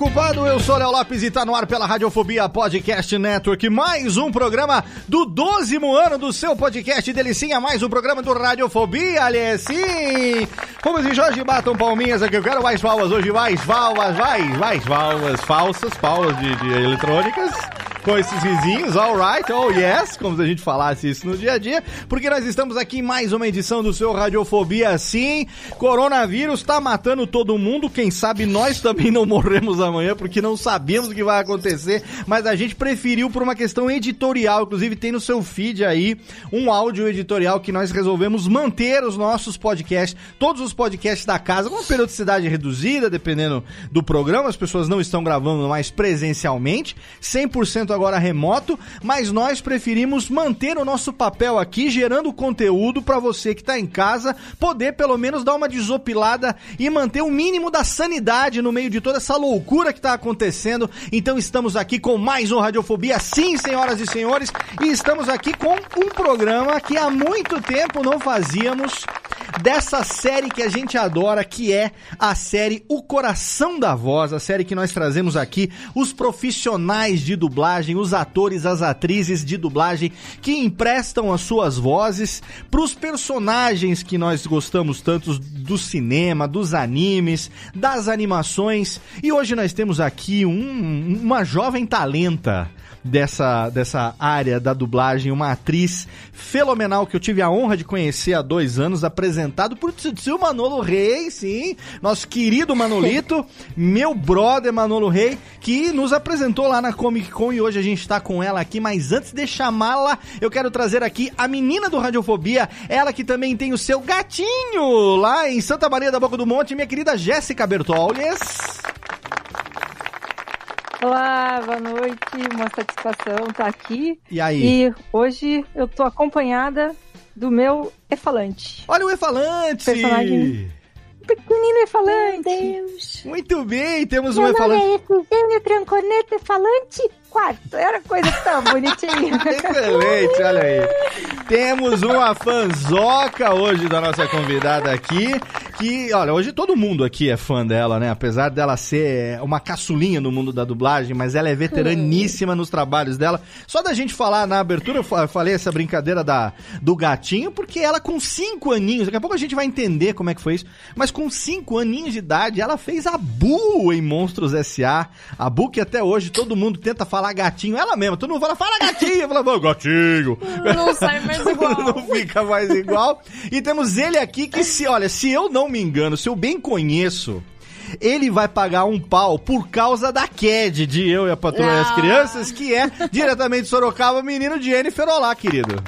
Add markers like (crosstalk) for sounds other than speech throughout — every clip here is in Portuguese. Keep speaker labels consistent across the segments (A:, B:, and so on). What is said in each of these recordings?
A: Desocupado. Eu sou Léo Lopes e tá no ar pela Radiofobia Podcast Network. Mais um programa do 12 ano do seu podcast Delicinha. Mais um programa do Radiofobia, sim. Como se Jorge batam palminhas aqui. Eu quero mais palmas hoje. Mais palmas, mais, mais palmas. Falsas, palmas de, de eletrônicas com esses vizinhos, alright, oh yes, como se a gente falasse isso no dia a dia, porque nós estamos aqui em mais uma edição do seu Radiofobia Sim. Coronavírus tá matando todo mundo, quem sabe nós também não morremos amanhã, porque não sabemos o que vai acontecer, mas a gente preferiu por uma questão editorial, inclusive tem no seu feed aí um áudio editorial que nós resolvemos manter os nossos podcasts, todos os podcasts da casa, com periodicidade reduzida, dependendo do programa, as pessoas não estão gravando mais presencialmente, 100% agora remoto, mas nós preferimos manter o nosso papel aqui, gerando conteúdo para você que tá em casa, poder pelo menos dar uma desopilada e manter o mínimo da sanidade no meio de toda essa loucura que tá acontecendo. Então estamos aqui com mais um Radiofobia, sim, senhoras e senhores, e estamos aqui com um programa que há muito tempo não fazíamos dessa série que a gente adora, que é a série O Coração da Voz, a série que nós trazemos aqui os profissionais de dublagem, os atores, as atrizes de dublagem que emprestam as suas vozes para os personagens que nós gostamos tanto do cinema, dos animes, das animações. E hoje nós temos aqui um, uma jovem talenta dessa, dessa área da dublagem, uma atriz fenomenal que eu tive a honra de conhecer há dois anos, apresentado por Tsutsu Manolo Rei, sim, nosso querido Manolito, (laughs) meu brother Manolo Rei, que nos apresentou lá na Comic Con e hoje a gente está com ela aqui, mas antes de chamá-la, eu quero trazer aqui a menina do Radiofobia, ela que também tem o seu gatinho lá em Santa Maria da Boca do Monte, minha querida Jéssica Bertolles.
B: Olá, boa noite, uma satisfação estar aqui.
A: E aí?
B: E hoje eu tô acompanhada do meu Efalante.
A: Olha o Efalante!
B: Personagem pequenino Efalante.
C: Deus.
A: Muito bem, temos um
C: Meu nome
A: Efalante.
C: é Efusênio Tranconeto Falante Quarto.
B: Era coisa tão bonitinha. (laughs)
A: Excelente, olha aí. Temos uma fanzoca hoje da nossa convidada aqui, que, olha, hoje todo mundo aqui é fã dela, né? Apesar dela ser uma caçulinha no mundo da dublagem, mas ela é veteraníssima nos trabalhos dela. Só da gente falar na abertura, eu fa- falei essa brincadeira da, do gatinho, porque ela com cinco aninhos, daqui a pouco a gente vai entender como é que foi isso, mas com cinco aninhos de idade, ela fez a Bu em Monstros S.A. A Bu que até hoje todo mundo tenta falar gatinho, ela mesma, todo mundo fala, fala gatinho, fala, "Ô, gatinho.
B: Não sai mais (laughs) igual.
A: não (laughs) fica mais igual. E temos ele aqui que se, olha, se eu não me engano, se eu bem conheço, ele vai pagar um pau por causa da CAD de Eu e a Patrulha das
B: Ah.
A: Crianças, que é diretamente de Sorocaba, menino Jennifer. Olá, querido.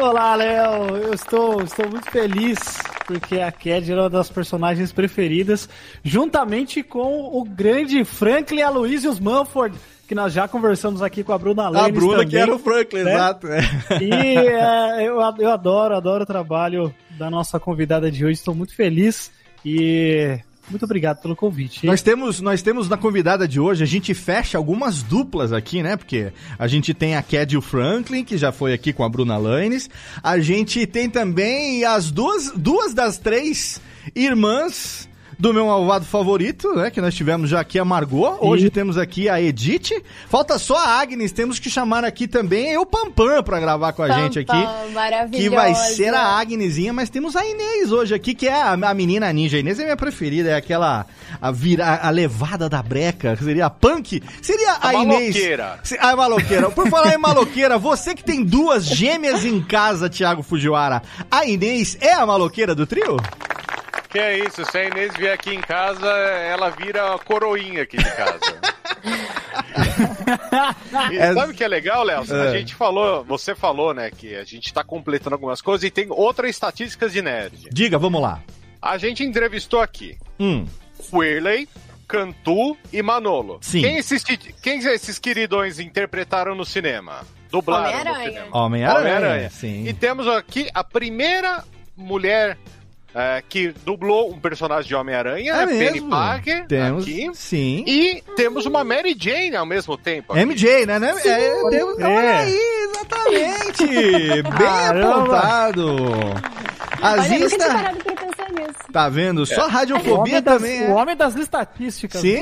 D: Olá, Léo. Eu estou, estou muito feliz porque a Cad é uma das personagens preferidas, juntamente com o grande Franklin Aloysius Manford, que nós já conversamos aqui com a Bruna Lennes
A: a Bruna,
D: também,
A: que era o Franklin,
D: né?
A: exato. é.
D: E é, eu, eu adoro, adoro o trabalho da nossa convidada de hoje. Estou muito feliz e Muito obrigado pelo convite.
A: Nós temos, nós temos na convidada de hoje, a gente fecha algumas duplas aqui, né? Porque a gente tem a Kedil Franklin, que já foi aqui com a Bruna Lanes. A gente tem também as duas, duas das três irmãs do meu malvado favorito, né? Que nós tivemos já aqui a Margot. Hoje temos aqui a Edith. Falta só a Agnes. Temos que chamar aqui também o Pampam pra gravar com a gente aqui.
E: Pampam, maravilhosa.
A: Que vai ser a Agnesinha, mas temos a Inês hoje aqui, que é a, a menina ninja. A Inês é minha preferida, é aquela. A, vira, a levada da breca, seria a punk. Seria a,
F: A
A: Inês.
F: maloqueira.
A: A maloqueira. Por falar em maloqueira, você que tem duas gêmeas em casa, Thiago Fujiwara, a Inês é a maloqueira do trio?
F: Que é isso, se a Inês vier aqui em casa, ela vira a coroinha aqui de casa. (laughs) E
A: É-
F: sabe o que é legal, Léo?
A: É.
F: A gente falou, você falou, né, que a gente tá completando algumas coisas e tem outras estatísticas de nerd.
A: Diga, vamos lá.
F: A gente entrevistou aqui
A: Hum.
F: Whirley, Cantu e Manolo.
A: Sim.
F: Quem esses, quem esses queridões interpretaram no cinema? Dublaram
E: Homem-Aranha.
A: Homem-Aranha, sim.
F: E temos aqui a primeira mulher é, que dublou um personagem de Homem-Aranha,
A: É
F: é Penny
A: mesmo?
F: Parker,
A: Temos,
F: aqui.
A: sim.
F: E temos uma Mary Jane ao mesmo tempo. aqui.
A: MJ, né? né? É, temos,
D: É.
A: Olha aí, exatamente! (laughs) Bem
D: Caramba.
A: apontado!
E: Olha, eu
A: Tá vendo? Só
D: O
A: radiofobia
D: das,
A: também
D: o
A: é.
D: homem das estatísticas.
A: Sim,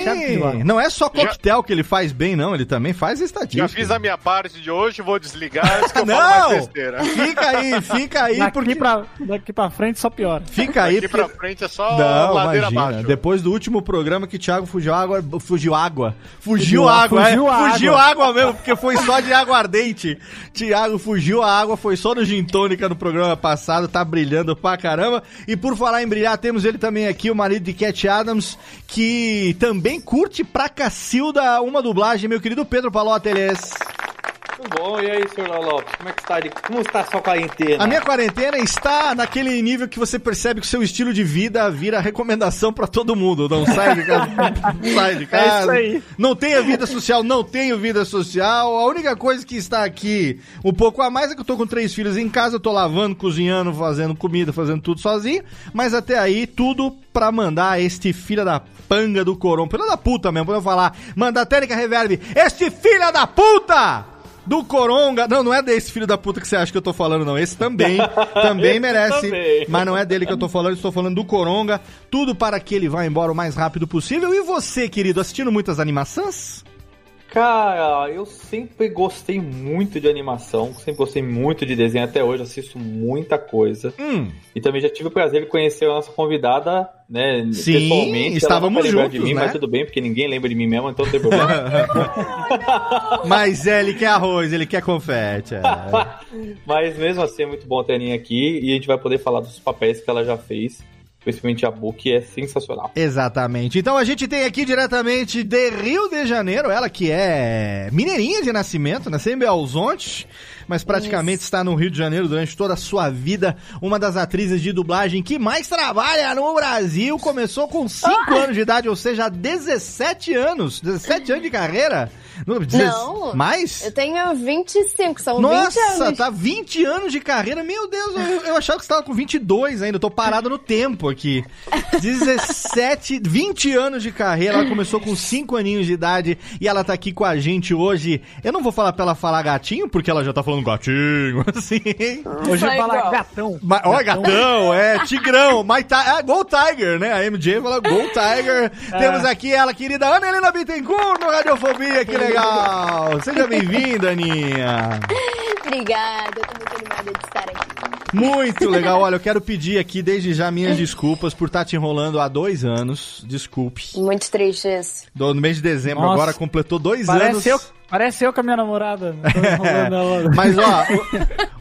A: não é só coquetel que ele faz bem, não. Ele também faz
F: Já
A: estatística.
F: fiz a minha parte de hoje, vou desligar antes que eu mais
A: Não!
F: besteira.
A: Fica aí, fica aí,
D: Daqui,
A: porque...
D: pra, daqui pra frente só piora.
A: Fica aí,
F: Daqui
A: porque...
F: pra frente é só
A: Não,
F: ladeira
A: imagina.
F: abaixo.
A: Depois do último programa que Thiago fugiu água, fugiu água. Fugiu,
D: Fugiu a-
A: água,
D: fugiu
A: é.
D: água.
A: Fugiu água mesmo, porque foi só de água ardente. Thiago fugiu a água, foi só no gin tônica no programa passado, tá brilhando pra caramba. E por falar em brilhar, temos ele também aqui, o marido de Cat Adams, que também curte pra cacilda uma dublagem, meu querido Pedro Palóteles.
G: Tudo bom? E aí, senhor Lopes? Como é que está? de- Como está a sua quarentena?
A: A minha quarentena está naquele nível que você percebe que o seu estilo de vida vira recomendação pra todo mundo. Não sai de casa. não (laughs) sai de casa.
D: isso aí.
A: Não tenho vida social, não tenho vida social. A única coisa que está aqui um pouco a mais é que eu tô com três filhos em casa, eu tô lavando, cozinhando, fazendo comida, fazendo tudo sozinho. Mas até aí, tudo pra mandar este filho da panga do coron. Filho da puta mesmo, podemos falar. Manda a técnica reverb. Este filho da puta! Do Coronga. Não, não é desse filho da puta que você acha que eu tô falando, não. Esse também, (laughs) também
G: Esse
A: merece.
G: também.
A: Mas não é dele que eu tô falando, estou falando do Coronga. Tudo para que ele vá embora o mais rápido possível. E você, querido, assistindo muitas animações?
G: Cara, eu sempre gostei muito de animação, sempre gostei muito de desenho, até hoje assisto muita coisa.
A: Hum,
G: E também já tive o prazer de conhecer a nossa convidada, né,
A: Sim,
G: pessoalmente. Ela
A: estávamos
G: não vai lembrar de
A: juntos,
G: mim,
A: né?
G: mas tudo bem, porque ninguém lembra de mim mesmo, então não tem problema. (laughs)
A: mas é, ele quer arroz, ele quer confete. é. (laughs)
G: mas mesmo assim é muito bom ter a Aninha aqui e a gente vai poder falar dos papéis que ela já fez, principalmente a Bu, que é sensacional.
A: Exatamente. Então a gente tem aqui diretamente de Rio de Janeiro, ela que é mineirinha de nascimento, nasceu em Belzonte, mas praticamente está no Rio de Janeiro durante toda a sua vida. Uma das atrizes de dublagem que mais trabalha no Brasil. Começou com 5 anos de idade, ou seja, 17 anos. 17 anos de carreira? No-
E: Não.
A: Mais?
E: Eu tenho 25, são 20
A: Nossa,
E: anos.
A: tá 20 anos de carreira. Meu Deus, eu, eu achava que você tava com 22 ainda. Eu tô parado no tempo aqui. 17, 20 anos de carreira. Ela começou com 5 aninhos de idade e ela tá aqui com a gente hoje. Eu não vou falar pra ela falar gatinho, porque ela já tá falando gatinho, (laughs) assim.
D: Hoje fala
E: igual.
D: gatão.
A: Mas, ó, gatão, é, tigrão, My Ti- é, Go Tiger, né? A MJ fala Go Tiger. (laughs) Temos aqui ela, querida Ana Helena Bittencourt no Radiofobia, que legal. Seja bem-vinda, Aninha.
E: Obrigada, eu tô muito animada de estar aqui.
A: Muito legal. Olha, eu quero pedir aqui desde já minhas desculpas por estar te enrolando há dois anos. Desculpe.
E: Muito triste isso.
A: No mês de dezembro
D: Nossa.
A: agora completou dois anos.
D: Eu, parece eu com a minha namorada. (laughs) Ela.
A: Mas ó,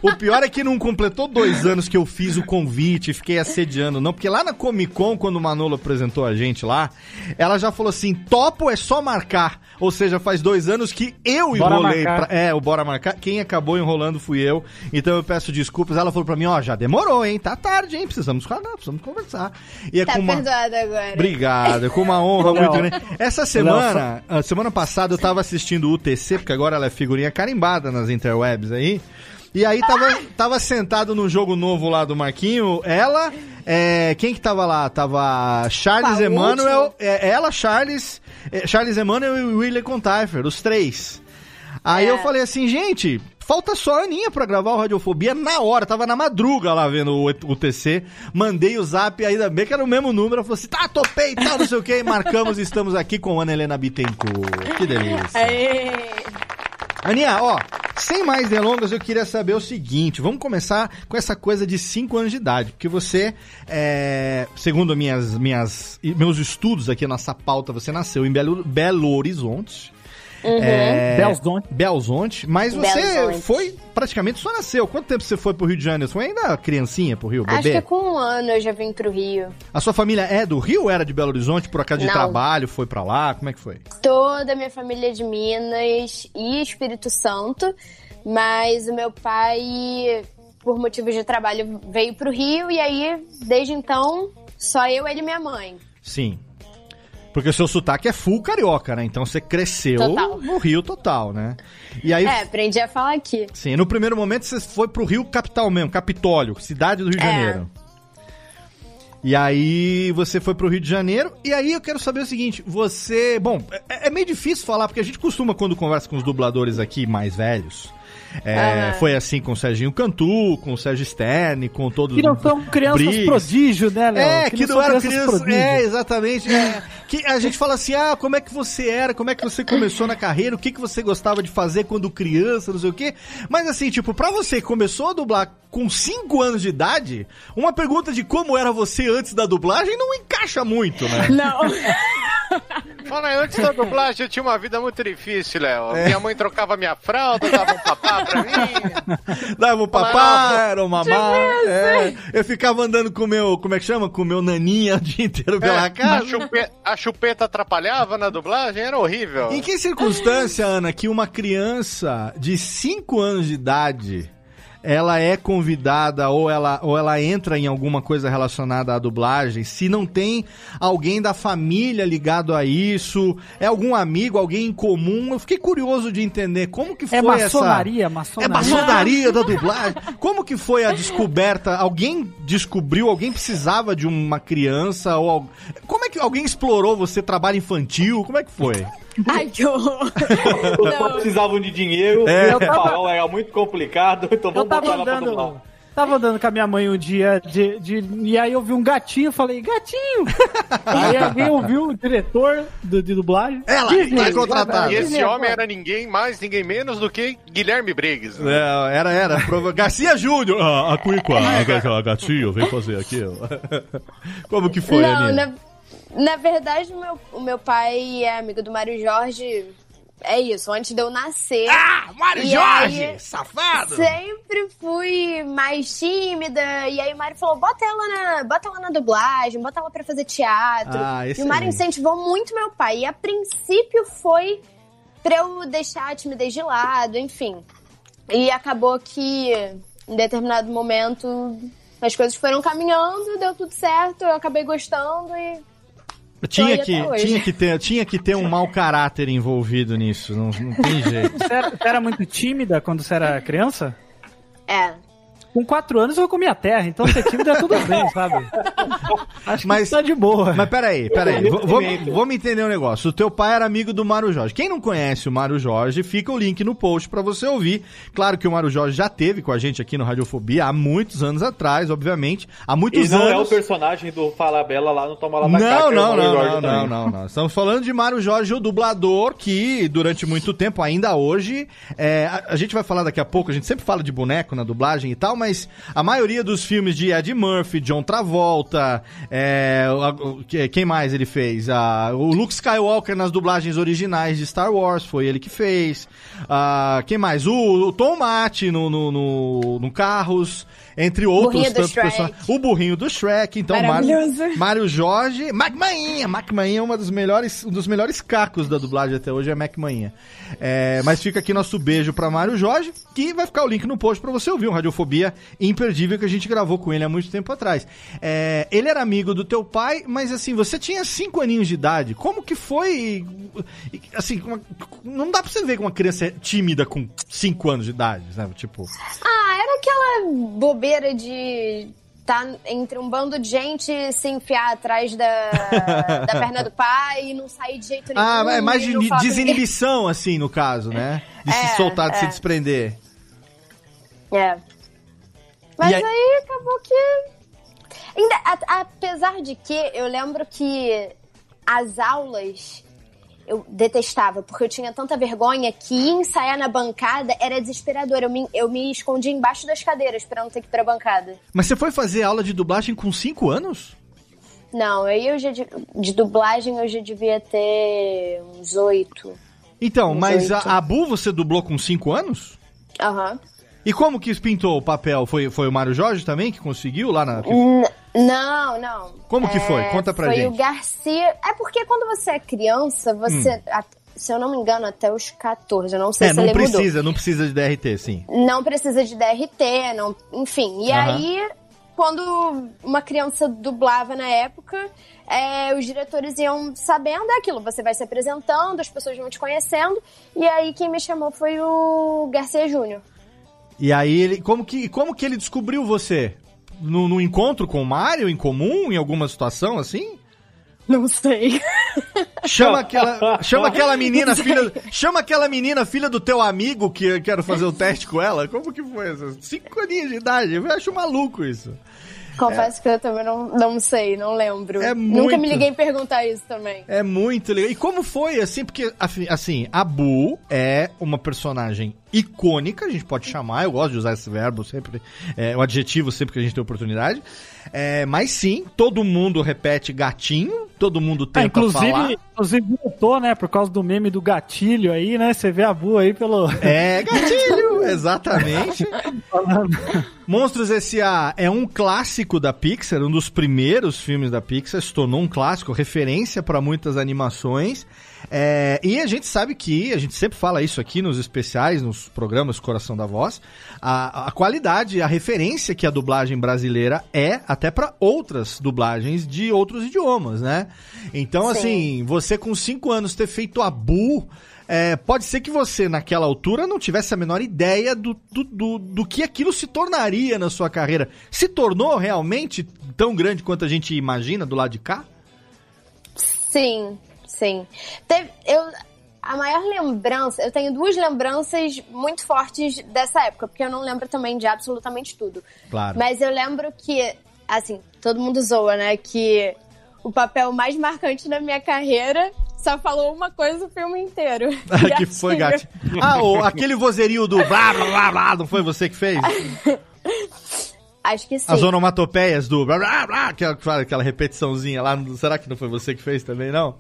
A: o, o pior é que não completou dois anos que eu fiz o convite e fiquei assediando, não. Porque lá na Comic Con, quando o Manolo apresentou a gente lá, ela já falou assim: topo é só marcar. Ou seja, faz dois anos que eu
D: Bora
A: enrolei. Pra, é, o Bora Marcar. Quem acabou enrolando fui eu. Então eu peço desculpas. Ela falou pra mim: ó, já demorou, hein? Tá tarde, hein? Precisamos falar, precisamos conversar. E é
E: Tá
A: com uma...
E: perdoada agora.
A: Obrigado, é com uma honra
D: Léo.
A: muito grande. Essa semana, a semana passada eu tava assistindo o UTC, porque agora ela é figurinha carimbada nas interwebs aí. E aí tava, tava sentado no jogo novo lá do Marquinho, ela, é, quem que tava lá? Tava Charles Emanuel,
E: último?
A: é, ela, Charles, é, Charles Emanuel e William Contaifer, os três. Aí
E: É.
A: eu falei assim, gente, falta só a Aninha pra gravar o Radiofobia na hora, tava na madruga lá vendo o, o TC, mandei o zap, ainda bem que era o mesmo número, ela falou assim, tá, topei e tal, não sei o que, marcamos e estamos aqui com Ana Helena Bittencourt. Que delícia.
E: Aê.
A: Aninha, ó, sem mais delongas, eu queria saber o seguinte: vamos começar com essa coisa de 5 anos de idade, porque você, é, segundo minhas, minhas, meus estudos aqui, nossa pauta, você nasceu em Belo, Belo Horizonte.
E: Uhum.
A: É,
D: Belzonte.
A: Belzonte, mas você
E: Belzonte.
A: foi praticamente só nasceu. Quanto tempo você foi pro Rio de Janeiro? Você foi ainda criancinha pro Rio,
E: Acho
A: bebê?
E: que com um ano eu já vim pro Rio.
A: A sua família é do Rio ou era de Belo Horizonte, por acaso de
E: Não.
A: trabalho, foi pra lá? Como é que foi?
E: Toda a minha família é de Minas e Espírito Santo, mas o meu pai, por motivos de trabalho, veio pro Rio e aí, desde então, só eu, ele e minha mãe.
A: Sim. Porque o seu sotaque é full carioca, né? Então você cresceu
E: Total.
A: no Rio total, né? E aí,
E: É, aprendi a falar aqui.
A: sim, no primeiro momento você foi pro Rio capital mesmo, Capitólio, cidade do Rio de
E: É.
A: Janeiro. E aí você foi pro Rio de Janeiro, e aí eu quero saber o seguinte, você... Bom, é, é meio difícil falar, porque a gente costuma, quando conversa com os dubladores aqui mais velhos, é,
D: Ah.
A: foi assim com o Serginho Cantu, com o Sérgio Sterne, com todos
D: Que não são crianças
A: Briggs.
D: prodígio, né, Léo?
A: É, que, não,
D: são
A: eram
D: crianças prodígio.
A: É, exatamente. é. (laughs) que a gente fala assim: ah, como é que você era, como é que você começou na carreira, o que, que você gostava de fazer quando criança, não sei o quê. Mas assim, tipo, pra você que começou a dublar com 5 anos de idade, uma pergunta de como era você antes da dublagem não encaixa muito, né? (laughs)
E: Não. (laughs)
F: Fala, antes da dublagem eu tinha uma vida muito difícil, Léo. Minha mãe trocava minha fralda, dava um papá.
A: Dava o papá, era o mamá. é. Eu ficava andando com o meu, como é que chama? Com o meu naninha o dia inteiro pela
F: É, a,
A: casa.
F: chupe- a chupeta atrapalhava na dublagem, era horrível.
A: Em que circunstância, Ana, que uma criança de 5 anos de idade ela é convidada ou ela, ou ela entra em alguma coisa relacionada à dublagem, se não tem alguém da família ligado a isso, é algum amigo, alguém em comum, eu fiquei curioso de entender como que foi
D: É maçonaria,
A: essa...
D: maçonaria.
A: É maçonaria da dublagem. Como que foi a descoberta? Alguém descobriu, alguém precisava de uma criança ou como é que alguém explorou você trabalho infantil? Como é que foi?
E: Ai, que horror. (laughs)
G: Os
E: Não.
G: precisavam de dinheiro,
A: É.
G: o farol era muito complicado, (laughs) então vamos botar ela pra dublar.
D: tava andando com a minha mãe um dia de, de- e aí eu vi um gatinho, falei, gatinho! (laughs) aí alguém ouviu o diretor do, de dublagem.
A: Ela,
D: Disney,
A: vai contratar.
F: E esse homem era ninguém mais, ninguém menos do que Guilherme Briggs. né?
A: É, era, era. Prova- Garcia Júnior. Ah, a Cuica, a, a gatinho, vem fazer aqui. Como que foi,
E: Não,
A: Aninha?
E: na, na verdade, o meu, o meu pai é amigo do Mário Jorge. É isso, antes de eu nascer.
A: Ah, Mário Jorge,
E: aí,
A: safado!
E: Sempre fui mais tímida. E aí o Mário falou: bota ela na, bota ela na dublagem, bota ela pra fazer teatro.
A: Ah,
E: e o. Mário incentivou muito meu pai. E a princípio foi pra eu deixar a timidez de lado, enfim. E acabou que em determinado momento as coisas foram caminhando, deu tudo certo, eu acabei gostando e.
A: Tinha que, tinha, que ter, tinha que ter um mau caráter envolvido nisso, não, não tem jeito.
D: Você era, você era muito tímida quando você era criança?
E: É.
D: Com quatro anos eu comia terra, então ser tímida é tudo (laughs) bem, sabe? Acho
A: Mas-
D: que tá de boa.
A: Mas peraí, peraí, v- vamos, vamos entender um negócio. O teu pai era amigo do Mário Jorge. Quem não conhece o Mário Jorge, fica o link no post pra você ouvir. Claro que o Mário Jorge já teve com a gente aqui no Radiofobia há muitos anos atrás, obviamente. Há
G: E
A: muitos
G: não
A: anos.
G: é o personagem do Fala Bela lá no Toma Lá da Cá,
A: Não,
G: é
A: não, não, não, não, não, não. Estamos falando de Mário Jorge, o dublador, que durante muito tempo, ainda hoje, é, a, a gente vai falar daqui a pouco, a gente sempre fala de boneco na dublagem e tal, mas a maioria dos filmes de Ed Murphy, John Travolta, é, quem mais ele fez? O Luke Skywalker nas dublagens originais de Star Wars, foi ele que fez. Quem mais? O, o Tom Mate no, no, no, no Carros, entre outros tantos personagens. O burrinho do Shrek, então Mário,
E: Maravilhoso.
A: Mário Jorge, Mac Maninha. Mac Maninha é uma dos melhores, um dos melhores cacos da dublagem até hoje, é Mac Maninha. É, mas fica aqui nosso beijo pra Mário Jorge, que vai ficar o link no post pra você ouvir um Radiofobia imperdível que a gente gravou com ele há muito tempo atrás. É, ele era amigo do teu pai, mas assim, você tinha cinco aninhos de idade. Como que foi? Assim, uma- não dá pra você ver que uma criança é tímida com cinco anos de idade, né? Tipo,
E: Ah, bobeira de tá entre um bando de gente se enfiar atrás da, da (laughs) perna do pai e não sair de jeito nenhum.
A: Ah, é mais de desinibição, assim, no caso, né? De se
E: É,
A: soltar, de se
E: é.
A: desprender.
E: É. Mas
A: aí-
E: aí... acabou que. Ainda, a- apesar de que eu lembro que as aulas eu detestava, porque eu tinha tanta vergonha que ensaiar na bancada era desesperador. Eu me, eu me escondia embaixo das cadeiras pra não ter que ir pra bancada.
A: Mas você foi fazer aula de dublagem com 5 anos?
E: Não, aí eu já de, de dublagem eu já devia ter uns oito.
A: Então,
E: Uns
A: mas a,
E: oito.
A: a Bu você dublou com 5 anos?
E: Aham.
A: E como que pintou o papel? Foi, foi o Mário Jorge também que conseguiu lá na.
E: Não, não.
A: Como que foi? Conta pra
E: foi
A: gente.
E: o Garcia. É porque quando você é criança, você.
A: Hum.
E: a- se eu não me engano, até os 14, eu não sei
A: É,
E: se
A: não
E: ele mudou.
A: precisa, não precisa de DRT, sim.
E: Não precisa de DRT, não, enfim. E
A: Aham.
E: aí, quando uma criança dublava na época, é, os diretores iam sabendo é aquilo, você vai se apresentando, as pessoas vão te conhecendo, e aí quem me chamou foi o Garcia Júnior.
A: E aí ele. Como que, como que ele descobriu você? No, no encontro com o Mário, em comum, em alguma situação assim?
E: Não sei.
A: Chama aquela, chama aquela (laughs) menina, filha. Chama aquela menina, filha do teu amigo, que eu quero fazer o teste com ela. Como que foi isso? Cinco aninhos de idade. Eu acho maluco isso.
E: Confesso que eu também não, não sei, não lembro.
A: É
E: Nunca
A: muito.
E: me liguei perguntar isso também.
A: É muito legal. E como foi, assim, porque, afi- assim, a Bu é uma personagem icônica, a gente pode chamar, eu gosto de usar esse verbo sempre, é, o adjetivo sempre que a gente tem oportunidade. É, mas sim, todo mundo repete gatinho, todo mundo
D: Ah,
A: tenta
D: inclusive,
A: falar.
D: inclusive voltou, né? Por causa do meme do gatilho aí, né? Você vê a Bu aí pelo.
A: É, gatilho, (laughs) exatamente. (laughs) Monstros S.A. é um clássico da Pixar, um dos primeiros filmes da Pixar, se tornou um clássico, referência para muitas animações. É, e a gente sabe que, a gente sempre fala isso aqui nos especiais, nos programas Coração da Voz, a, a qualidade, a referência que a dublagem brasileira é até para outras dublagens de outros idiomas, né? Então,
E: Sim.
A: assim, você com cinco anos ter feito a Bu, é, pode ser que você, naquela altura, não tivesse a menor ideia do, do, do, do que aquilo se tornaria na sua carreira. Se tornou realmente tão grande quanto a gente imagina do lado de cá?
E: Sim, sim. Teve, eu, a maior lembrança, eu tenho duas lembranças muito fortes dessa época, porque eu não lembro também de absolutamente tudo.
A: Claro.
E: Mas eu lembro que, assim, todo mundo zoa, né? Que o papel mais marcante da minha carreira só falou uma coisa o filme inteiro. (laughs)
A: que foi, gato. Ah, o, aquele vozerio do blá blá blá blá, não foi você que fez? (laughs)
E: Acho que sim.
A: As onomatopeias do blá blá blá, aquela, aquela repetiçãozinha lá, será que não foi você que fez também, não?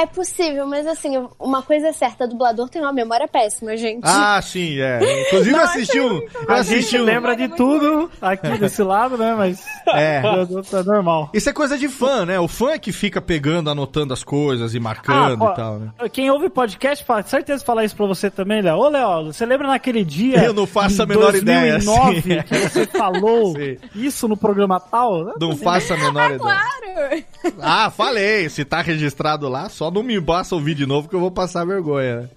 E: É possível, mas assim, uma coisa é certa, dublador tem uma memória péssima, gente.
A: Ah, sim, é. Inclusive eu
E: Não,
A: assisti um. Eu
D: A
A: assisti
D: gente
A: um.
D: lembra de tudo aqui desse lado, né? Mas
A: É.
D: é normal.
A: Isso é coisa de fã, né? O fã é que fica pegando, anotando as coisas e marcando
D: Ah,
A: e tal, né?
D: Quem ouve podcast, fala, certeza falar isso pra você também, Léo. Ô, Léo, você lembra naquele dia.
A: Eu não faço a menor ideia,
D: 2009, (laughs)
A: sim.
D: que você falou
A: Sim.
D: isso no programa tal?
A: Não faço a menor ideia.
E: Claro!
A: Ah, falei. Se tá registrado lá, só não me basta ouvir de novo que eu vou passar vergonha. né?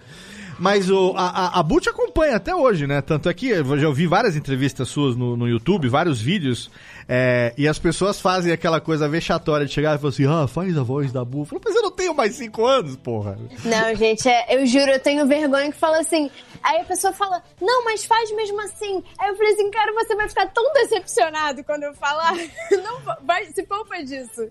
A: Mas o, a, a, a Bu te acompanha até hoje, né? Tanto é que eu já ouvi várias entrevistas suas no, no YouTube, vários vídeos, é, e as pessoas fazem aquela coisa vexatória de chegar e falar assim, ah, faz a voz da Bu. Mas eu não tenho mais cinco anos, porra.
E: Não, gente, é- eu juro, eu tenho vergonha que fala assim. Aí a pessoa fala, não, mas faz mesmo assim. Aí eu falei assim, cara, você vai ficar tão decepcionado quando eu falar. (laughs) Não va- vai, se poupa disso.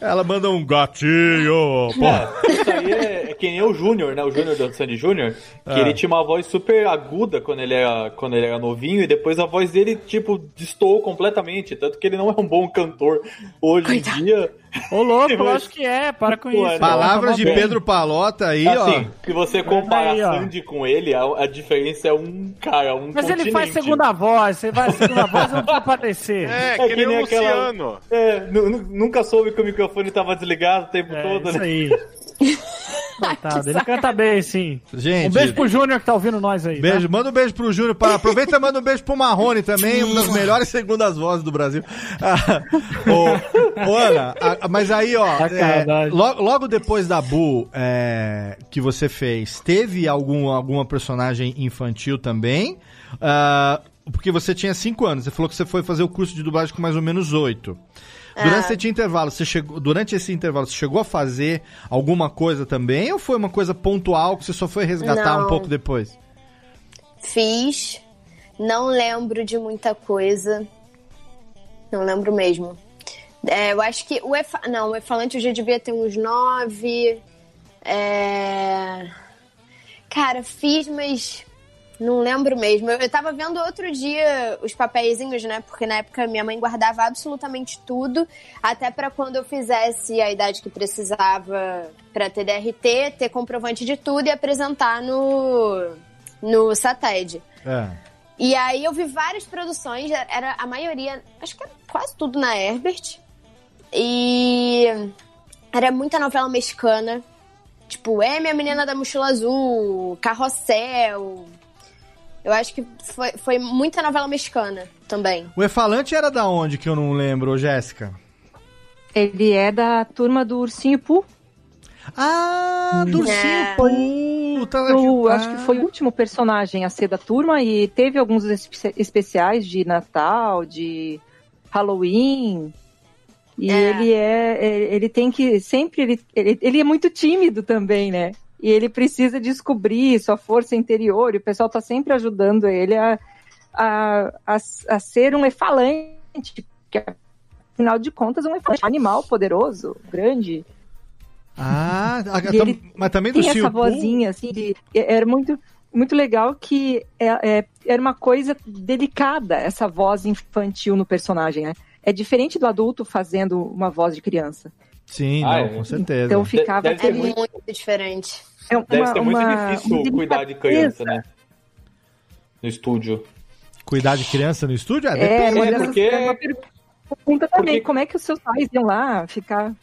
A: Ela manda um gatinho, porra.
G: Isso aí é, é que nem o Júnior, né? O Júnior do Sandy Júnior, que
A: Ah.
G: ele tinha uma voz super aguda quando ele, era, quando ele era novinho, e depois a voz dele, tipo, destoou completamente. Tanto que ele não é um bom cantor hoje em dia.
D: Ô, louco, lógico que é, para com isso.
A: Palavras de
D: bom.
A: Pedro Palota aí,
G: assim,
A: ó.
G: se você comparar
D: aí, ó.
G: Sandy com ele, a, a diferença é um cara, um
D: Mas ele faz
G: continente.
D: segunda voz, você vai segunda voz, não precisa (laughs) parecer.
F: É,
G: É
F: que,
G: que
F: nem
G: nem
F: o
G: aquela-
F: Luciano.
G: É, nu- nu- nunca soube que o microfone tava desligado o tempo
D: É,
G: todo,
D: isso
G: né?
D: aí. (laughs) (laughs) Coitado, ele canta bem, sim.
A: Gente,
D: Um beijo pro Júnior que tá ouvindo nós aí.
A: Beijo, manda um beijo pro Júnior. Para... Aproveita e manda um beijo pro Marrone também, uma das melhores segundas vozes do Brasil. Ah, ô, Ana, a- mas aí, ó, é, logo, logo depois da Bu é, que você fez, teve algum, alguma personagem infantil também? Ah, porque você tinha 5 anos, você falou que você foi fazer o curso de dublagem com mais ou menos 8. Durante
E: É.
A: esse intervalo, você chegou, durante esse intervalo, você chegou a fazer alguma coisa também ou foi uma coisa pontual que você só foi resgatar
E: Não.
A: um pouco depois?
E: Fiz. Não lembro de muita coisa. Não lembro mesmo. É, eu acho que o Efa... Não, o Efalante eu já devia ter uns nove. É... Cara, fiz, mas não lembro mesmo. Eu, eu tava vendo outro dia os papeizinhos, né? Porque na época minha mãe guardava absolutamente tudo, até pra quando eu fizesse a idade que precisava pra ter DRT, ter comprovante de tudo e apresentar no no SATED.
A: É.
E: E aí eu vi várias produções, era a maioria, acho que era quase tudo na Herbert. E era muita novela mexicana. Tipo, M, a menina da mochila azul, Carrossel. Eu acho que foi, foi muita novela mexicana também.
A: O Efalante era da onde que eu não lembro, Jéssica?
B: Ele é da turma do Ursinho Poo.
A: Ah, do Ursinho
E: É.
A: Poo, tá Ah.
B: acho que foi o último personagem a ser da turma e teve alguns espe- especiais de Natal, de Halloween. E
E: É.
B: ele é. é- Ele tem que. Sempre. Ele, ele, ele é muito tímido também, né? E ele precisa descobrir sua força interior. E o pessoal tá sempre ajudando ele a, a, a, a ser um efalante. Que, afinal de contas, um efalante. Um animal poderoso, grande.
A: Ah, a- tam- mas também do
B: Tem essa vozinha, assim, de, era muito, muito legal que é, é- era uma coisa delicada, essa voz infantil no personagem, né? É diferente do adulto fazendo uma voz de criança.
A: Sim,
G: Ah,
A: não,
G: é.
A: com certeza.
B: Então ficava
E: É muito diferente.
B: É uma,
G: Deve ser muito
B: uma-
G: difícil
B: uma
G: cuidar de criança, né? No estúdio.
A: Cuidar de criança no estúdio? Ah,
B: É,
A: depende.
B: uma
G: É,
B: dessas-
G: porque-
B: é uma pergunta também,
G: porque-
B: como é que os seus pais iam lá ficar...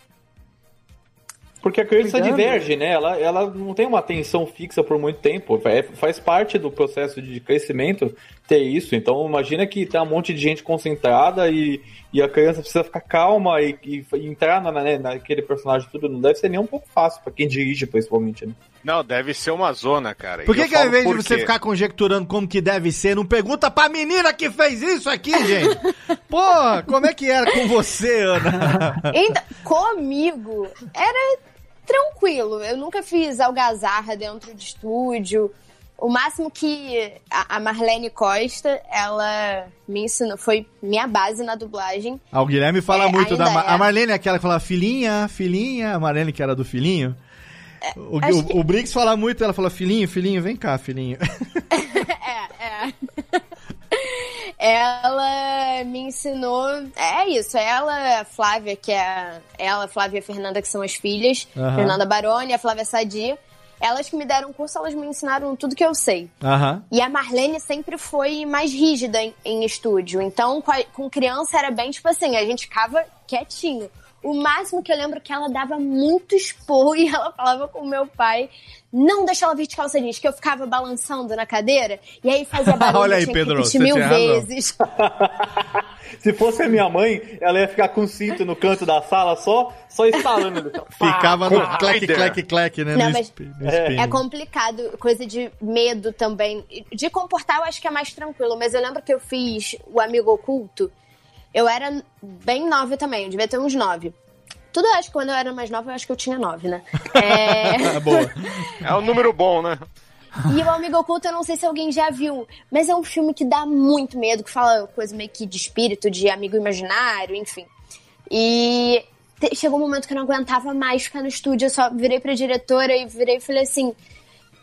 G: Porque a criança
B: Cuidando.
G: diverge, né? Ela, ela não tem uma atenção fixa por muito tempo. É- faz parte do processo de crescimento ter isso. Então imagina que tá um monte de gente concentrada e, e a criança precisa ficar calma e, e- entrar na, né, naquele personagem tudo. Não deve ser nem um pouco fácil pra quem dirige, principalmente, né?
F: Não, deve ser uma zona, cara.
A: Por que, que ao invés de você ficar conjecturando como que deve ser, não pergunta pra menina que fez isso aqui, gente? (laughs) Pô, como é que era com você, Ana?
E: Ainda (laughs) comigo era tranquilo. Eu nunca fiz algazarra dentro de estúdio. O máximo que a Marlene Costa, ela me ensinou, foi minha base na dublagem.
A: Ah, o Guilherme fala
E: É,
A: muito da Mar...
E: é.
A: A Marlene é aquela que fala filhinha, filhinha, a Marlene que era do filhinho. O, o,
E: que-
A: o Briggs fala muito, ela fala filhinho, filhinho, vem cá, filhinho. (laughs)
E: É, é. ela me ensinou. É isso, ela, a Flávia, que é. Ela, a Flávia e a Fernanda, que são as filhas.
A: Aham.
E: Fernanda Baroni, a Flávia Sadia. Elas que me deram curso, elas me ensinaram tudo que eu sei.
A: Aham.
E: E a Marlene sempre foi mais rígida em, em estúdio. Então, com, a- com criança era bem tipo assim, a gente ficava quietinho. O máximo que eu lembro é que ela dava muito esporro e ela falava com o meu pai: não deixa ela vir de calça jeans, que eu ficava balançando na cadeira e aí fazia (laughs) barulho,
A: Olha aí, Pedro, você
E: mil vezes. (laughs)
G: Se fosse a minha mãe, ela ia ficar com o cinto no canto da sala só, só instalando. (laughs)
A: Ficava no clec, clec, clec, né?
E: Não,
A: no
E: mas-
A: espinho.
E: É complicado, coisa de medo também. De comportar, eu acho que é mais tranquilo, mas eu lembro que eu fiz o Amigo Oculto. Eu era bem nova também, eu devia ter uns nove. Tudo eu acho que quando eu era mais nova, eu acho que eu tinha nove, né? (laughs) É...
A: Boa.
F: É um número bom, né?
E: E o Amigo Oculto, eu não sei se alguém já viu, mas é um filme que dá muito medo, que fala coisa meio que de espírito, de amigo imaginário, enfim. E chegou um momento que eu não aguentava mais ficar no estúdio, eu só virei pra diretora e virei e falei assim: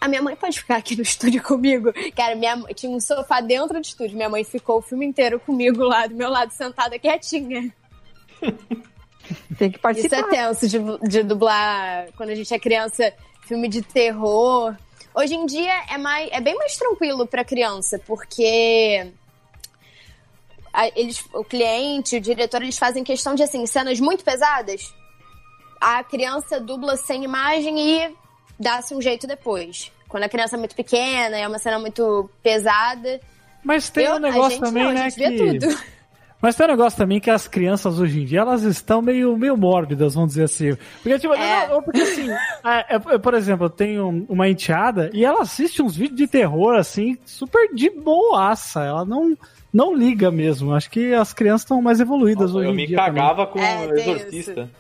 E: a minha mãe pode ficar aqui no (laughs) estúdio comigo? Cara, minha mãe- tinha um sofá dentro do estúdio, minha mãe ficou o filme inteiro comigo lá do meu lado, sentada quietinha.
B: Tem que
E: Isso
B: participar.
E: é tenso de, de dublar quando a gente é criança, filme de terror. Hoje em dia é, mais, é bem mais tranquilo pra criança, porque eles, o cliente, o diretor, eles fazem questão de assim, cenas muito pesadas. A criança dubla sem imagem e dá-se um jeito depois. Quando a criança é muito pequena, é uma cena muito pesada.
D: Mas tem
E: Eu-
D: um negócio
E: a gente
D: também,
E: não, a
D: né? que...
E: tudo. (laughs)
D: Mas tem um negócio também que as crianças hoje em dia, elas estão meio, meio mórbidas, vamos dizer assim. Porque, tipo,
E: É.
D: não, porque assim, (laughs) é, é, por exemplo, eu tenho uma enteada e ela assiste uns vídeos de terror, assim, super de boaça. Ela não, não liga mesmo. Acho que as crianças estão mais evoluídas hoje
G: Eu
D: em
G: me
D: dia.
G: cagava com
E: É,
G: Exorcista.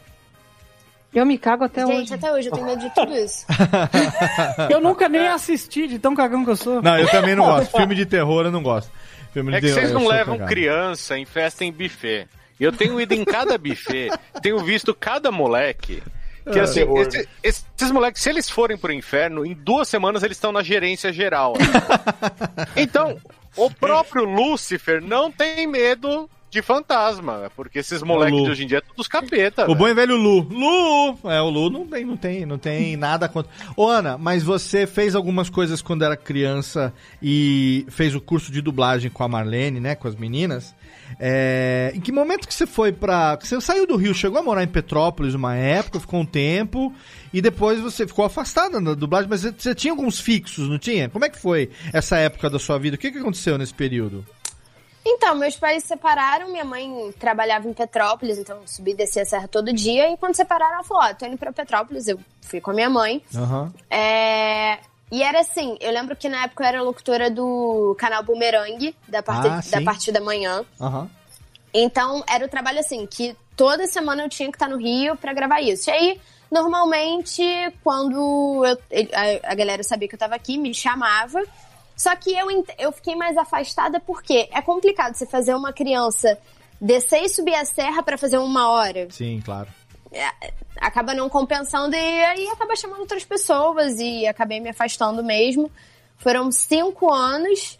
B: Eu me cago até
E: Gente,
B: hoje.
E: até hoje eu tenho medo de tudo isso. (laughs)
D: Eu nunca nem assisti de tão cagão que eu sou.
A: Não, eu também não gosto. Filme de terror eu não gosto. Filme de
F: É que
A: terror,
F: vocês não levam
A: cagado.
F: criança em festa em buffet. Eu tenho ido em cada buffet, (laughs) tenho visto cada moleque. Que
G: É,
F: assim, esse- esses moleques, se eles forem pro inferno, em duas semanas eles estão na gerência geral. (laughs) então, o próprio Lúcifer não tem medo de fantasma, porque esses moleques de hoje em dia é todos capeta.
A: O
F: velho.
A: bom e velho Lu. Lu! É, o Lu não tem, não tem, não tem (laughs) nada contra. Ô, Ana, mas você fez algumas coisas quando era criança e fez o curso de dublagem com a Marlene, né? Com as meninas. É, em que momento que você foi pra. Você saiu do Rio, chegou a morar em Petrópolis uma época, ficou um tempo, e depois você ficou afastada da dublagem, mas você, você tinha alguns fixos, não tinha? Como é que foi essa época da sua vida? O que, que aconteceu nesse período?
E: Então, meus pais se separaram, minha mãe trabalhava em Petrópolis, então eu subi e descia a serra todo dia, e quando separaram, ela falou, ó, tô indo pra Petrópolis, eu fui com a minha mãe.
A: Aham.
E: É, E era assim, eu lembro que na época eu era locutora do canal Boomerang, da parte,
A: Ah,
E: da, parte da manhã.
A: Aham.
E: Então, era o trabalho assim, que toda semana eu tinha que estar no Rio pra gravar isso. E aí, normalmente, quando eu- a galera sabia que eu tava aqui, me chamava. Só que eu, eu fiquei mais afastada porque é complicado você fazer uma criança descer e subir a serra pra fazer uma hora.
A: Sim, claro.
E: É, acaba não compensando e aí acaba chamando outras pessoas e acabei me afastando mesmo. Foram cinco anos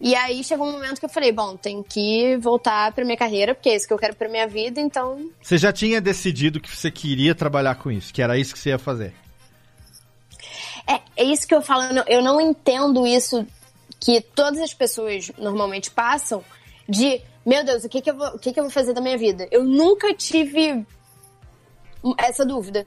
E: e aí chegou um momento que eu falei, bom, tem que voltar pra minha carreira, porque é isso que eu quero pra minha vida, então
A: Você já tinha decidido que você queria trabalhar com isso, que era isso que você ia fazer.
E: É, é isso que eu falo, eu não, eu não entendo isso que todas as pessoas normalmente passam de, meu Deus, o que que eu vou, o que que eu vou fazer da minha vida? Eu nunca tive essa dúvida.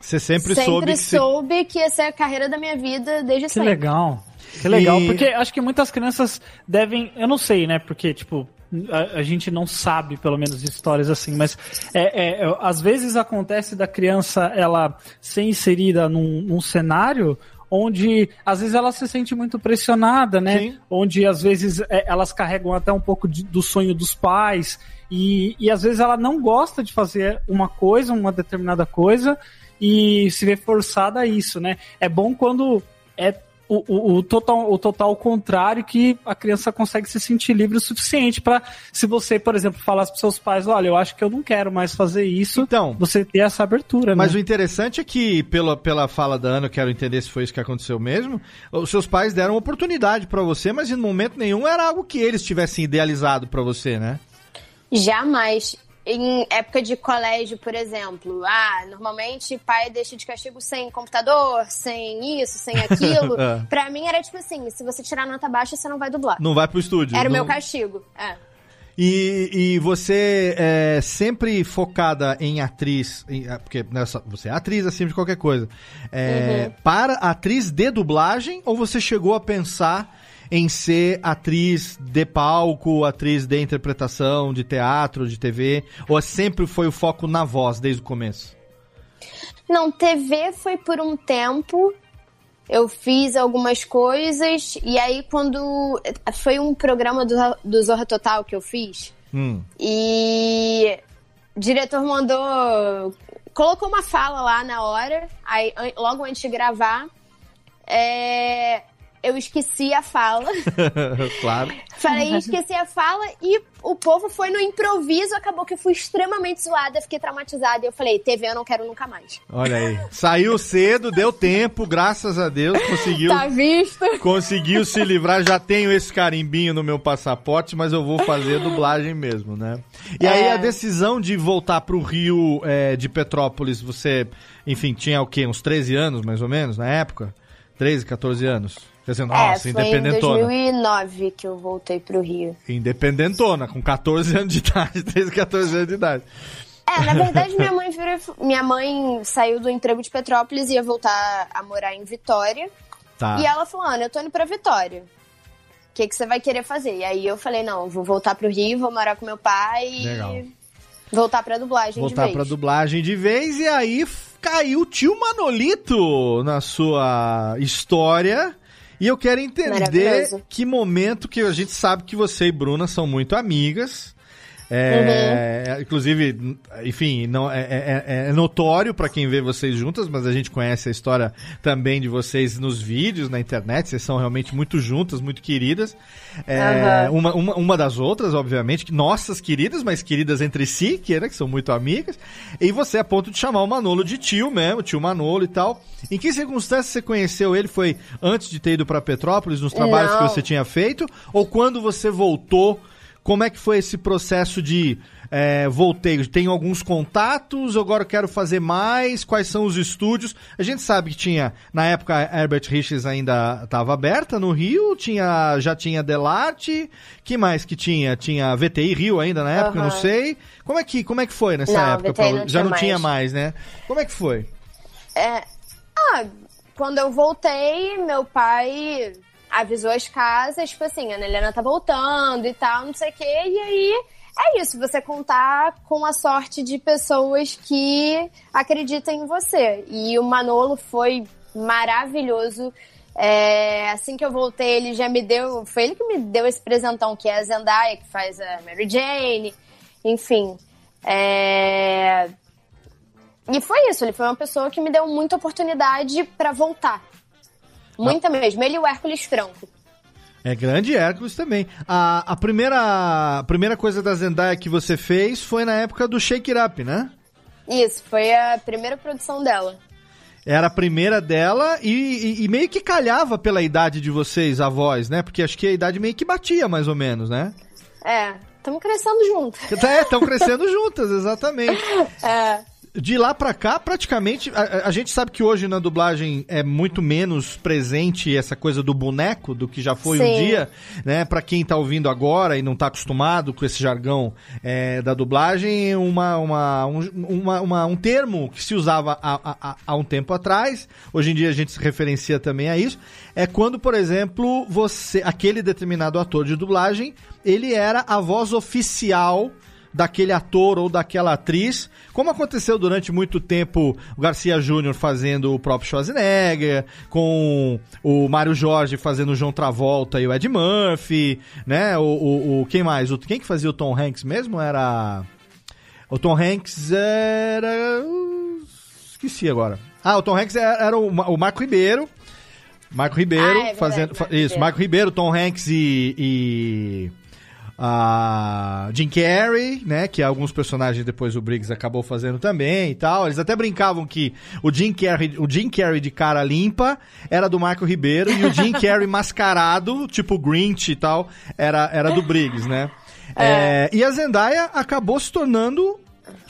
A: Você sempre,
E: Sempre
A: soube que você...
E: soube que essa é a carreira da minha vida desde
D: Que
E: sempre.
D: legal. Que legal,
A: E-
D: porque acho que muitas crianças devem. Eu não sei, né? Porque, tipo, a, a gente não sabe, pelo menos, histórias assim, mas é, é, às vezes acontece da criança ela ser inserida num, num cenário onde às vezes ela se sente muito pressionada, né?
A: Sim.
D: Onde às vezes é, elas carregam até um pouco de- do sonho dos pais e, e às vezes ela não gosta de fazer uma coisa, uma determinada coisa e se vê forçada a isso, né? É bom quando é o, o, o total, o total contrário que a criança consegue se sentir livre o suficiente para se você, por exemplo, falar para seus pais, olha, eu acho que eu não quero mais fazer isso,
A: Então,
D: você ter essa abertura,
A: Mas
D: né?
A: o interessante é que, pela, pela fala da Ana, eu quero entender se foi isso que aconteceu mesmo, os seus pais deram oportunidade pra você, mas em momento nenhum era algo que eles tivessem idealizado pra você, né?
E: Jamais. Em época de colégio, por exemplo, ah, normalmente pai deixa de castigo sem computador, sem isso, sem (laughs) aquilo.
A: É.
E: pra mim era tipo assim, se você tirar nota baixa, você não vai dublar.
A: Não vai pro estúdio.
E: Era o
A: não-
E: meu castigo. É.
A: E, e você é sempre focada em atriz, em- é, porque nessa, você é atriz acima de qualquer coisa. É,
E: Uhum.
A: Para atriz de dublagem, ou você chegou a pensar em ser atriz de palco, atriz de interpretação, de teatro, de TV? Ou sempre foi o foco na voz desde o começo?
E: Não, TV foi por um tempo. Eu fiz algumas coisas. E aí, quando. Foi um programa do, do Zorra Total que eu fiz.
A: Hum.
E: E o diretor mandou. Colocou uma fala lá na hora, aí logo antes de gravar. é, eu esqueci a fala. (laughs)
A: claro.
E: Falei, esqueci a fala e o povo foi no improviso. Acabou que eu fui extremamente zoada, fiquei traumatizada. E eu falei, TV eu não quero nunca mais.
A: Olha aí. Saiu cedo, deu tempo, graças a Deus, conseguiu. (laughs)
E: Tá visto?
A: Conseguiu se livrar, já tenho esse carimbinho no meu passaporte, mas eu vou fazer dublagem mesmo, né? E aí
E: É.
A: a decisão de voltar pro Rio é, de Petrópolis, você, enfim, tinha o quê? Uns 13 anos, mais ou menos, na época? 13, 14 anos? Quer dizer, nossa,
E: é, foi em
A: independentona.
E: 2009 que eu voltei pro Rio.
A: Independentona, com 14 anos de idade, (laughs) 13, 14 anos de idade.
E: É, na verdade, minha mãe virou, minha mãe saiu do emprego de Petrópolis e ia voltar a morar em Vitória.
A: Tá.
E: E ela falou, Ana, eu tô indo pra Vitória. que, que você vai querer fazer? E aí eu falei, não, vou voltar pro Rio, vou morar com meu pai
A: Legal.
E: e voltar pra dublagem
A: Voltar
E: de vez.
A: pra dublagem de vez e aí caiu o tio Manolito na sua história. E eu quero entender que momento que a gente sabe que você e Bruna são muito amigas. É, Inclusive, enfim, não, é, é- é notório pra quem vê vocês juntas, mas a gente conhece a história também de vocês nos vídeos, na internet. Vocês são realmente muito juntas, muito queridas. É,
E: Aham.
A: uma, uma, uma das outras, obviamente, que nossas queridas, mas queridas entre si, que, né, que são muito amigas. E você a ponto de chamar o Manolo de tio mesmo, tio Manolo e tal. Em que circunstâncias você conheceu ele? Foi antes de ter ido pra Petrópolis, nos trabalhos que
E: Não.
A: você tinha feito? Ou quando você voltou? Como é que foi esse processo de é, voltei? Tem alguns contatos, agora eu quero fazer mais, quais são os estúdios? A gente sabe que tinha, na época, a Herbert Richards ainda estava aberta no Rio, tinha, já tinha Delarte, que mais que tinha? Tinha VTI Rio ainda na época, eu não sei. Como é que, como é que foi nessa
E: Não,
A: época?
E: Não
A: já
E: tinha
A: não tinha
E: mais.
A: mais, né? Como é que foi?
E: É, ah, quando eu voltei, meu pai avisou as casas, tipo assim, a Ana Helena tá voltando e tal, não sei o quê, e aí é isso, você contar com a sorte de pessoas que acreditam em você. E o Manolo foi maravilhoso. É, assim que eu voltei, ele já me deu. Foi ele que me deu esse presentão, que é a Zendaya, que faz a Mary Jane, enfim. É, e foi isso, ele foi uma pessoa que me deu muita oportunidade pra voltar. Muita mesmo. Ele e o Hércules Franco.
A: É grande Hércules também. A, a primeira, a primeira coisa da Zendaya que você fez foi na época do Shake It Up, né?
E: Isso, foi a primeira produção dela.
A: Era a primeira dela e, e- e meio que calhava pela idade de vocês, a voz, né? Porque acho que a idade meio que batia, mais ou menos, né?
E: É, estamos crescendo juntos.
A: É, estão crescendo (laughs) juntas, exatamente.
E: É.
A: De lá pra cá, praticamente, a, a- gente sabe que hoje na dublagem é muito menos presente essa coisa do boneco do que já foi um
E: Sim.
A: dia, né? Pra quem tá ouvindo agora e não tá acostumado com esse jargão é, da dublagem, uma, uma, um, uma- uma- um termo que se usava há, há- há um tempo atrás, hoje em dia a gente se referencia também a isso, é quando, por exemplo, você, aquele determinado ator de dublagem, ele era a voz oficial daquele ator ou daquela atriz, como aconteceu durante muito tempo o Garcia Júnior fazendo o próprio Schwarzenegger, com o Mário Jorge fazendo o João Travolta e o Ed Murphy, né? O, o, o- quem mais? O, quem que fazia o Tom Hanks mesmo? Era o Tom Hanks era esqueci agora. Ah, o Tom Hanks era, era o, o Marco Ribeiro. Marco Ribeiro
E: Ah, é verdade,
A: fazendo fa-
E: Marco
A: isso,
E: Ribeiro.
A: Marco Ribeiro, Tom Hanks e, e a Jim Carrey, né, que alguns personagens depois o Briggs acabou fazendo também e tal. Eles até brincavam que o Jim Carrey, o Jim Carrey de cara limpa era do Marco Ribeiro e o Jim (laughs) Carrey mascarado, tipo Grinch e tal, era era do Briggs, né? É, e a Zendaya acabou se tornando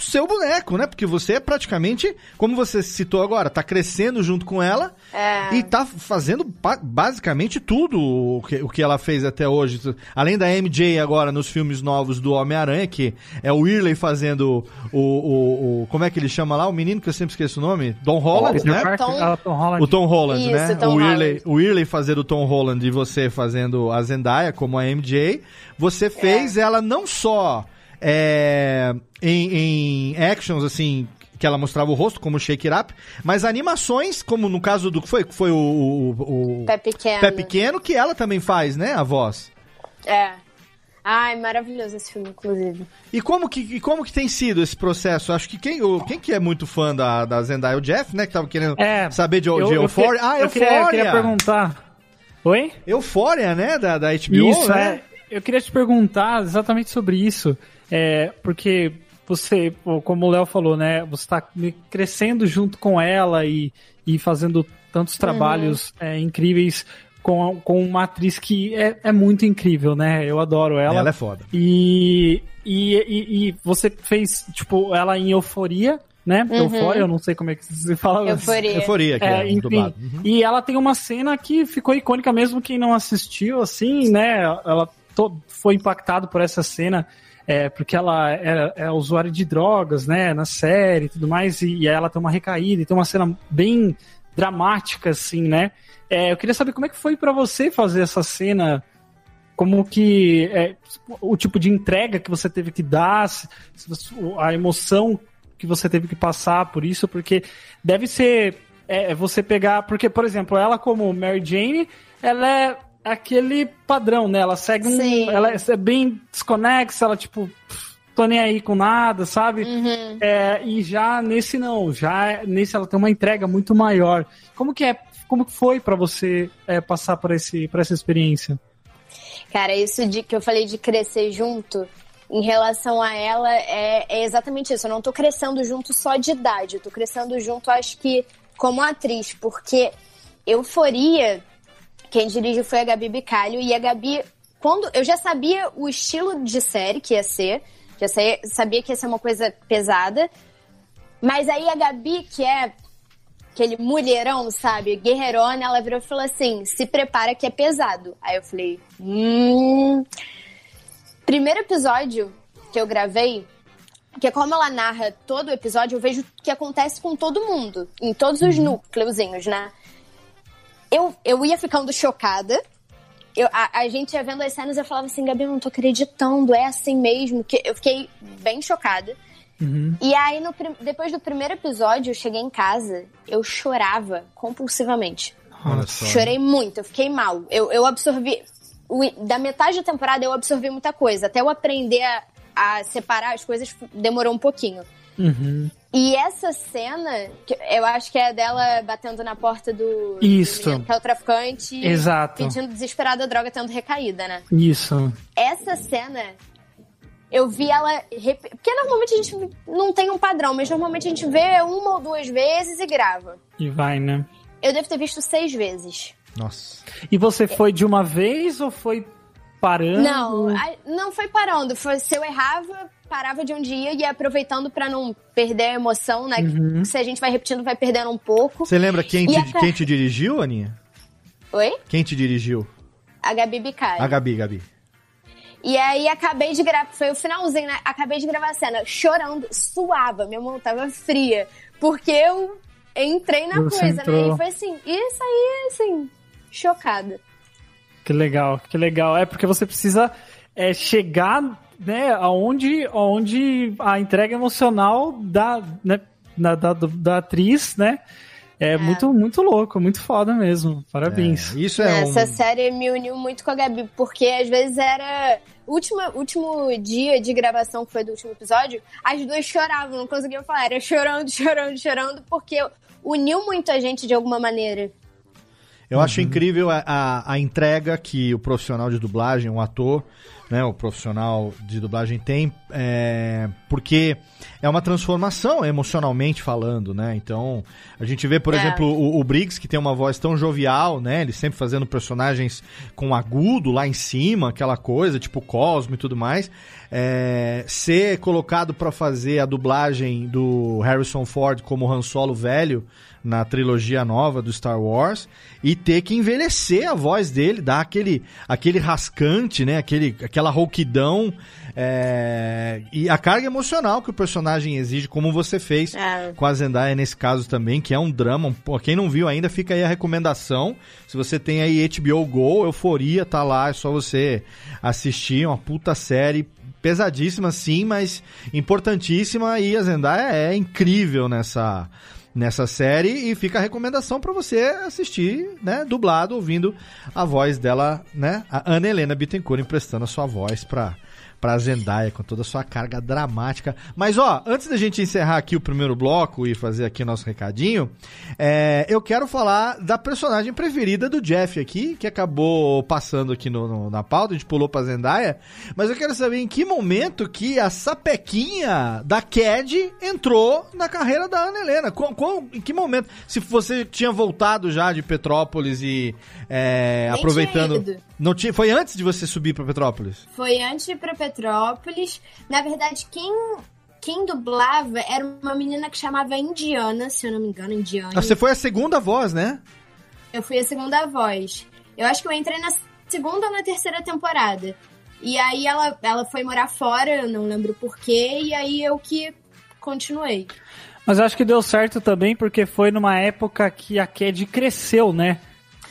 A: seu boneco, né? Porque você é praticamente, como você citou agora, tá crescendo junto com ela
E: É.
A: e tá fazendo ba- basicamente tudo o que, o que ela fez até hoje. Além da MJ agora nos filmes novos do Homem-Aranha, que é o Whirley fazendo o, o, o- Como é que ele chama lá? O menino que eu sempre esqueço o nome? Don Holland,
D: Peter
A: né?
E: Tom-
D: ah, Tom Holland.
A: O Tom Holland,
E: Isso,
A: né?
E: Tom
A: o, Whirley,
E: Holland.
A: o Whirley fazendo o Tom Holland e você fazendo a Zendaya como a MJ. Você fez ela não só é, em, em actions, assim, que ela mostrava o rosto, como Shake It Up, mas animações, como no caso do... Foi, foi o... o, o
E: Pé pequeno.
A: Pé Pequeno, que ela também faz, né? A voz.
E: É. Ai, maravilhoso esse filme, inclusive.
A: E como que, e como que tem sido esse processo? Acho que quem, o- quem que é muito fã da, da Zendaya? O Jeff, né? Que tava querendo
D: É,
A: saber de,
D: eu-
A: de
D: eu
A: Euphoria.
D: que-
A: ah,
D: eu
A: Euphoria!
D: queria, eu queria perguntar. Oi?
A: Euphoria, né? Da, da HBO,
D: isso,
A: né?
D: é. Eu queria te perguntar exatamente sobre isso. É, porque você, como o Léo falou, né? Você tá me- crescendo junto com ela e, e fazendo tantos trabalhos é, incríveis com, com uma atriz que é, é muito incrível, né? Eu adoro ela.
A: Ela é foda.
D: E, e, e, e você fez, tipo, ela em euforia, né?
E: Uhum.
D: Euforia, eu não sei como é que se fala.
E: Euforia.
A: Euforia, que é,
D: É.
A: Uhum.
D: e ela tem uma cena que ficou icônica mesmo quem não assistiu, assim, né? Ela to- foi impactado por essa cena, é, porque ela é, é usuária de drogas, né? Na série e tudo mais, e, e ela tem uma recaída, e tem uma cena bem dramática, assim, né? É, eu queria saber como é que foi pra você fazer essa cena como que é, o tipo de entrega que você teve que dar, a emoção que você teve que passar por isso, porque deve ser é, você pegar, porque por exemplo, ela como Mary Jane, ela é aquele padrão, né? Ela segue um,
E: Sim.
D: ela é bem desconexa, ela tipo tô nem aí com nada, sabe?
E: Uhum.
D: É, e já nesse não, já nesse ela tem uma entrega muito maior. Como que é? Como que foi pra você é, passar por esse, por essa experiência?
E: Cara, isso de que eu falei de crescer junto, em relação a ela, é, é exatamente isso. Eu não tô crescendo junto só de idade, eu tô crescendo junto, acho que, como atriz, porque Euforia, quem dirigiu foi a Gabi Bicalho, e a Gabi, quando eu já sabia o estilo de série que ia ser, já sabia que ia ser uma coisa pesada, mas aí a Gabi, que é aquele mulherão, sabe? Guerreirona, ela virou e falou assim: se prepara que é pesado. Aí eu falei: hum. Primeiro episódio que eu gravei, que é como ela narra todo o episódio, eu vejo o que acontece com todo mundo, em todos os núcleozinhos, né? Eu, eu ia ficando chocada. Eu, a, a gente ia vendo as cenas e eu falava assim, Gabi, eu não tô acreditando, é assim mesmo. que Eu fiquei bem chocada. E aí, no depois do primeiro episódio, eu cheguei em casa, eu chorava compulsivamente.
A: Só.
E: Chorei muito, eu fiquei mal. Eu, eu absorvi. o- da metade da temporada, eu absorvi muita coisa. Até eu aprender a, a separar as coisas, demorou um pouquinho.
D: Uhum.
E: E essa cena, que eu acho que é dela batendo na porta do.
D: Isso.
E: do menino, que é o traficante.
D: Exato.
E: Pedindo desesperada a droga, tendo recaída, né?
D: Isso.
E: essa cena, eu vi ela. rep- Porque normalmente a gente não tem um padrão, mas normalmente a gente vê uma ou duas vezes e grava.
D: E vai, né?
E: Eu devo ter visto seis vezes.
A: Nossa.
D: E você foi de uma vez ou foi parando?
E: Não, a- não foi parando. Foi, se eu errava, parava de um dia e ia aproveitando pra não perder a emoção, né?
A: Uhum.
E: Se a gente vai repetindo, vai perdendo um pouco.
A: Você lembra quem te,
E: a ca-
A: quem te dirigiu, Aninha?
E: Oi?
A: Quem te dirigiu?
E: A Gabi Bicalho.
A: A Gabi, Gabi.
E: E aí acabei de gravar, foi o finalzinho, né? Acabei de gravar a cena, chorando, suava, minha mão tava fria. Porque eu entrei na
D: Você
E: coisa,
D: entrou.
E: né? E foi assim, isso aí, assim, chocada.
D: Que legal, que legal. É porque você precisa é, chegar, né, aonde, aonde a entrega emocional da, né, da, da, da atriz, né? É, muito, muito louco, muito foda mesmo. Parabéns.
A: isso
D: é
E: Essa série me uniu muito com a Gabi, porque às vezes era. Último, último dia de gravação, que foi do último episódio, as duas choravam, não conseguiam falar. Era chorando, (laughs) chorando, chorando, porque uniu muito a gente de alguma maneira.
A: Eu acho
D: Uhum.
A: incrível a, a, a entrega que o profissional de dublagem, um ator, né, o profissional de dublagem tem, é, porque é uma transformação emocionalmente falando, né? Então, a gente vê, por
H: É.
A: exemplo, o, o Briggs, que tem uma voz tão jovial, né? Ele sempre fazendo personagens com agudo lá em cima, aquela coisa, tipo Cosmo e tudo mais. É, ser colocado pra fazer a dublagem do Harrison Ford como Han Solo velho na trilogia nova do Star Wars e ter que envelhecer a voz dele, dar aquele, aquele rascante, né? Aquele, aquela rouquidão é, e a carga emocional que o personagem exige, como você fez
E: É.
A: com a Zendaya nesse caso também, que é um drama. Um, quem não viu ainda, fica aí a recomendação. Se você tem aí HBO Go, Euforia, tá lá, é só você assistir, uma puta série pesadíssima sim, mas importantíssima e a Zendaya é incrível nessa nessa série e fica a recomendação pra você assistir, né, dublado, ouvindo a voz dela, né, a Ana Helena Bittencourt emprestando a sua voz pra pra Zendaya com toda a sua carga dramática. Mas ó, antes da gente encerrar aqui o primeiro bloco e fazer aqui nosso recadinho, é, eu quero falar da personagem preferida do Jeff aqui, que acabou passando aqui no, no- na pauta, a gente pulou pra Zendaya, mas eu quero saber em que momento que a sapequinha da Cad entrou na carreira da Ana Helena. Com, com- em que momento? Se você tinha voltado já de Petrópolis e é, aproveitando... Não tinha, foi antes de você subir pra Petrópolis?
E: Foi antes pra Petrópolis. Na verdade, quem, quem dublava era uma menina que chamava Indiana, se eu não me engano, Indiana.
A: Ah, Você foi a segunda voz, né?
E: Eu fui a segunda voz. Eu acho que eu entrei na segunda ou na terceira temporada. E aí ela, ela foi morar fora, eu não lembro porquê, e aí eu que continuei.
D: Mas eu acho que deu certo também porque foi numa época que a Cad cresceu, né?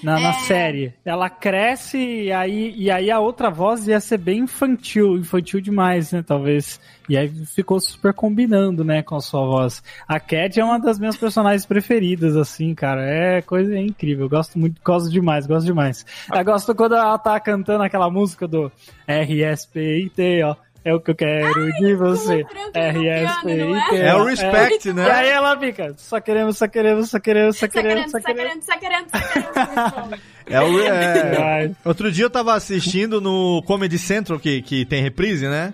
D: Na, na
E: É.
D: série. Ela cresce e aí, e aí a outra voz ia ser bem infantil, infantil demais, né, talvez. E aí ficou super combinando, né, com a sua voz. A Cat é uma das minhas personagens preferidas, assim, cara. É coisa é incrível. Eu gosto muito, gosto demais, gosto demais. Eu gosto quando ela tá cantando aquela música do RSPIT, ó. É o que eu quero de você. RSPIT.
A: é? É o respect, né?
D: E aí ela fica, só queremos, só queremos, só queremos, só
E: Só
D: queremos,
E: querendo,
D: só
E: só
D: queremos.
E: querendo, só querendo, só querendo.
A: É o, é- Outro dia eu tava assistindo no Comedy Central, que, que tem reprise, né?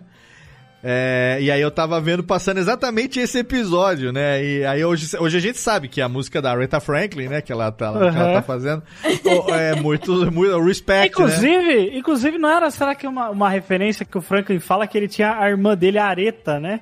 A: É, e aí eu tava vendo, passando exatamente esse episódio, né? E aí hoje, hoje a gente sabe que a música da Aretha Franklin, né? Que ela tá, que ela tá fazendo, é muito, muito respect, né?
D: Inclusive, inclusive, não era, será que uma, uma referência que o Franklin fala que ele tinha a irmã dele, a Areta, né?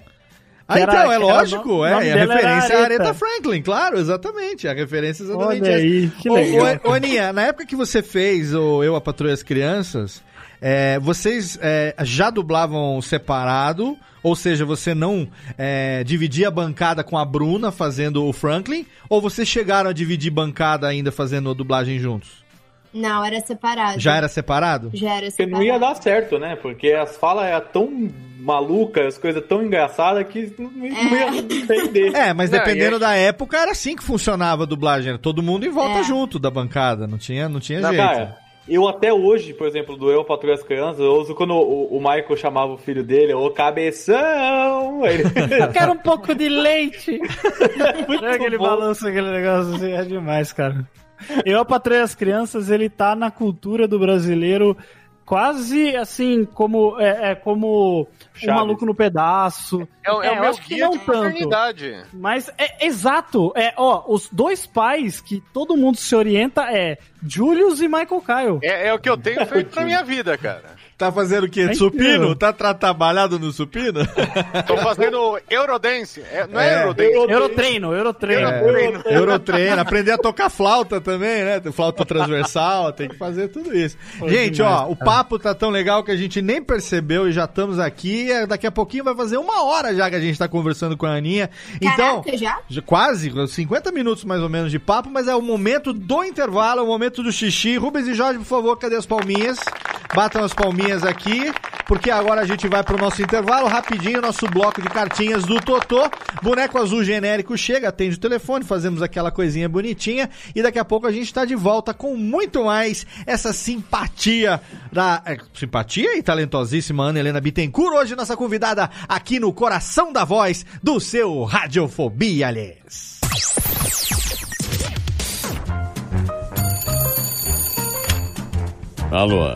A: Ah,
D: era-
A: então, é
D: era
A: lógico, é, é a referência à
D: Aretha.
A: Aretha Franklin, claro, exatamente, a referência é exatamente
D: Olha
A: essa.
D: aí, que
A: Ô,
D: legal.
A: ô, ô, Aninha, na época que você fez o Eu, a Patrulha as Crianças, é, vocês é, já dublavam separado, ou seja, você não é, dividia a bancada com a Bruna fazendo o Franklin, ou vocês chegaram a dividir bancada ainda fazendo a dublagem juntos?
E: Não, era separado.
A: Já era separado?
E: Já era
G: Porque
E: separado.
G: não ia dar certo, né? Porque as falas eram tão malucas, as coisas tão engraçadas que não, não ia entender.
A: É, mas
G: Não,
A: dependendo da época, era assim que funcionava a dublagem. Era todo mundo em volta
E: É.
A: junto da bancada. Não tinha, não tinha
G: Não,
A: jeito.
G: cara, eu até hoje, por exemplo, do Eu Patrulho as Crianças, eu uso quando o, o Michael chamava o filho dele, ô cabeção! Ele- (laughs)
D: Eu quero um pouco de leite. (laughs) é aquele balanço, aquele negócio assim, é demais, cara. Eu, a Patrulha das Crianças, ele tá na cultura do brasileiro quase assim, como é, é como o
F: Chaves.
D: maluco no pedaço.
F: É, o- é o
D: eu
F: meu
D: acho que não tanto. Mas é exato. É, ó, os dois pais que todo mundo se orienta é Julius e Michael Kyle.
F: É, é o que eu tenho (laughs) feito na minha vida, cara.
A: Tá fazendo o quê?
D: É
A: supino? Tá tra trabalhado no supino?
F: Tô fazendo Eurodance. É, não é,
A: É.
F: Eurodance.
D: Eurotreino, Eurotreino.
F: Eurotreino.
A: Eurotreino, aprender a tocar flauta também, né? Flauta transversal, (laughs) tem que fazer tudo isso.
D: Pô,
A: gente,
D: demais,
A: ó, o papo tá tão legal que a gente nem percebeu e já estamos aqui. É, Daqui a pouquinho vai fazer uma hora já que a gente tá conversando com a Aninha. Então,
E: Caraca, já
A: quase 50 minutos mais ou menos de papo, mas é o momento do intervalo, é o momento do xixi. Rubens e Jorge, por favor, cadê as palminhas? Batam as palminhas aqui, porque agora a gente vai pro nosso intervalo, rapidinho, nosso bloco de cartinhas do Totô. Boneco azul genérico chega, atende o telefone, fazemos aquela coisinha bonitinha e daqui a pouco a gente tá de volta com muito mais essa simpatia da é, simpatia e talentosíssima Ana Helena Bittencourt, hoje nossa convidada aqui no coração da voz do seu Radiofobia, aliás.
I: Alô,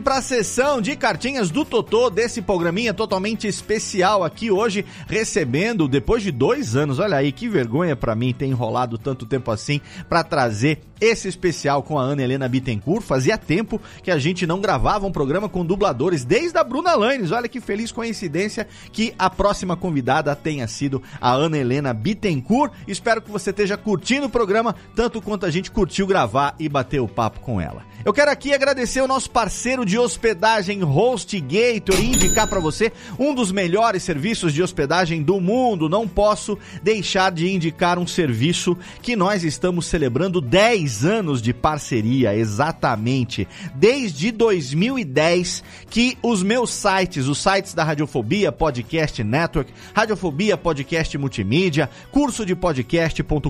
A: Para a sessão de cartinhas do Totô desse programinha totalmente especial aqui hoje, recebendo depois de dois anos. Olha aí que vergonha para mim ter enrolado tanto tempo assim para trazer esse especial com a Ana Helena Bittencourt. Fazia tempo que a gente não gravava um programa com dubladores desde a Bruna Lanes. Olha que feliz coincidência que a próxima convidada tenha sido a Ana Helena Bittencourt. Espero que você esteja curtindo o programa tanto quanto a gente curtiu gravar e bater o papo com ela. Eu quero aqui agradecer o nosso parceiro de hospedagem HostGator e indicar para você um dos melhores serviços de hospedagem do mundo. Não posso deixar de indicar um serviço que nós estamos celebrando 10 anos de parceria, exatamente. Desde 2010 que os meus sites, os sites da Radiofobia Podcast Network, Radiofobia Podcast Multimídia, curso de podcast.com.br,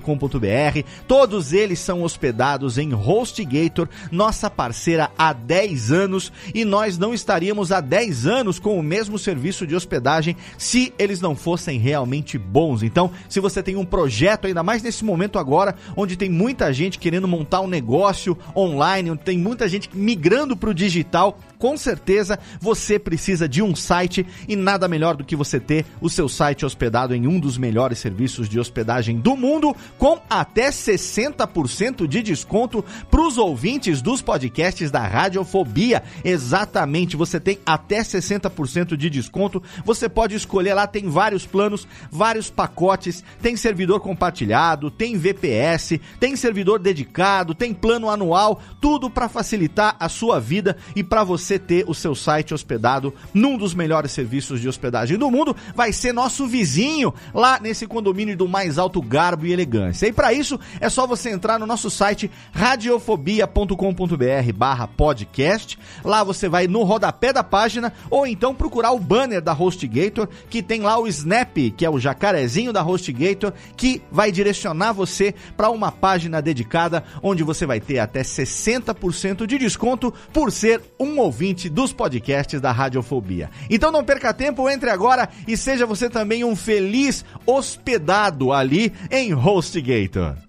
A: todos eles são hospedados em HostGator, nossa parceira há 10 anos e nós não estaríamos há 10 anos com o mesmo serviço de hospedagem se eles não fossem realmente bons. Então, se você tem um projeto, ainda mais nesse momento agora, onde tem muita gente querendo montar um negócio online, onde tem muita gente migrando para o digital, com certeza você precisa de um site e nada melhor do que você ter o seu site hospedado em um dos melhores serviços de hospedagem do mundo, com até 60% de desconto para os ouvintes dos podcasts da Radiofobia. Exatamente, você tem até 60% de desconto. Você pode escolher lá, tem vários planos, vários pacotes, tem servidor compartilhado, tem VPS, tem servidor dedicado, tem plano anual, tudo para facilitar a sua vida e para você ter o seu site hospedado num dos melhores serviços de hospedagem do mundo. Vai ser nosso vizinho lá nesse condomínio do mais alto garbo e elegância. E para isso é só você entrar no nosso site radiofobia.com.br/podcast. Lá você vai no rodapé da página ou então procurar o banner da HostGator que tem lá o Snap, que é o jacarezinho da HostGator, que vai direcionar você para uma página dedicada onde você vai ter até 60% de desconto por ser um ouvinte dos podcasts da Radiofobia. Então não perca tempo, entre agora e seja você também um feliz hospedado ali em HostGator.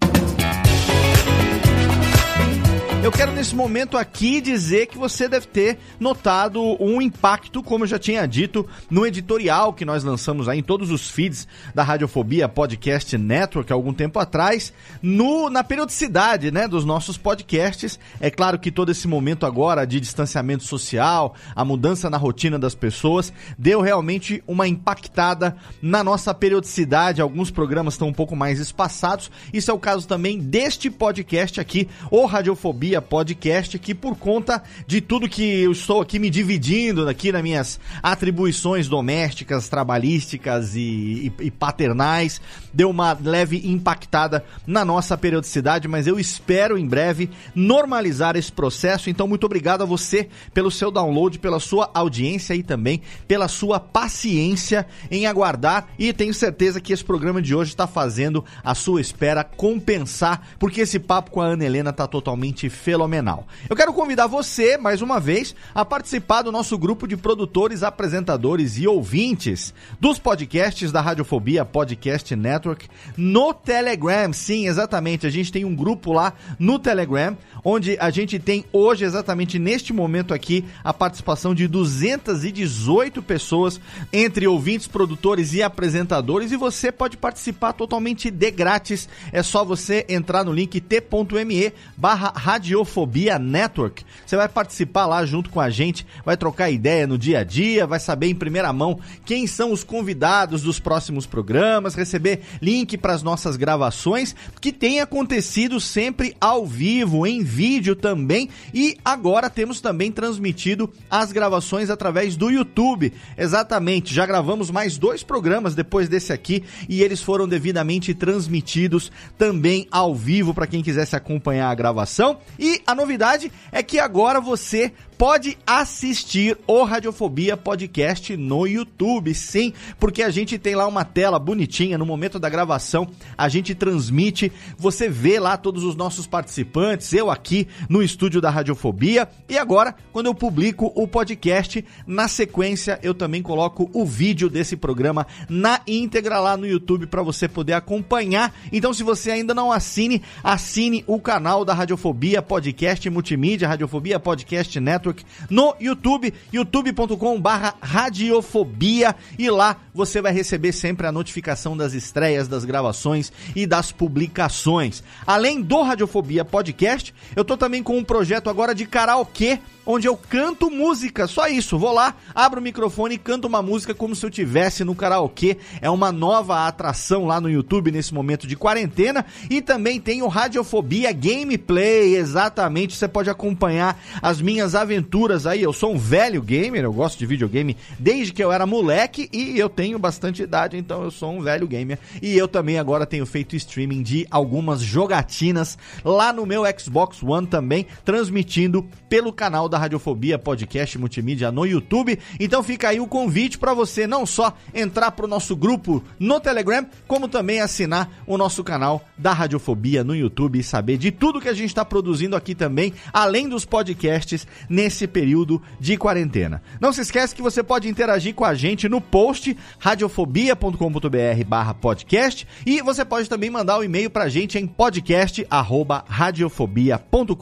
A: Eu quero nesse momento aqui dizer que você deve ter notado um impacto, como eu já tinha dito, no editorial que nós lançamos aí em todos os feeds da Radiofobia Podcast Network há algum tempo atrás, no, na periodicidade né, dos nossos podcasts. É claro que todo esse momento agora de distanciamento social, a mudança na rotina das pessoas, deu realmente uma impactada na nossa periodicidade. Alguns programas estão um pouco mais espaçados. Isso é o caso também deste podcast aqui, o Radiofobia Podcast, que por conta de tudo que eu estou aqui me dividindo aqui nas minhas atribuições domésticas, trabalhísticas e, e, e paternais, deu uma leve impactada na nossa periodicidade, mas eu espero em breve normalizar esse processo. Então, muito obrigado a você pelo seu download, pela sua audiência e também pela sua paciência em aguardar. E tenho certeza que esse programa de hoje está fazendo a sua espera compensar, porque esse papo com a Ana Helena está totalmente fenomenal. Eu quero convidar você, mais uma vez, a participar do nosso grupo de produtores, apresentadores e ouvintes dos podcasts da Radiofobia Podcast Network no Telegram. Sim, exatamente. A gente tem um grupo lá no Telegram, onde a gente tem hoje, exatamente neste momento aqui, a participação de 218 pessoas, entre ouvintes, produtores e apresentadores, e você pode participar totalmente de grátis. É só você entrar no link t.me barra Radiofobia Network. Você vai participar lá junto com a gente, vai trocar ideia no dia a dia, vai saber em primeira mão quem são os convidados dos próximos programas, receber link para as nossas gravações, que tem acontecido sempre ao vivo, em vídeo também, e agora temos também transmitido as gravações através do YouTube. Exatamente, já gravamos mais dois programas depois desse aqui e eles foram devidamente transmitidos também ao vivo para quem quisesse acompanhar a gravação. E a novidade é que agora você pode assistir o Radiofobia Podcast no YouTube, sim, porque a gente tem lá uma tela bonitinha no momento da gravação, a gente transmite, você vê lá todos os nossos participantes, eu aqui no estúdio da Radiofobia, e agora, quando eu publico o podcast, na sequência eu também coloco o vídeo desse programa na íntegra lá no YouTube para você poder acompanhar. Então, se você ainda não assine, assine o canal da Radiofobia Podcast Multimídia, Radiofobia Podcast Network no YouTube, youtube.com barra radiofobia. E lá você vai receber sempre a notificação das estreias, das gravações e das publicações. Além do Radiofobia Podcast, eu tô também com um projeto agora de karaokê, onde eu canto música, só isso. Vou lá, abro o microfone e canto uma música como se eu tivesse no karaokê. É uma nova atração lá no YouTube nesse momento de quarentena e também tem o Radiofobia Gameplay, exatamente. Você pode acompanhar as minhas aventuras aí. Eu sou um velho gamer, eu gosto de videogame desde que eu era moleque e eu tenho bastante idade, então eu sou um velho gamer. E eu também agora tenho feito streaming de algumas jogatinas lá no meu Xbox One também, transmitindo pelo canal da Radiofobia Podcast Multimídia no YouTube. Então fica aí o convite para você não só entrar pro nosso grupo no Telegram, como também assinar o nosso canal da Radiofobia no YouTube e saber de tudo que a gente está produzindo aqui também, além dos podcasts, nesse período de quarentena. Não se esquece que você pode interagir com a gente no post radiofobia.com.br barra podcast e você pode também mandar o um e-mail pra gente em podcast arroba radiofobia.com.br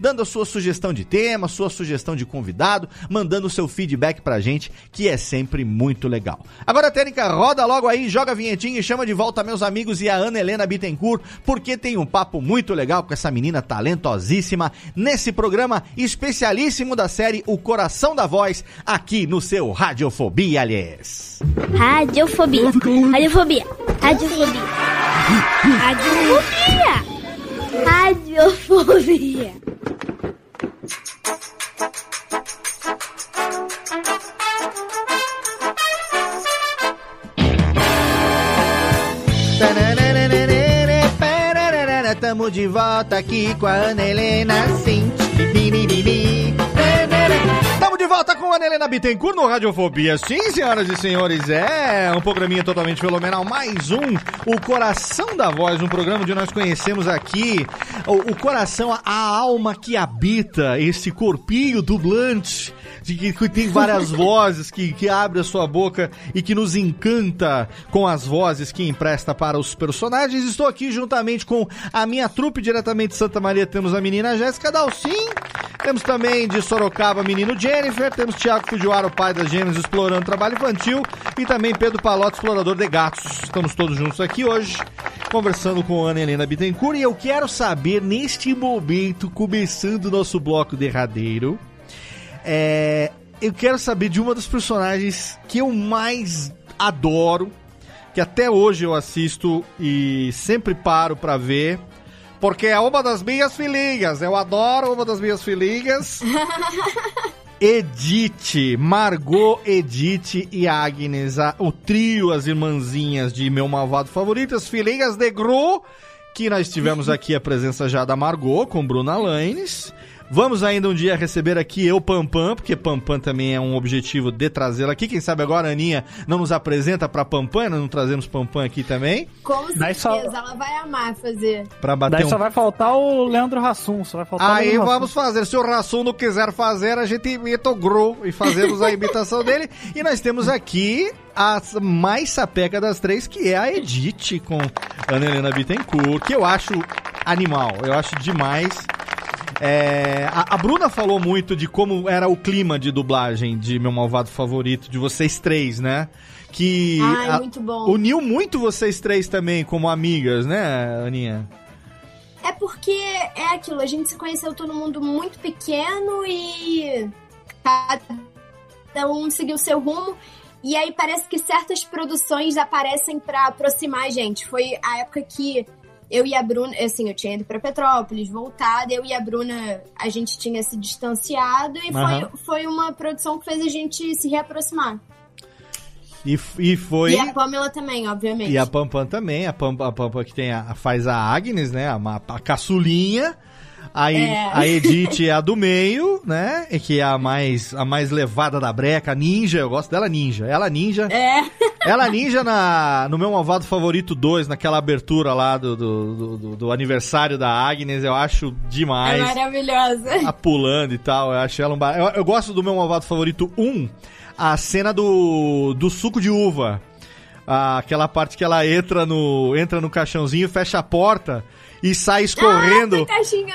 A: dando a sua sugestão de tema, sua sugestão de convidado, mandando o seu feedback pra gente, que é sempre muito legal. Agora, Tênica, roda logo aí, joga a vinhetinha e chama de volta meus amigos e a Ana Helena Bittencourt, porque tem um papo muito legal com essa menina talentosíssima nesse programa especialíssimo da série O Coração da Voz, aqui no seu Radiofobia, aliás.
J: Radiofobia. Radiofobia. Radiofobia. Radiofobia. Radiofobia.
A: Tamo de volta aqui com a Ana Helena, sim. Tamo de volta com a Ana Helena Bittencourt no Radiofobia. Sim, senhoras e senhores, é um programinha totalmente fenomenal. Mais um, O Coração da Voz, um programa onde nós conhecemos aqui o, o coração, a alma que habita esse corpinho dublante de que, que tem várias (laughs) vozes, que, que abre a sua boca e que nos encanta com as vozes que empresta para os personagens. Estou aqui juntamente com a minha trupe diretamente de Santa Maria. Temos a menina Jéssica Dalcin, temos também de Sorocaba, menino Jennifer, temos Thiago Fujiwara, o pai das gêmeas, explorando trabalho infantil, e também Pedro Palotti, explorador de gatos. Estamos todos juntos aqui hoje, conversando com Ana Helena Bittencourt, e eu quero saber, neste momento, começando o nosso bloco derradeiro, é, eu quero saber de uma das personagens que eu mais adoro, que até hoje eu assisto e sempre paro para ver, porque é uma das minhas filhinhas. Eu adoro uma das minhas filhinhas. (laughs) Edith, Margot, Edith e Agnes, a, o trio, as irmãzinhas de meu malvado favorito, as filhinhas de Gru, que nós tivemos (laughs) aqui a presença já da Margot com Bruna Lanes. Vamos ainda um dia receber aqui eu, Pampam, porque Pampam também é um objetivo de trazê-la aqui. Quem sabe agora a Aninha não nos apresenta pra Pampam, nós não trazemos Pampam aqui também.
E: Com certeza,
D: só-
E: ela vai amar fazer.
A: Pra bater
D: Daí
A: um...
D: só vai faltar o Leandro Rassum. Só vai faltar o
A: Aí vamos fazer. Se o Rassum não quiser fazer, a gente imita o Gru e fazemos a (laughs) imitação dele. E nós temos aqui a mais sapeca das três, que é a Edith com Ana Helena Bittencourt, que eu acho animal. Eu acho demais. É, a, a Bruna falou muito de como era o clima de dublagem de Meu Malvado Favorito, de vocês três, né? Que
E: Ai,
A: a-
E: muito bom.
A: uniu muito vocês três também como amigas, né, Aninha?
E: É porque é aquilo, a gente se conheceu todo mundo muito pequeno e cada um seguiu seu rumo. E aí parece que certas produções aparecem pra aproximar a gente. Foi a época que eu e a Bruna, assim, eu tinha ido pra Petrópolis, voltada, eu e a Bruna, a gente tinha se distanciado e
A: Aham.
E: foi, foi uma produção que fez a gente se reaproximar.
A: E, e foi.
E: E a Pamela também, obviamente.
A: E a Pampam também, a Pampam, a Pampam que tem a, faz a Agnes, né? A, a caçulinha. A,
E: É.
A: a Edith é a do meio, né? E que é a mais, a mais levada da breca, a ninja. Eu gosto dela ninja. Ela ninja.
E: É.
A: Ela ninja na, no meu malvado favorito 2, naquela abertura lá do, do, do- do- aniversário da Agnes. Eu acho
E: É
A: demais.
E: maravilhosa.
A: Tá pulando e tal. Eu acho ela um bar... eu, eu gosto do meu malvado favorito 1, a cena do, do suco de uva. Ah, aquela parte que ela entra no, entra no caixãozinho, fecha a porta e sai escorrendo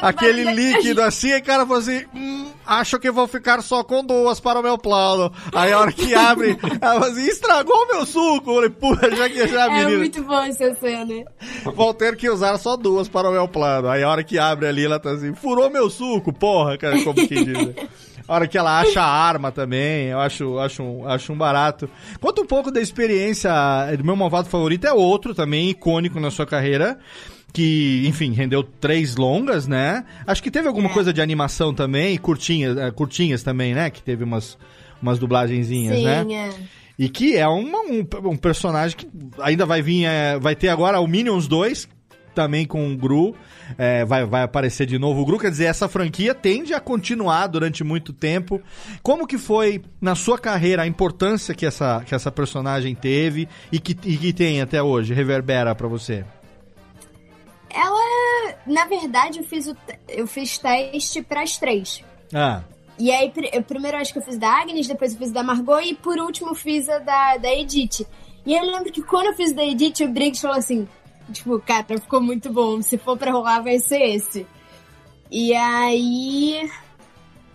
E: Ah,
A: aquele líquido assim, e o cara fala assim, hum, acho que vou ficar só com duas para o meu plano. Aí a hora que abre, ela fala assim, estragou o meu suco. Eu falei, puta, já que já,
E: É
A: menina.
E: muito bom essa cena.
A: Vou ter que usar só duas para o meu plano. Aí a hora que abre ali, ela tá assim, furou meu suco, porra, cara, como que diz. né? A hora que ela acha a arma também, eu acho, acho, um, acho um barato. Conta um pouco da experiência do meu malvado favorito, é outro também, icônico na sua carreira. Que, enfim, rendeu três longas, né? Acho que teve alguma coisa de animação também, curtinhas, eh, curtinhas também, né? Que teve umas, umas dublagenzinhas,
E: Sim,
A: né?
E: é.
A: E que é uma- um, um personagem que ainda vai vir, é, vai ter agora o Minions 2, também com o Gru, é, vai, vai aparecer de novo o Gru, quer dizer, essa franquia tende a continuar durante muito tempo. Como que foi, na sua carreira, a importância que essa, que essa personagem teve e que, e que tem até hoje, reverbera pra você?
E: Ela na verdade, eu fiz, o, eu fiz teste pras três.
A: Ah,
E: E aí, eu primeiro acho que eu fiz da Agnes, depois eu fiz da Margot e por último eu fiz a da, da Edith. E eu lembro que quando eu fiz da Edith, o Briggs falou assim: tipo, cara, ficou muito bom. Se for pra rolar, vai ser esse. E aí.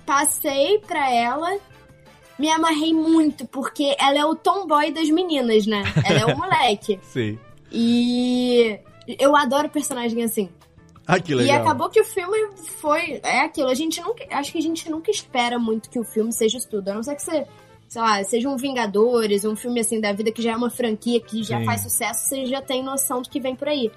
E: Passei pra ela. Me amarrei muito, porque ela é o tomboy das meninas, né? Ela é o (laughs) moleque.
A: sim.
E: E eu adoro personagem assim.
A: Ah, que
E: E
A: legal.
E: acabou que o filme foi. É aquilo. A gente nunca. Acho que a gente nunca espera muito que o filme seja isso tudo. A não ser que você. Sei lá, seja um Vingadores, um filme assim da vida que já é uma franquia que já
A: Sim.
E: faz sucesso, você já tem noção do que vem por aí.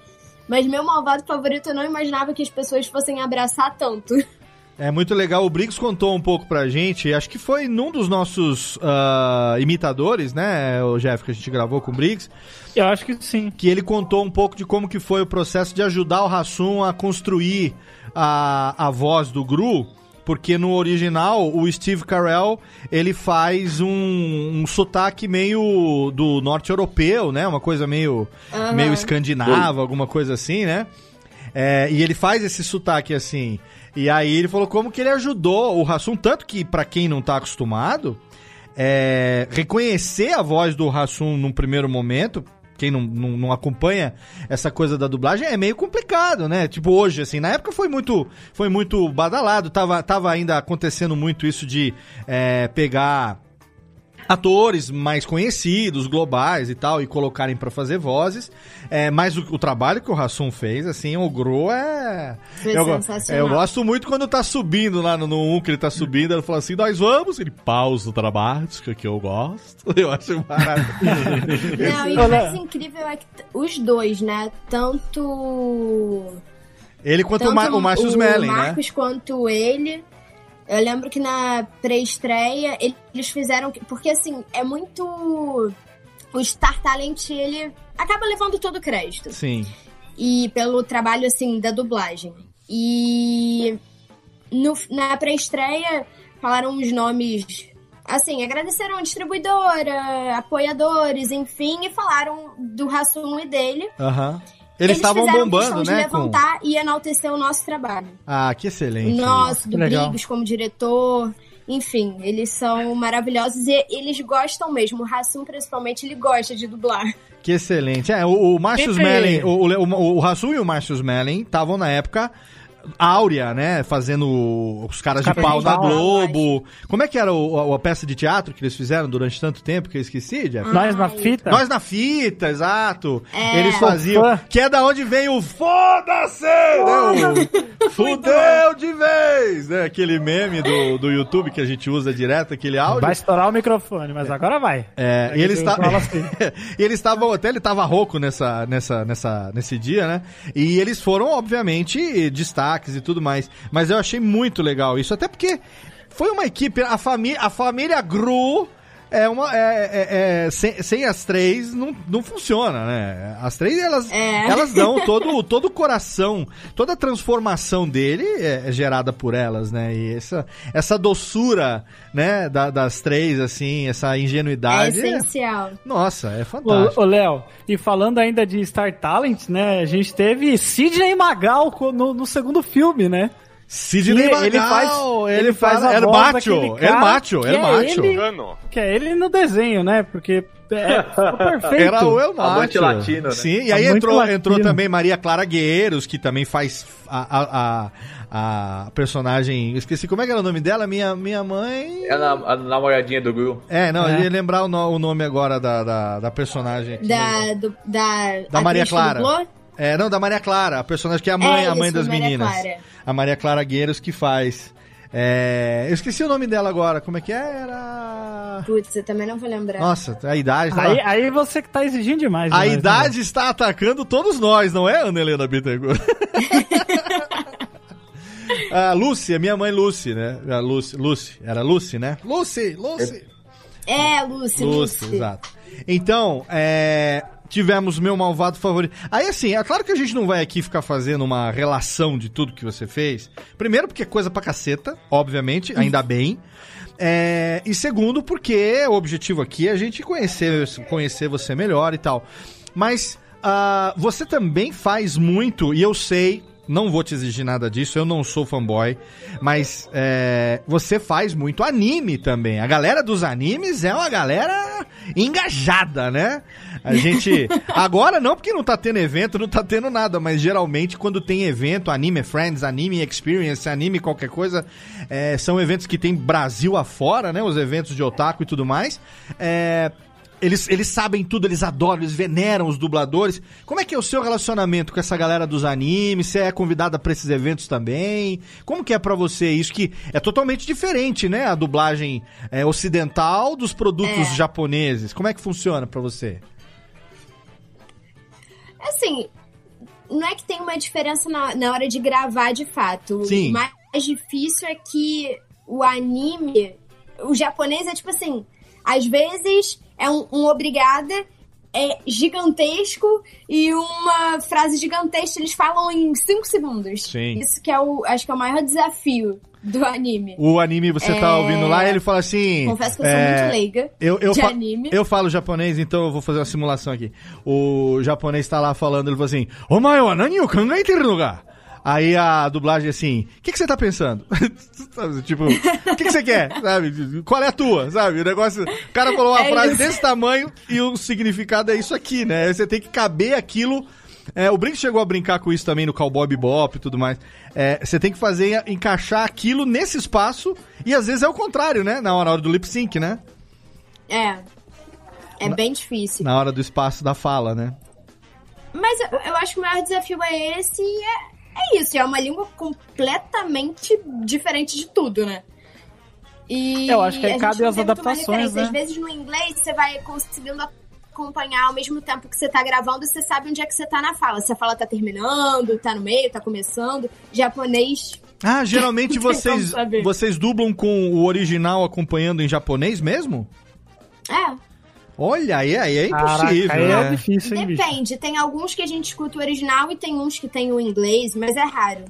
E: Mas meu malvado favorito eu não imaginava que as pessoas fossem abraçar tanto. (laughs)
A: É muito legal. O Briggs contou um pouco pra gente, acho que foi num dos nossos ah, imitadores, né, o Jeff, que a gente gravou com o Briggs.
D: Eu acho que sim.
A: Que ele contou um pouco de como que foi o processo de ajudar o Hassum a construir a, a voz do Gru. Porque no original, o Steve Carell, ele faz um, um sotaque meio do norte europeu, né? Uma coisa meio,
K: Aham.
A: meio escandinava, alguma coisa assim, né? É, e ele faz esse sotaque assim. E aí ele falou como que ele ajudou o Hassum, tanto que pra quem não tá acostumado, é, reconhecer a voz do Hassum num primeiro momento, quem não, não, não acompanha essa coisa da dublagem, é meio complicado, né? Tipo, hoje, assim, na época foi muito, foi muito badalado, tava, tava ainda acontecendo muito isso de é, pegar atores mais conhecidos, globais e tal, e colocarem pra fazer vozes. É, mas o, o trabalho que o Hassum fez, assim, o Gro é.
E: Foi
A: eu,
E: sensacional.
A: eu gosto muito quando tá subindo lá no, no 1 que ele tá subindo, ele fala assim: nós vamos, ele pausa o dramática que eu gosto. (laughs) Eu acho maravilhoso.
E: Não, e o mais incrível é que os dois, né? Tanto.
A: Ele quanto o,
E: tanto
A: Ma o Márcio Smelling, né?
E: Marcos quanto ele. Eu lembro que na pré-estreia eles fizeram. Porque assim, é muito. O Star Talent, ele acaba levando todo o crédito.
A: Sim.
E: E pelo trabalho, assim, da dublagem. E no- na pré-estreia falaram os nomes. Assim, agradeceram a distribuidora, apoiadores, enfim, e falaram do Rassum e dele.
A: Aham. Eles estavam bombando, né? Com...
E: levantar e enaltecer o nosso trabalho.
A: Ah, que excelente.
E: Nosso, do
A: legal.
E: Briggs como diretor. Enfim, eles são maravilhosos e eles gostam mesmo. O Rassum, principalmente, ele gosta de dublar.
A: Que excelente. É, o, o Márcio. Smelling, o, o, o, o Hassum e o Márcio Smelling estavam na época áurea, né? Fazendo os caras de pau na
D: pau.
A: Globo. Como é que era o- a, a peça de teatro que eles fizeram durante tanto tempo que eu esqueci, Jeff?
D: Nós na fita?
A: Nós na fita, exato.
D: É.
A: Eles faziam. Que é da onde vem o foda-se! Né? O (laughs) Fudeu de vez! Né? Aquele meme do, do YouTube que a gente usa direto, aquele áudio.
D: Vai estourar o microfone, mas agora vai.
A: É, e eles (laughs)
D: assim.
A: eles estavam. Até ele tava rouco nessa, nessa, nessa, nesse dia, né? E eles foram, obviamente, destaques e tudo mais. Mas eu achei muito legal isso, até porque foi uma equipe. A, a família Gru. É uma. É, é- é- sem, sem as três não, não funciona, né? As três, elas,
E: É.
A: elas dão (laughs) todo, todo o coração, toda a transformação dele é, é gerada por elas, né? E essa, essa doçura, né, da- das três, assim, essa
E: É
A: ingenuidade.
E: essencial.
A: Nossa, é fantástico.
D: Ô, Léo, e falando ainda de Star Talent, né? A gente teve Sidney Magal no, no segundo filme, né?
A: Sidney Magal,
D: ele faz,
A: ele
D: ele faz a
A: El
D: voz
A: Macho,
D: daquele
A: El
D: cara
A: Macho,
D: é
A: Macho.
D: ele-. Que é ele no desenho, né? Porque é, ficou (laughs) perfeito.
A: Era o El Macho.
G: Latino, né?
A: Sim, e aí entrou,
D: latino.
A: entrou também Maria Clara Guerreiros, que também faz a, a, a, a personagem. eu Esqueci como é que era o nome dela? Minha, minha mãe.
G: É a, nam- a namoradinha do Gru.
A: É, não,
D: É.
A: eu ia lembrar o, no- o nome agora da, da, da personagem. aqui.
E: Da, do, da,
A: Da Maria Clara. É, não, da Maria Clara, a personagem que é a mãe,
E: É,
A: a mãe das
E: Maria
A: meninas.
E: Clara.
A: A Maria Clara Gueiros que faz. É, eu esqueci o nome dela agora, como é que era?
E: Putz, eu também não vou lembrar.
A: Nossa, a idade. tá
D: Aí, aí você que tá exigindo demais.
A: A
D: demais, né?
A: idade está atacando todos nós, não é, Ana Helena Bittencourt? a (laughs) Lucy, a minha mãe Lucy, né? A Lucy, Lucy, era Lucy, né? Lucy, Lucy.
E: É, Lucy,
A: Lucy,
E: Lucy.
A: exato. Então, é, tivemos meu malvado favorito. Aí, assim, é claro que a gente não vai aqui ficar fazendo uma relação de tudo que você fez. Primeiro, porque é coisa pra caceta, obviamente, ainda bem. É, e segundo, porque o objetivo aqui é a gente conhecer, conhecer você melhor e tal. Mas ah, você também faz muito, e eu sei, não vou te exigir nada disso, eu não sou fanboy, mas é, você faz muito anime também. A galera dos animes é uma galera engajada, né? A (laughs) gente. Agora não, porque não tá tendo evento, não tá tendo nada, mas geralmente quando tem evento, Anime Friends, Anime Experience, Anime qualquer coisa, é, são eventos que tem Brasil afora, né? Os eventos de otaku e tudo mais. É, eles, eles sabem tudo, eles adoram, eles veneram os dubladores. Como é que é o seu relacionamento com essa galera dos animes? Você é convidada pra esses eventos também? Como que é pra você isso que é totalmente diferente, né? A dublagem é, ocidental dos produtos
E: É.
A: japoneses. Como é que funciona pra você?
E: Assim, não é que tem uma diferença na, na hora de gravar de fato.
A: Sim.
E: O mais difícil é que o anime, o japonês é tipo assim, às vezes é um, um obrigada, é gigantesco e uma frase gigantesca eles falam em 5 segundos.
A: Sim.
E: Isso que é o, acho que é o maior desafio do anime.
A: O anime, você tá
E: É.
A: ouvindo lá, ele fala assim.
E: Confesso que eu sou
A: é,
E: muito leiga
A: eu, eu
E: de anime.
A: Eu falo japonês, então eu vou fazer uma simulação aqui. O japonês tá lá falando, ele falou assim: Omae wa nani o ga? Aí a dublagem é assim: O que, que você tá pensando? (laughs) Tipo, o que, que você quer? (laughs) Sabe? Qual é a tua? Sabe? O negócio. O cara falou uma
E: É
A: frase
E: isso.
A: desse tamanho e o significado é isso aqui, né? Você tem que caber aquilo. É, o Brink chegou a brincar com isso também no Cowboy Bebop e tudo mais. É, você tem que fazer, encaixar aquilo nesse espaço e às vezes é o contrário, né? Na hora, na hora do lip sync, né?
E: É. É bem difícil.
A: Na hora do espaço da fala, né?
E: Mas eu, eu acho que o maior desafio é esse e é, é isso. É uma língua completamente diferente de tudo, né? E
D: Eu acho que aí cabe as adaptações, né?
E: Às vezes no inglês você vai conseguindo acompanhar ao mesmo tempo que você tá gravando, você sabe onde é que você tá na fala. Se a fala tá terminando, tá no meio, tá começando. Japonês.
A: Ah, geralmente (laughs) vocês, vocês dublam com o original acompanhando em japonês mesmo?
E: É.
A: Olha, aí, aí é
D: Caraca,
A: impossível.
D: aí é
A: né?
D: difícil, hein, bicho?
E: Depende. Tem alguns que a gente escuta o original e tem uns que tem o inglês, mas é raro.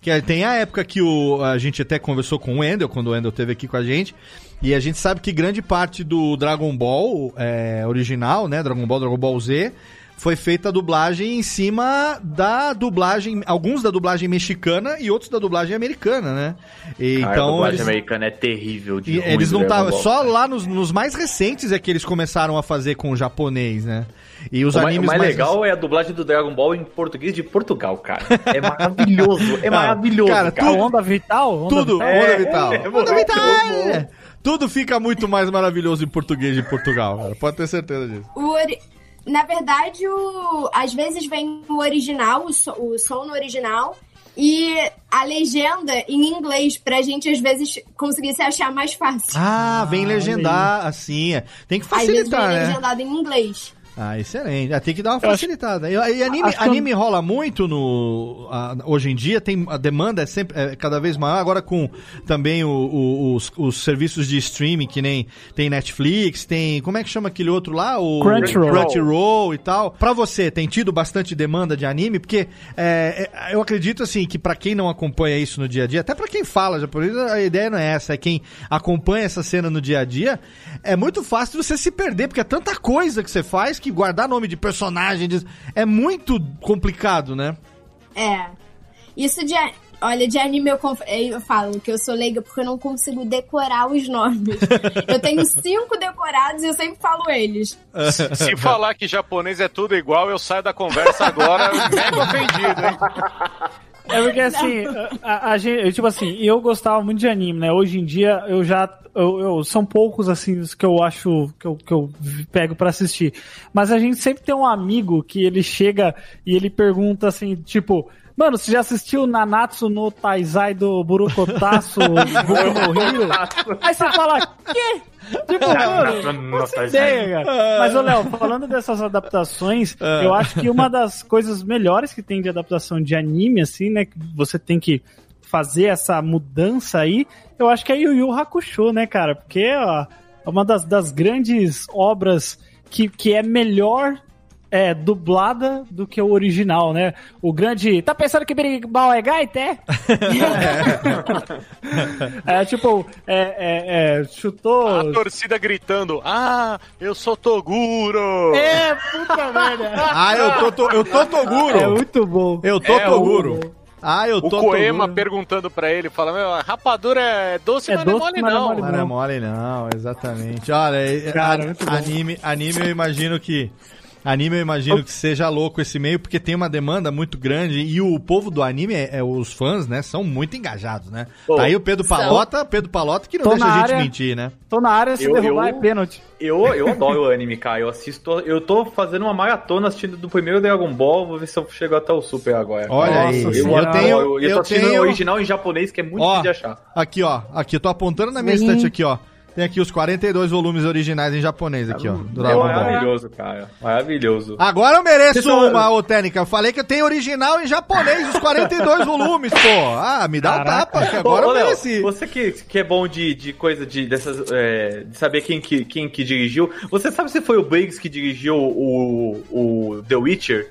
A: Que é- tem a época que o, a gente até conversou com o Wendel, quando o Wendel esteve aqui com a gente, e a gente sabe que grande parte do Dragon Ball é, original, né, Dragon Ball, Dragon Ball Z, foi feita a dublagem em cima da dublagem, alguns da dublagem mexicana e outros da dublagem americana, né? E,
K: Cara, a
A: então
K: dublagem
A: eles,
K: americana é terrível de ruim
A: eles não estavam,
K: Ball.
A: só lá nos, nos mais recentes é que eles começaram a fazer com o japonês, né? E os
K: o, mais,
A: animes
K: o mais legal é a dublagem do Dragon Ball em português de Portugal, cara. É maravilhoso, é (laughs)
A: Ah,
K: maravilhoso,
A: cara,
K: cara.
A: tudo-
D: Onda vital? Onda
A: Tudo,
D: vital?
A: onda
K: É,
A: vital.
K: é,
A: onda vital. é. Tudo fica muito mais maravilhoso em português de Portugal, cara. Pode ter certeza disso.
E: O ori- Na verdade, o... às vezes vem o original, o, so- o som no original, e a legenda em inglês, pra gente às vezes conseguir se achar mais fácil.
A: Ah, vem legendar, assim, é. Tem que
E: às vezes vem
A: facilitar, né?
E: legendado em inglês.
A: Ah, excelente. Ah, tem que dar uma
D: acho-
A: facilitada. E, e anime,
D: acho que eu-
A: anime rola muito no hoje em dia, tem a demanda é sempre é cada vez maior. Agora com também o- o- os, os serviços de streaming que nem tem Netflix, tem como é que chama aquele outro lá, o
D: Crunchyroll.
A: Crunchyroll e tal. Pra você tem tido bastante demanda de anime, porque é, é, eu acredito assim que pra quem não acompanha isso no dia a dia, até pra quem fala japonês, a ideia não é essa, é quem acompanha essa cena no dia a dia, é muito fácil você se perder, porque é tanta coisa que você faz que guardar nome de personagem de- é muito complicado, né?
E: É. Isso de. Olha, de anime eu, conf... eu falo que eu sou leiga porque eu não consigo decorar os nomes. eu tenho cinco decorados e eu sempre falo eles. (laughs)
F: Se falar que japonês é tudo igual, eu saio da conversa agora mega ofendido, hein? (laughs)
D: É porque assim, a, a gente, tipo assim, eu gostava muito de anime, né? Hoje em dia eu já. Eu, eu- são poucos assim os que eu acho que eu, que eu pego pra assistir. Mas a gente sempre tem um amigo que ele chega e ele pergunta assim, tipo. Mano, você já assistiu Nanatsu no Taizai do Burukotaço? (laughs) Aí você fala, quê? Tipo, mano, não ideia, cara. Mas, ô Léo, falando dessas adaptações,
A: Ah.
D: eu acho que uma das coisas melhores que tem de adaptação de anime, assim, né, que você tem que fazer essa mudança aí, eu acho que é Yu Yu Hakusho, né, cara? Porque ó, é uma das, das grandes obras que, que é melhor é, dublada do que o original, né? O grande. Tá pensando que Berimbau é gaita, é? (laughs) é tipo, é, é, é, chutou.
F: A torcida gritando: Ah, eu sou Toguro!
D: É, puta merda. (laughs)
A: Ah, eu tô, eu tô Toguro.
D: É muito bom.
A: Eu tô
F: É,
A: Toguro. Ah, eu
F: O
A: tô
F: Coema
A: tô-
F: perguntando pra ele, fala, meu, rapadura é doce,
D: É
F: mas
D: doce,
F: não é mole
D: mas não é
F: não.
D: mole,
A: Não é mole não, exatamente. Olha, é-
D: Cara,
A: a- anime, anime eu imagino que anime eu imagino que seja louco esse meio porque tem uma demanda muito grande e o povo do anime, é, é, os fãs, né, são muito engajados, né?
G: Pô,
A: tá aí o Pedro
E: são.
A: Palota, Pedro Palota que não
D: Tô
A: deixa
D: na
A: a gente
D: área.
A: mentir, né?
D: Tô na área, se
G: Eu-
D: derrubar
G: eu-
D: é pênalti.
G: Eu, eu adoro o anime, cara. Eu assisto. Eu tô fazendo uma maratona assistindo do primeiro Dragon Ball. Vou ver se eu chego até o Super agora.
A: Olha
D: Nossa
A: aí,
G: Eu,
A: eu tenho,
G: adoro. E eu
A: eu
G: tô assistindo
A: tenho,
G: o original em japonês, que é muito
A: Ó,
G: difícil de achar.
A: aqui ó, aqui eu tô apontando na minha
B: Sim.
A: estante aqui ó, tem aqui os 42 volumes originais em japonês aqui ó, do
G: É
A: Dragon Ball.
G: maravilhoso, cara. Maravilhoso.
A: Agora eu mereço uma, ô Técnica. Eu falei que eu tenho original em japonês, os 42 volumes, pô. Ah, me dá um
D: Caraca.
A: tapa, que agora
G: Ô,
A: eu
G: Léo,
A: mereci.
G: você que, que é bom de, de coisa de dessas. é, de saber quem que, quem que dirigiu. Você sabe se foi o Briggs que dirigiu o, o The Witcher?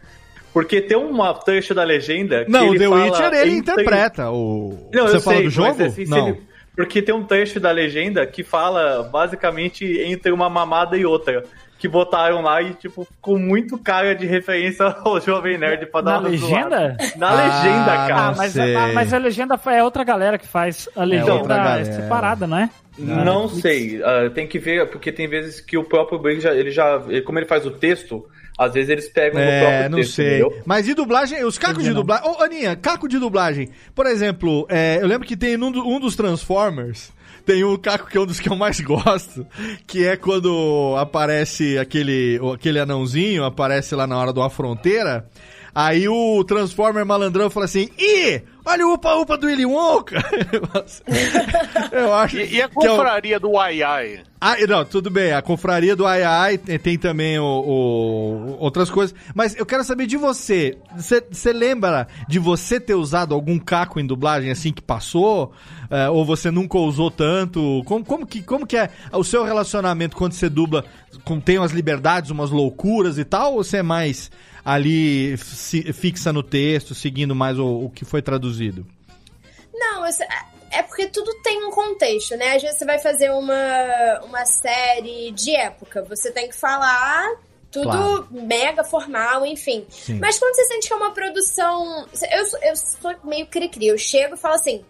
G: Porque tem uma trecho da legenda que
A: Não, o The
G: fala
A: Witcher ele interpreta. O...
G: Não,
A: Você
G: eu
A: fala
G: sei,
A: do
G: mas
A: jogo?
G: assim, se
A: Não.
G: ele- Porque tem um trecho da legenda que fala basicamente entre uma mamada e outra. Que botaram lá e, tipo, ficou muito cara de referência (laughs) ao Jovem Nerd pra dar
D: Na
G: uma zoada.
D: legenda?
G: Na
A: Ah,
G: legenda, cara.
D: Ah, mas,
A: sei.
D: a, mas a legenda é outra galera que faz. A legenda
A: outra
D: é
A: galera.
D: separada, não é?
G: Não sei, ah, tem que ver, porque tem vezes que o próprio Briggs, já, ele já, ele- como ele faz o texto, às vezes eles pegam no
A: É,
G: próprio
A: não
G: texto,
A: sei.
G: entendeu?
A: Mas e dublagem? Os cacos de dublagem. Ô, Aninha, caco de dublagem. Por exemplo, é, eu lembro que tem um, do- um dos Transformers. Tem um caco que é um dos que eu mais (laughs) gosto, que é quando aparece aquele, aquele anãozinho, aparece lá na hora de uma fronteira. Aí o Transformer malandrão fala assim: Ih, olha o upa-upa do Willy Wonka! (laughs) eu acho
F: E, e a
A: que é o-
F: confraria do Ai Ai?
A: ah, não, tudo bem. A confraria do Ai Ai tem, tem também o, o- outras coisas. Mas eu quero saber de você. Você lembra de você ter usado algum caco em dublagem assim que passou? É, ou você nunca usou tanto? Como, como, que, como que é o seu relacionamento quando você dubla? Com, tem umas liberdades, umas loucuras e tal? Ou você é mais ali fi- fixa no texto, seguindo mais o, o que foi traduzido?
E: Não, isso- é porque tudo tem um contexto, né? Às vezes você vai fazer uma, uma série de época, você tem que falar tudo
A: Claro.
E: mega formal, enfim.
A: Sim.
E: Mas quando você sente que é uma produção. Eu, sou- eu sou meio cri-cri, eu chego e falo assim: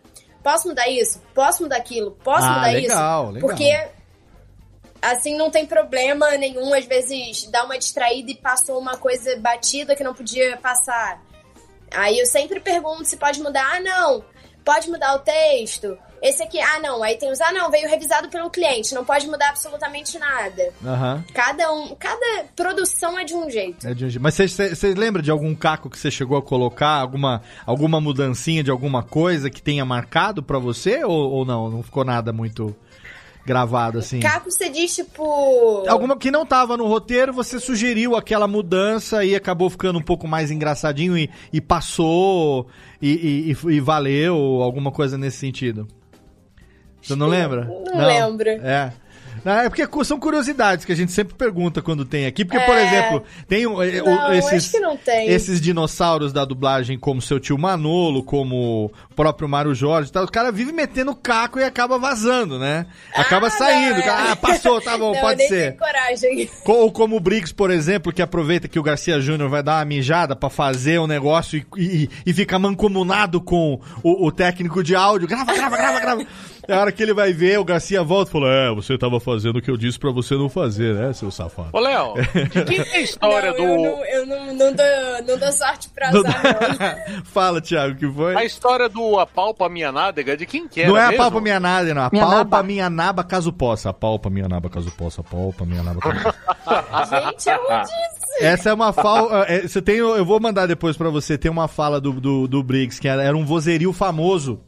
E: posso mudar isso? Posso mudar aquilo? Posso
A: Ah,
E: mudar
A: legal,
E: isso?
A: legal.
E: Porque. Assim, não tem problema nenhum, às vezes, dá uma distraída e passou uma coisa batida que não podia passar. Aí eu sempre pergunto se pode mudar. Ah, não. Pode mudar o texto. Esse aqui, ah, não. Aí tem os, ah, não, veio revisado pelo cliente. Não pode mudar absolutamente nada.
A: Aham.
E: Cada um, cada produção é de um jeito.
A: É de um jeito. Mas você lembra de algum caco que você chegou a colocar? Alguma, alguma mudancinha de alguma coisa que tenha marcado pra você? Ou, ou não? Não ficou nada muito gravado assim?
E: Caco, você diz, tipo.
A: Alguma que não tava no roteiro, você sugeriu aquela mudança e acabou ficando um pouco mais engraçadinho e, e passou e, e- e- e valeu, alguma coisa nesse sentido. Você não lembra?
E: Não lembro.
A: É. Não, é porque são curiosidades que a gente sempre pergunta quando tem aqui. Porque, por
E: É.
A: exemplo, tem o-
E: Não,
A: esses,
E: acho que não tem.
A: esses dinossauros da dublagem, como seu tio Manolo, como o próprio Mário Jorge tal, o cara vive metendo caco e acaba vazando, né? Acaba saindo.
E: não, é.
A: Ah, passou, tá bom, (laughs)
E: Não,
A: pode ser.
E: coragem.
A: Co- Ou como o Briggs, por exemplo, que aproveita que o Garcia Júnior vai dar uma mijada pra fazer um negócio e, e, e fica mancomunado com o, o técnico de áudio. Grava, grava, grava, grava. É a hora que ele vai ver, o Garcia volta e fala: É, você tava fazendo o que eu disse pra você não fazer, né, seu safado?
F: Ô, Léo, de quem é (laughs) a história
E: não,
F: do.
E: Eu, não, eu não, não, dou, não dou sorte pra usar, não. (laughs)
A: Fala, Thiago, que foi?
F: A história do Apalpa Minha Nádega, de quem que era
A: não é a
F: mesmo?
A: palpa minha nada, não. A
B: Minha
A: palpa
B: naba.
A: minha naba caso possa. A palpa minha naba caso possa. A palpa minha naba caso possa. (laughs)
E: Gente, eu disse.
A: Essa é uma fala. é, Você tem. Eu vou mandar depois pra você. Tem uma fala do, do, do Briggs, que era, era um vozerio famoso.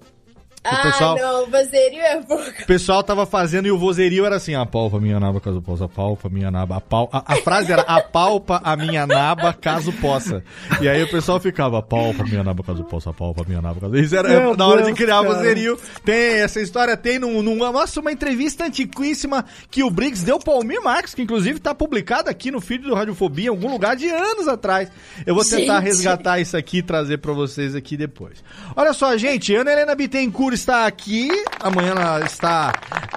E: Ah,
A: pessoal-
E: não, vozerio é pouco.
A: O pessoal tava fazendo e o vozerio era assim: a palpa minha naba caso possa, a palpa minha naba, a pal... a, a frase era a palpa a minha naba caso possa. E aí o pessoal ficava, a palpa minha naba caso possa, a palpa minha naba caso. Isso era
D: Meu
A: na hora de criar o vozerio. Tem, essa história tem num, numa, nossa, uma entrevista antiquíssima que o Briggs deu pro Almir Marques, que inclusive tá publicada aqui no feed do Radiofobia em algum lugar de anos atrás. Eu vou tentar
E: Gente.
A: resgatar isso aqui e trazer pra vocês aqui depois. Olha só, gente, Ana Helena Bittencourt está aqui. Amanhã ela está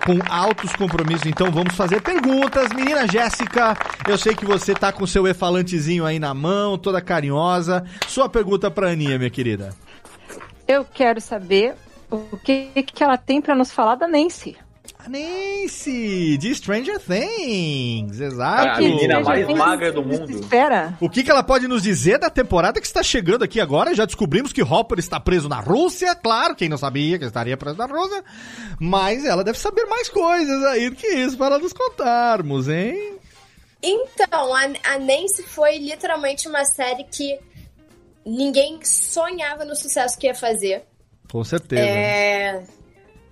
A: com altos compromissos, então vamos fazer perguntas. Menina Jéssica, eu sei que você tá com seu e-falantezinho aí na mão, toda carinhosa. Sua pergunta pra Aninha, minha querida.
B: Eu quero saber o que, que ela tem pra nos falar da Nancy.
A: A Nancy, de Stranger Things, exato.
G: A menina mais magra do mundo.
B: Espera.
A: O que, que ela pode nos dizer da temporada que está chegando aqui agora? Já descobrimos que Hopper está preso na Rússia, claro, quem não sabia que estaria preso na Rússia, mas ela deve saber mais coisas aí do que isso para nos contarmos, hein?
E: Então, a, a Nancy foi literalmente uma série que ninguém sonhava no sucesso que ia fazer.
A: Com certeza.
E: É,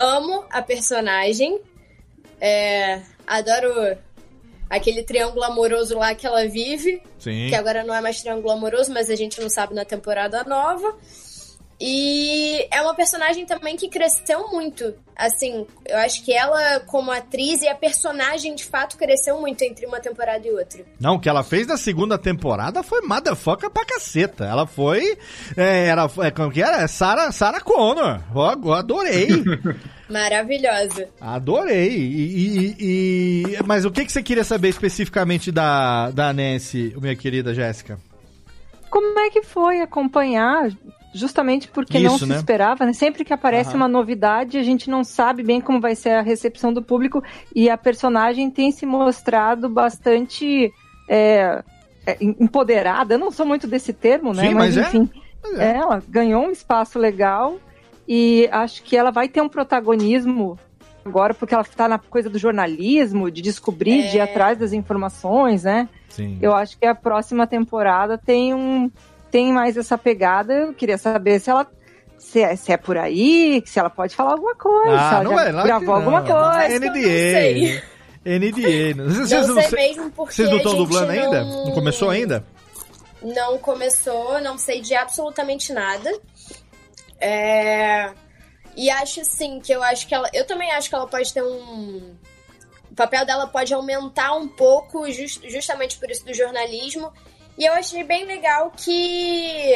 E: amo a personagem. É, adoro aquele triângulo amoroso lá que ela vive.
A: Sim.
E: Que agora não é mais triângulo amoroso, mas a gente não sabe na temporada nova. E é uma personagem também que cresceu muito. Assim, eu acho que ela, como atriz e a personagem, de fato, cresceu muito entre uma temporada e outra.
A: Não, o que ela fez na segunda temporada foi motherfucker pra caceta. Ela foi. É, era, é, como que era? Sarah, Sarah Connor. Ó, eu adorei. (laughs)
E: Maravilhosa.
A: Adorei. E, e- e- mas o que, que você queria saber especificamente da, da Nancy, minha querida Jéssica?
B: Como é que foi acompanhar? Justamente porque não
A: Isso,
B: se
A: né?
B: esperava, né? Sempre que aparece
A: Aham.
B: uma novidade, a gente não sabe bem como vai ser a recepção do público e a personagem tem se mostrado bastante é, é, empoderada. Eu não sou muito desse termo, né?
A: Sim, mas é.
B: enfim,
A: Mas é.
B: ela ganhou um espaço legal e acho que ela vai ter um protagonismo agora porque ela está na coisa do jornalismo, de descobrir, de ir
E: É.
B: atrás das informações, né?
A: Sim.
B: Eu acho que a próxima temporada tem um tem mais essa pegada. Eu queria saber se ela se é, se é por aí, se ela pode falar alguma coisa, se
A: Ah,
B: ela
A: não
B: já
A: é, lá
B: gravou alguma
A: não.
B: coisa.
E: que eu não sei.
A: NDA. NDA. Não,
E: Não
A: vocês
E: sei
A: sei-
E: mesmo porque
A: Vocês não estão dublando ainda?
E: não-
A: Não começou ainda?
E: Não começou, não sei de absolutamente nada. É, E acho sim que eu acho que ela. Eu também acho que ela pode ter um. O papel dela pode aumentar um pouco, jus- justamente por isso do jornalismo. E eu achei bem legal que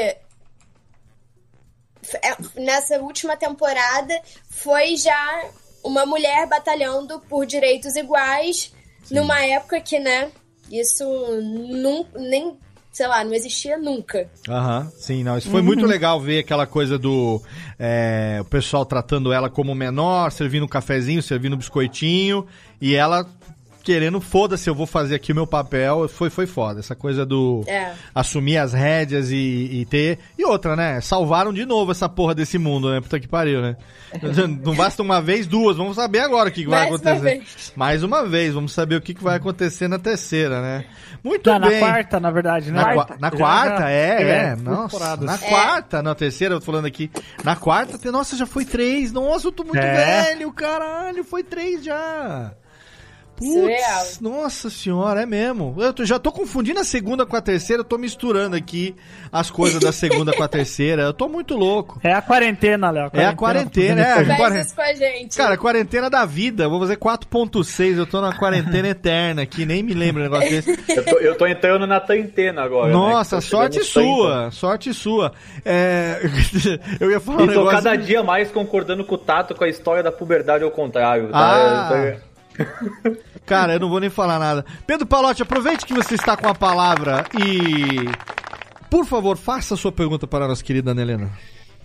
E: é, nessa última temporada foi já uma mulher batalhando por direitos iguais numa época que, né, isso não, nem, sei lá, não existia nunca.
A: Aham, sim, não. Isso foi
B: Uhum.
A: muito legal ver aquela coisa do é, o pessoal tratando ela como menor, servindo um cafezinho, servindo um biscoitinho, e ela querendo, foda-se, eu vou fazer aqui o meu papel. Foi, foi foda. Essa coisa do
E: É.
A: assumir as rédeas e, e ter. E outra, né? Salvaram de novo essa porra desse mundo, né? Puta que pariu, né? (laughs) Não basta uma vez, duas. Vamos saber agora o que, que vai
E: Mais uma
A: acontecer.
E: vez.
A: Mais uma vez. Vamos saber o que, que vai acontecer na terceira, né? Muito
D: Não, na
A: bem.
D: quarta, na verdade, né?
A: Na, qua- na quarta,
D: já-
A: é, é.
D: é,
A: Nossa, na
D: É.
A: quarta, na terceira, eu tô falando aqui. Na quarta, tem- nossa, já foi três. Nossa, eu tô muito
D: É.
A: velho, caralho. Foi três já. Putz, nossa senhora, é mesmo. Eu tô- já tô confundindo a segunda com a terceira, eu tô misturando aqui as coisas da segunda com a terceira. Eu tô muito louco.
D: É a quarentena, Léo.
A: É a quarentena, é.
E: Faz
A: Quaren-
E: isso com a gente.
A: Cara, quarentena da vida. Eu Vou fazer 4.6. Eu tô na quarentena (laughs) eterna aqui, nem me lembro o negócio desse.
G: Eu tô, eu tô entrando na tantena agora.
A: Nossa,
G: né, que tô
A: sorte sua, sorte sua. É, (laughs) eu ia falar um
G: E tô
A: negócio.
G: cada dia mais concordando com o Tato com a história da puberdade ao contrário. Tá?
A: Ah.
G: Eu tô-
A: Cara, eu não vou nem falar nada. Pedro Palotti, aproveite que você está com a palavra e. Por favor, faça a sua pergunta para a nossa querida Ana Helena.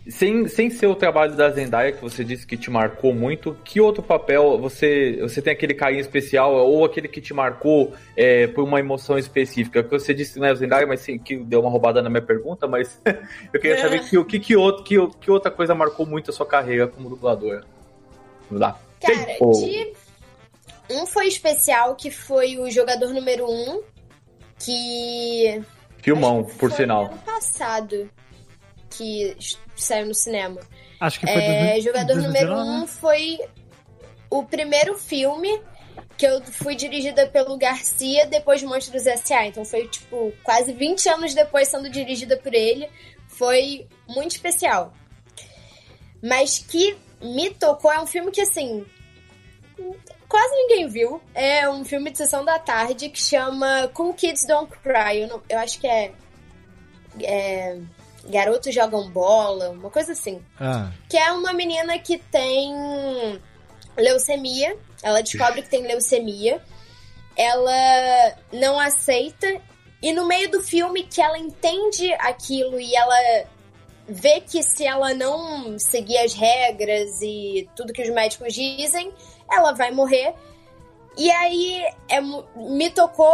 G: Sem, sem ser o trabalho da Zendaya, que você disse que te marcou muito, que outro papel você, você tem aquele carinho especial ou aquele que te marcou é, por uma emoção específica? Que você disse, né, Zendaya, mas sim, que deu uma roubada na minha pergunta, mas (laughs) eu queria
E: É.
G: saber que, o que, que, outro, que, que outra coisa marcou muito a sua carreira como dubladora. Vamos lá.
E: Cara,
G: Tempo.
E: de... um foi especial, que foi o jogador número um, que
G: Filmão, por
E: foi
G: sinal.
E: ano passado que saiu no cinema.
D: Acho que foi
E: É,
D: 2000
E: Jogador número
D: 2019,
E: um
D: né?
E: foi o primeiro filme que eu fui dirigida pelo Garcia depois de Monstros S.A. Então foi, tipo, quase 20 anos depois sendo dirigida por ele. Foi muito especial. Mas que me tocou é um filme que, assim, quase ninguém viu. É um filme de sessão da tarde que chama Cool Kids Don't Cry. Eu, não- eu acho que é, é Garotos Jogam Bola, uma coisa assim
A: Ah,
E: que é uma menina que tem leucemia. Ela descobre que tem leucemia. Ela não aceita. E no meio do filme que ela entende aquilo e ela vê que se ela não seguir as regras e tudo que os médicos dizem, ela vai morrer. E aí é, me tocou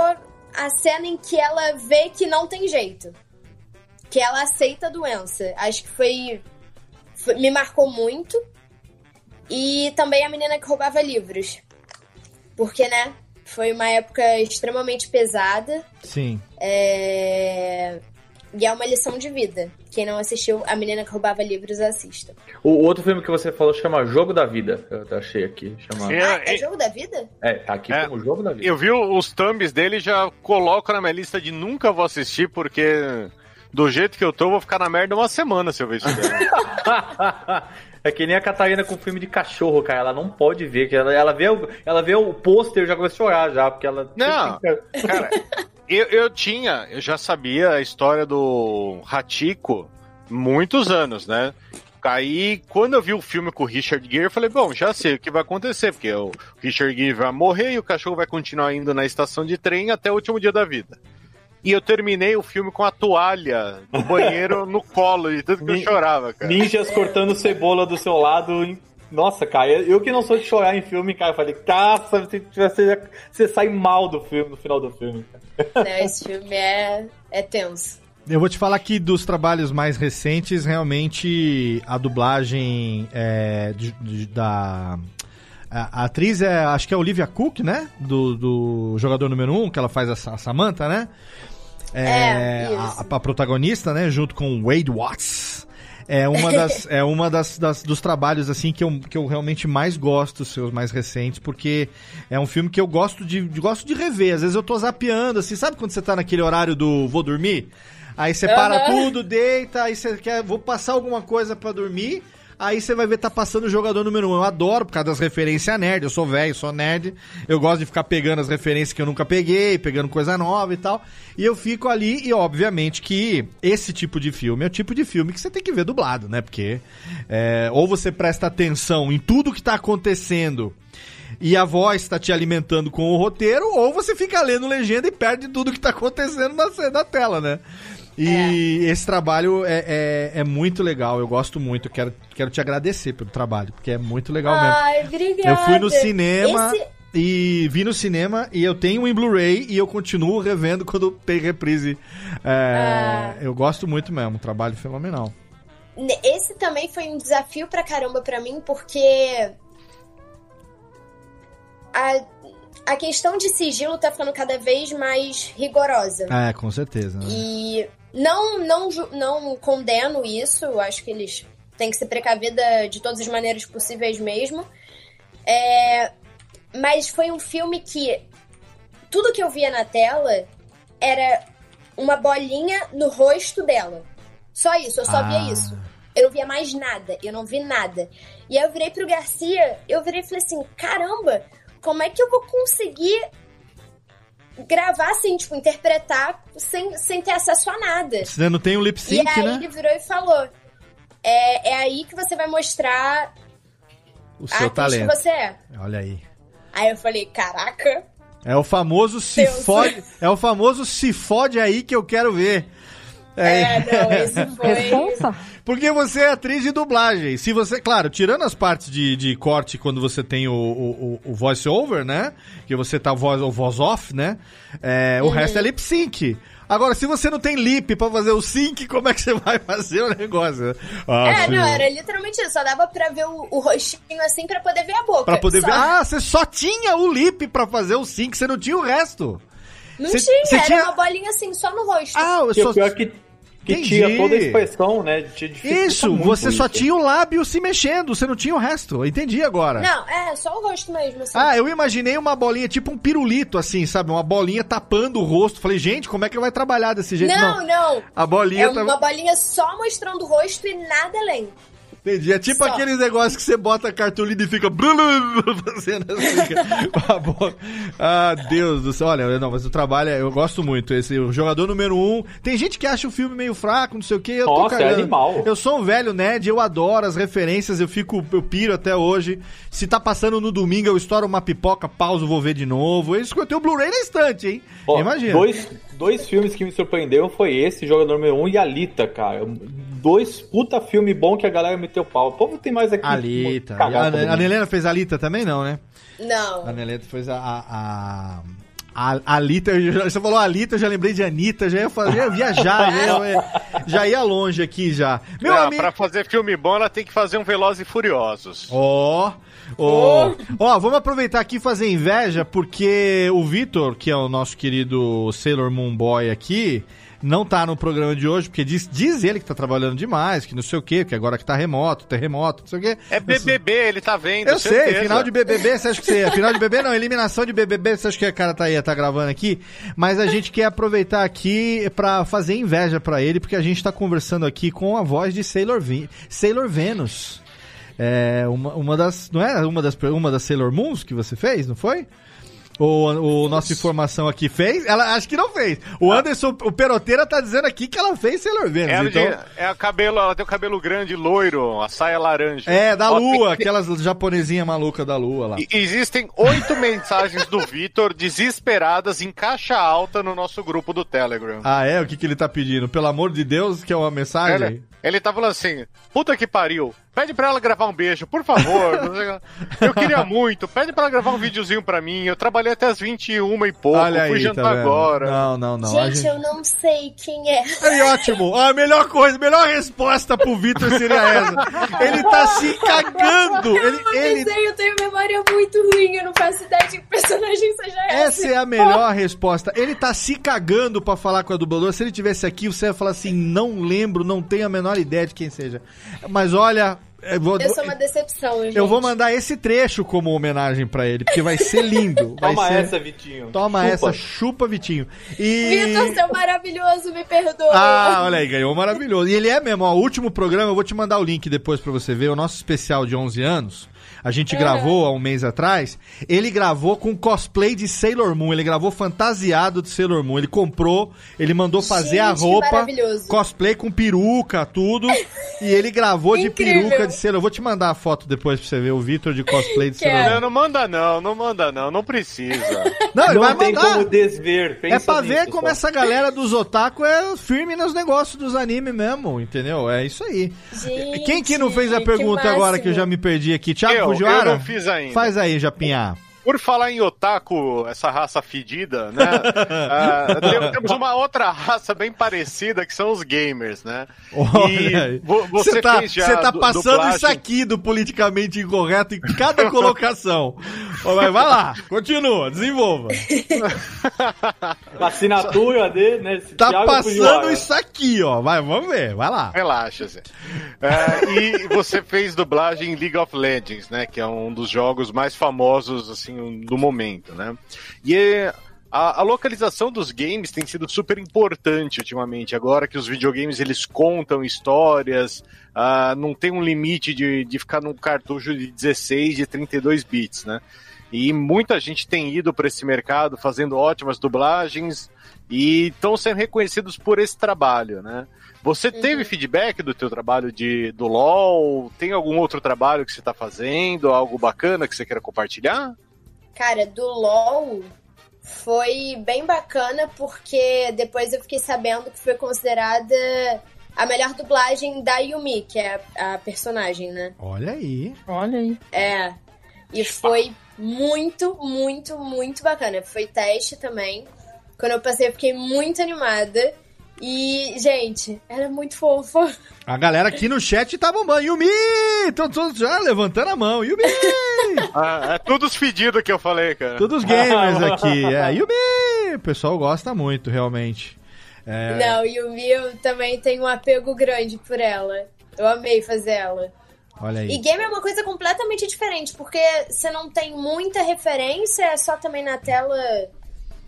E: a cena em que ela vê que não tem jeito. Que ela aceita a doença. Acho que foi, foi- me marcou muito. E também a menina que roubava livros. Porque, né? Foi uma época extremamente pesada.
A: Sim.
E: É... E é uma lição de vida. Quem não assistiu A Menina que Roubava Livros, assista.
G: O outro filme que você falou chama Jogo da Vida. Eu achei aqui. Chama...
F: É,
E: Ah, é jogo da vida?
G: É, tá aqui
F: É.
G: como Jogo da Vida.
F: Eu vi os thumbs dele e já coloco na minha lista de nunca vou assistir, porque do jeito que eu tô, eu vou ficar na merda uma semana se eu ver isso. (laughs)
G: É que nem a Catarina com filme de cachorro, cara. Ela não pode ver. Que ela, ela, vê, o, ela vê o pôster e já começa a chorar já, porque ela.
F: Não, cara, eu, eu tinha, eu já sabia a história do Hachiko muitos anos, né? Aí, quando eu vi o filme com o Richard Gere, eu falei, bom, já sei o que vai acontecer, porque o Richard Gere vai morrer e o cachorro vai continuar indo na estação de trem até o último dia da vida. E eu terminei o filme com a toalha no banheiro no colo, de tanto que eu chorava, cara.
G: Ninjas cortando cebola do seu lado. Nossa, cara, eu que não sou de chorar em filme, cara, eu falei, caça, você, você, você sai mal do filme, no final do filme.
E: Né, Esse filme é, é tenso.
A: Eu vou te falar que dos trabalhos mais recentes, realmente a dublagem é, de- de- da. A, a atriz é, acho que é Olivia Cook, né? Do, do jogador número 1, um, que ela faz a, a Samantha, né?
E: É,
A: a, a protagonista, né? Junto com Wade Watts. É uma (laughs) das, é uma das, das- dos trabalhos assim que eu, que eu realmente mais gosto, os seus mais recentes, porque é um filme que eu gosto de, de- gosto de rever. Às vezes eu tô zapeando, assim, sabe quando você tá naquele horário do vou dormir? Aí você para tudo, deita, aí você quer, vou passar alguma coisa pra dormir. Aí você vai ver, tá passando o jogador número 1. Um. Eu adoro por causa das referências nerd. Eu sou velho, sou nerd. Eu gosto de ficar pegando as referências que eu nunca peguei, pegando coisa nova e tal. E eu fico ali, e obviamente que esse tipo de filme é o tipo de filme que você tem que ver dublado, né? Porque é, ou você presta atenção em tudo que tá acontecendo e a voz tá te alimentando com o roteiro, ou você fica lendo legenda e perde tudo que tá acontecendo na, na tela, né? E esse trabalho é, é, é muito legal, eu gosto muito, eu quero, quero te agradecer pelo trabalho, porque é muito legal mesmo.
E: Ai, obrigada.
A: Eu fui no cinema
E: Esse-
A: e vi no cinema e eu tenho um em Blu-ray e eu continuo revendo quando tem reprise. É, Eu gosto muito mesmo, um trabalho fenomenal.
E: Esse também foi um desafio pra caramba pra mim, porque a, a questão de sigilo tá ficando cada vez mais rigorosa.
A: É, com certeza. Né?
E: E não, não, não condeno isso, eu acho que eles têm que se precaver de todas as maneiras possíveis mesmo. É, mas foi um filme que tudo que eu via na tela era uma bolinha no rosto dela. Só isso, eu só
A: Ah.
E: via isso. Eu não via mais nada, eu não vi nada. E aí eu virei pro Garcia, eu virei e falei assim: caramba, como é que eu vou conseguir gravar assim, tipo, interpretar sem, sem ter acesso a nada?
A: Você não tem um lip sync,
E: e aí
A: né?
E: ele virou e falou: é, é aí que você vai mostrar
A: O
E: a
A: seu talento.
E: que você é.
A: Olha aí.
E: Aí eu falei, caraca.
A: É o famoso se
E: Deus.
A: fode. É o famoso se fode aí que eu quero ver.
E: É, não, esse (laughs) foi.
B: Responsa?
A: Porque você é atriz de dublagem. Se você, claro, tirando as partes de, de corte quando você tem o, o, o- voice over, né? Que você tá voz, o voz off, né? É,
E: Uhum.
A: O resto é lip sync. Agora, se você não tem lip pra fazer o sync, como é que você vai (laughs) fazer o negócio? Ah,
E: É,
A: sim.
E: não, era literalmente isso. Só dava pra ver o, o rostinho assim pra poder ver a boca.
A: Pra poder
E: Só.
A: ver. Ah, você só tinha o lip pra fazer o sync, você não tinha o resto.
E: Não
A: cê-
E: tinha,
A: cê
E: era
A: tinha-
E: uma bolinha assim, só no rosto.
A: Ah, eu só.
G: o pior que, que
A: Entendi.
G: tinha toda a expressão, né?
A: Isso, você só
G: isso.
A: tinha o lábio se mexendo, você não tinha o resto. Entendi agora.
E: Não, é, só o rosto mesmo, assim.
A: Ah, eu imaginei uma bolinha, tipo um pirulito, assim, sabe? Uma bolinha tapando o rosto. Falei, gente, como é que vai trabalhar desse jeito?
E: não, não.
A: A bolinha
E: É
A: tá-
E: uma bolinha só mostrando o rosto e nada além.
A: Entendi. É tipo
E: Só.
A: aqueles negócios que você bota a cartolina e fica fazendo assim com a boca. Ah, Deus do céu. Olha, não, mas o trabalho, é- eu gosto muito. Esse o jogador número um. Tem gente que acha o filme meio fraco, não sei o quê. Eu
G: Nossa, é animal.
A: Eu sou um velho nerd, eu adoro as referências, eu fico, eu piro até hoje. Se tá passando no domingo, eu estouro uma pipoca, pauso, vou ver de novo. Isso que eu tenho o Blu-ray na estante, hein?
G: Ó,
A: Imagina.
G: Dois, dois filmes que me surpreenderam foi esse, Jogador Número 1 um, e Alita, cara. Dois puta filme bom que a galera meteu pau. O povo tem mais aqui.
A: Alita. A, a. Nelena fez Alita também, não, né?
E: Não.
A: A Nelena fez a. a, a... A Alita, eu já- você falou Alita, eu já lembrei de Anitta, já ia fazer, ia viajar, já ia, (laughs) já ia longe aqui já. Meu
F: Não,
A: amigo.
F: Pra fazer filme bom, ela tem que fazer um Velozes e Furiosos.
A: Ó, ó, ó, vamos aproveitar aqui e fazer inveja, porque o Vitor, que é o nosso querido Sailor Moon Boy aqui, não tá no programa de hoje, porque diz, diz ele que tá trabalhando demais, que não sei o quê, que agora que tá remoto, terremoto, não sei o quê.
F: É BBB, ele tá vendo.
A: Eu sei,
F: certeza.
A: final de BBB, você acha que você. Final de BBB não, eliminação de BBB, você acha que a cara tá aí, tá gravando aqui? Mas a gente quer aproveitar aqui pra fazer inveja pra ele, porque a gente tá conversando aqui com a voz de Sailor, Vi- Sailor Venus. É, uma, uma das. Não é uma das, uma das Sailor Moons que você fez, não foi? O, o nossa informação aqui fez? Ela acho que não fez. O Anderson, o Peroteira tá dizendo aqui que ela fez Sailor Venus.
F: Ela,
A: então...
F: de- é a cabelo, ela tem o cabelo grande, loiro, a saia laranja.
A: É, da lua,
F: tem-
A: aquelas japonesinha maluca da lua lá.
F: E- Existem oito (laughs) mensagens do Vitor desesperadas em caixa alta no nosso grupo do Telegram.
A: Ah, é? O que, que ele tá pedindo? Pelo amor de Deus, que é uma mensagem?
F: Ele, ele tá falando assim: puta que pariu, pede pra ela gravar um beijo, por favor. não eu (laughs) queria muito, pede pra ela gravar um videozinho pra mim. Eu trabalhei até as 21 e pouco,
A: Olha aí,
F: fui
A: tá
F: jantar
A: vendo?
F: agora.
A: Não, não, não. a
E: gente,
A: gente-
E: eu não sei quem é.
A: Aí, ótimo. A melhor coisa, a melhor resposta pro Vitor seria essa. Ele tá se cagando. Ele,
E: Eu
A: ele...
E: avisei, eu tenho memória muito ruim, eu não faço ideia de que personagem seja essa.
A: Essa é a melhor resposta. Ele tá se cagando pra falar com a dubladora. Se ele tivesse aqui, você ia falar assim: não lembro, não tenho a menor ideia de quem seja. Mas olha. Eu vou,
E: Eu sou uma decepção, gente.
A: eu vou mandar esse trecho como homenagem pra ele, porque vai ser lindo. (laughs) Vai
G: Toma
A: ser-
G: essa, Vitinho.
A: Toma
G: Chupa.
A: essa, chupa, Vitinho. E...
E: Vitor, seu maravilhoso, me perdoa.
A: Ah, olha aí, ganhou maravilhoso. E ele é mesmo, ó, o último programa, eu vou te mandar o link depois pra você ver, o nosso especial de 11 anos. A gente
E: É.
A: gravou há um mês atrás. Ele gravou com cosplay de Sailor Moon. Ele gravou fantasiado de Sailor Moon. Ele comprou, ele mandou fazer a
E: Gente, que
A: roupa,
E: maravilhoso.
A: cosplay com peruca, tudo. (laughs) e ele gravou de
E: Incrível.
A: peruca de Sailor. Eu vou te mandar a foto depois pra você ver o Vitor de cosplay de Sailor
F: Não,
A: Moon.
F: não manda não, não manda não, não precisa. (laughs)
A: Não, ele
G: Não
A: vai
G: tem
A: mandar.
G: como desver.
A: É pra ver
G: nisso,
A: como
G: só.
A: essa galera dos otaku é firme nos negócios dos animes mesmo, entendeu? É isso aí.
E: Gente,
A: Quem que não fez a
E: que
A: pergunta agora
E: máximo.
A: que eu já me perdi aqui? Thiago
F: Eu,
A: Fujiwara?
F: eu não fiz ainda.
A: Faz aí, Japinha.
F: Por falar em otaku, essa raça fedida, né? (laughs) tem- temos uma outra raça bem parecida que são os gamers, né?
A: Olha
F: você
A: tá,
F: fez já
A: você tá passando
F: dublagem-
A: isso aqui do politicamente incorreto em cada colocação. Vai, vai lá, continua, desenvolva. (laughs)
G: Assinatura dele, né? esse
A: Tá
G: Thiago
A: passando
G: Fujiwara.
A: isso aqui, ó. Vai, vamos ver, vai lá.
F: Relaxa, Zé. É, e você fez dublagem em League of Legends, né? Que é um dos jogos mais famosos, assim, do momento, né? E a, a localização dos games tem sido super importante ultimamente. Agora que os videogames, eles contam histórias, ah, não tem um limite de, de ficar num cartucho de 16, de 32 bits, né? E muita gente tem ido para esse mercado fazendo ótimas dublagens e estão sendo reconhecidos por esse trabalho, né? Você teve feedback do teu trabalho de, do LoL? Tem algum outro trabalho que você está fazendo? Algo bacana que você queira compartilhar?
E: Cara, do LOL foi bem bacana porque depois eu fiquei sabendo que foi considerada a melhor dublagem da Yumi, que é a, a personagem, né?
A: Olha aí.
B: Olha aí.
E: É. E foi muito, muito, muito bacana. Foi teste também. Quando eu passei, eu fiquei muito animada. E, gente, era muito fofa.
A: A galera aqui no chat tá bombando. Yumi! Estão todos já levantando a mão. Yumi! (laughs)
F: Ah, é todos fedidos que eu falei, cara.
A: Todos gamers (laughs) aqui. É, Yumi! O pessoal gosta muito, realmente. É,
E: Não, Yumi eu também tenho um apego grande por ela. Eu amei fazer ela.
A: Olha
E: E
A: aí.
E: game é uma coisa completamente diferente, porque você não tem muita referência, é só também na tela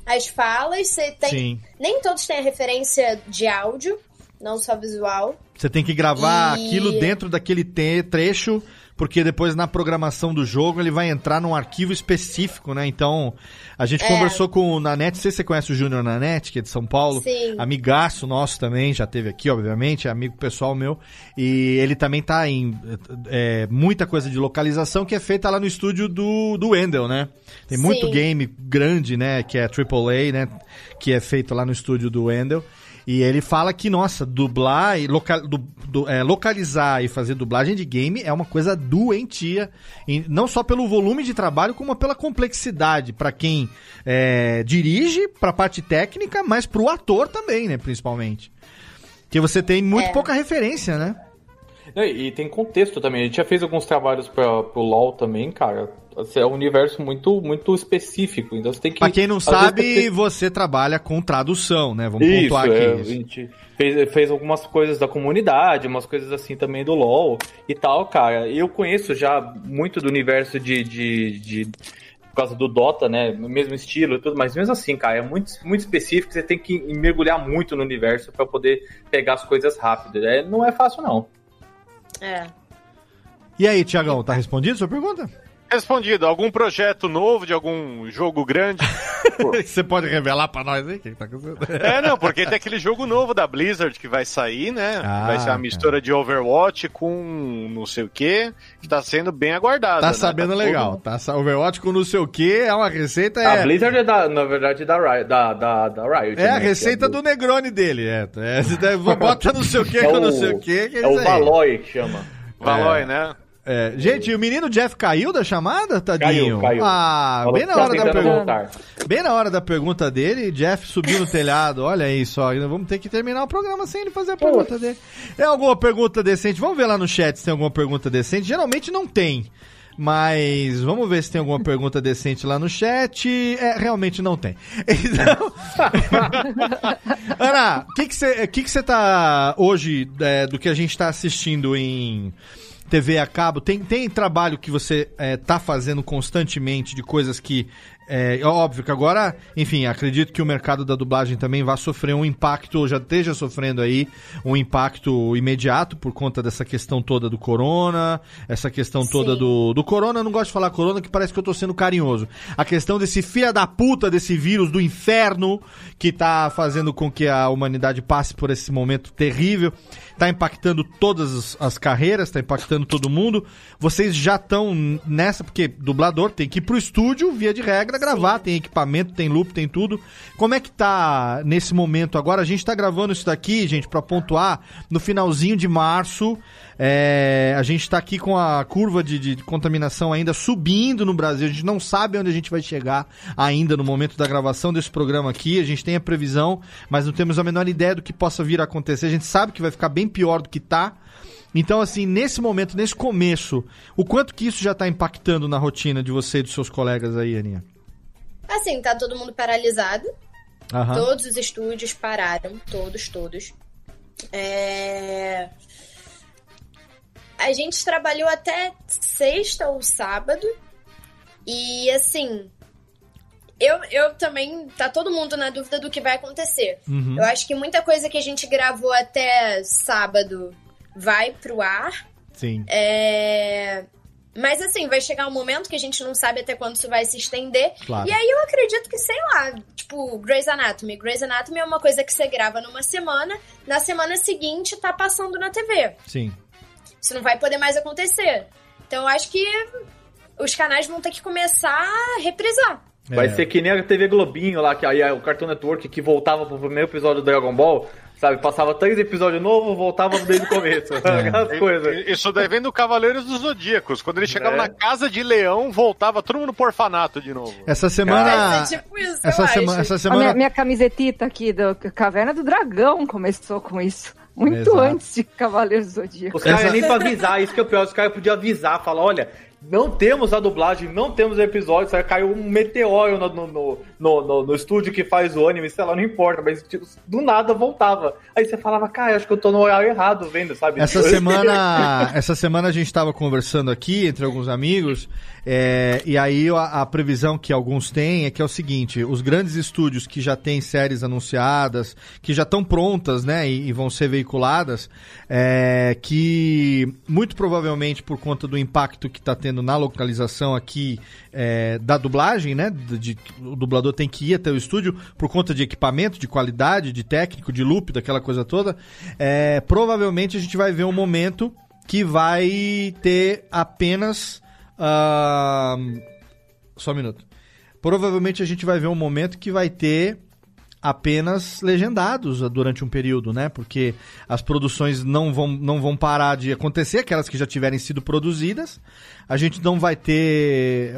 E: as falas, você tem.
A: Sim.
E: Nem todos têm a referência de áudio, não só visual.
A: Você tem que gravar
E: E-
A: aquilo dentro daquele trecho, porque depois na programação do jogo ele vai entrar num arquivo específico, né? Então, a gente
E: É.
A: conversou com o Nanete, não sei se você conhece o Júnior Nanete, que é de São Paulo.
E: Sim.
A: Amigaço nosso também, já teve aqui, obviamente, é amigo pessoal meu. E ele também tá em é, muita coisa de localização que é feita lá no estúdio do, do Wendel, né? Tem muito
E: Sim.
A: game grande, né? Que é AAA, né? Que é feito lá no estúdio do Wendel. E ele fala que, nossa, dublar e local, du- do- é, localizar e fazer dublagem de game é uma coisa doentia, e não só pelo volume de trabalho, como pela complexidade pra quem é, dirige, pra parte técnica, mas pro ator também, né, principalmente. Que você tem muito
G: É.
A: pouca referência, né?
G: E e tem contexto também. A gente já fez alguns trabalhos pra, pro LoL também, cara. É um universo muito, muito específico. Então você tem que.
A: Pra quem não
G: vezes,
A: sabe,
G: que-
A: você trabalha com tradução, né? Vamos
G: Isso,
A: pontuar aqui.
G: é,
A: isso.
G: a gente fez, fez algumas coisas da comunidade, umas coisas assim também do LoL e tal, cara. Eu conheço já muito do universo de. de, de por causa do Dota, né? Mesmo estilo e tudo, mas mesmo assim, cara, é muito, muito específico. Você tem que mergulhar muito no universo pra poder pegar as coisas rápido. É, não é fácil, não.
E: É.
A: E aí, Tiagão, tá respondido a sua pergunta?
F: Respondido. Algum projeto novo de algum jogo grande? (laughs)
A: Você pode revelar pra nós aí o que tá acontecendo?
F: É, não, porque tem aquele jogo novo da Blizzard que vai sair, né?
A: Ah,
F: vai ser uma mistura de Overwatch com não sei o que, que tá sendo bem aguardado.
A: Tá
F: né?
A: sabendo
F: Tá
A: legal.
F: todo-
A: Tá, Overwatch com não sei o que, é uma receita.
G: A
A: É,
G: Blizzard é, da, na verdade, da Riot. Da, da, da Riot
A: é a
G: né?
A: receita do Negroni dele. É, é, (laughs) você deve- bota não sei o que
G: É
A: com
G: o-
A: não sei o que. que
G: É o
A: isso aí.
G: Valoy que chama.
F: Valoy,
A: É.
F: né?
A: É, gente, o menino Jeff caiu da chamada, tadinho?
G: Caiu, caiu.
A: Ah,
G: Falou
A: bem na hora da pergunta.
G: voltar.
A: Bem na hora da pergunta dele, Jeff subiu no telhado. Olha aí só, ainda vamos ter que terminar o programa sem ele fazer a pergunta dele. É alguma pergunta decente? Vamos ver lá no chat se tem alguma pergunta decente. Geralmente não tem. Mas vamos ver se tem alguma pergunta decente lá no chat. É, realmente não tem. (laughs) Então. Ana, o que você que que tá hoje é, do que a gente tá assistindo em TV a cabo? Tem, tem trabalho que você é, tá fazendo constantemente de coisas que é óbvio que agora, enfim, acredito que o mercado da dublagem também vai sofrer um impacto, ou já esteja sofrendo aí um impacto imediato por conta dessa questão toda do corona, essa questão toda do, do corona. Eu não gosto de falar corona, que parece que eu tô sendo carinhoso. A questão desse filha da puta desse vírus do inferno que tá fazendo com que a humanidade passe por esse momento terrível, tá impactando todas as, as carreiras, tá impactando todo mundo. Vocês já estão nessa, porque dublador tem que ir pro estúdio, via de regra, gravar, tem equipamento, tem loop, tem tudo. Como é que tá nesse momento agora? A gente tá gravando isso daqui, gente, pra pontuar, no finalzinho de março. É, a gente tá aqui com a curva de, de contaminação ainda subindo no Brasil. A gente não sabe onde a gente vai chegar ainda no momento da gravação desse programa aqui. A gente tem a previsão, mas não temos a menor ideia do que possa vir a acontecer. A gente sabe que vai ficar bem pior do que tá. Então, assim, nesse momento, nesse começo, o quanto que isso já tá impactando na rotina de você e dos seus colegas aí, Aninha?
E: Assim, tá todo mundo paralisado.
A: Aham.
E: Todos os estúdios pararam, todos, todos. É... A gente trabalhou até sexta ou sábado. E assim, eu, eu também. Tá todo mundo na dúvida do que vai acontecer.
L: Uhum.
E: Eu acho que muita coisa que a gente gravou até sábado vai pro ar.
A: Sim.
E: É... Mas assim, vai chegar um momento que a gente não sabe até quando isso vai se estender.
A: Claro.
E: E aí eu acredito que, sei lá, tipo, Grey's Anatomy. Grey's Anatomy é uma coisa que você grava numa semana, na semana seguinte tá passando na TV.
A: Sim.
E: Isso não vai poder mais acontecer. Então eu acho que os canais vão ter que começar a reprisar.
G: Vai
A: É.
G: ser que nem a TV Globinho lá, que aí é o Cartoon Network que voltava pro primeiro episódio do Dragon Ball, sabe? Passava três episódios novos, voltava desde o começo. (laughs) (laughs) Aquelas coisas.
F: Isso daí vem do Cavaleiros dos Zodíacos. Quando ele chegava
G: É.
F: na casa de leão, voltava todo mundo pro orfanato de novo.
A: Essa semana.
E: Tipo isso,
A: essa
E: acho.
A: essa
B: A
A: semana.
B: minha, minha camisetita aqui da Caverna do Dragão começou com isso. Muito
A: Exato.
B: antes de Cavaleiros do Zodíaco.
G: Os caras nem pra avisar, isso que é o pior. Os caras podiam avisar, falar, olha, não temos a dublagem, não temos episódio, sabe? caiu um meteoro no, no, no, no, estúdio que faz o anime, sei lá, não importa, mas tipo, do nada voltava. Aí você falava, cara, acho que eu tô no horário errado vendo, sabe?
A: Essa (laughs) semana, essa semana a gente estava conversando aqui entre alguns amigos, é, e aí a, previsão que alguns têm é que é o seguinte: os grandes estúdios que já têm séries anunciadas, que já estão prontas, né, e, vão ser veiculadas, é, que muito provavelmente por conta do impacto que está tendo na localização aqui é, da dublagem, né, de, de- o dublador tem que ir até o estúdio por conta de equipamento, de qualidade, de técnico, de loop, daquela coisa toda, é, provavelmente a gente vai ver um momento que vai ter apenas. ah, só um minuto. Provavelmente a gente vai ver um momento que vai ter apenas legendados durante um período, né? Porque as produções não vão, não vão parar de acontecer, aquelas que já tiverem sido produzidas. A gente não vai ter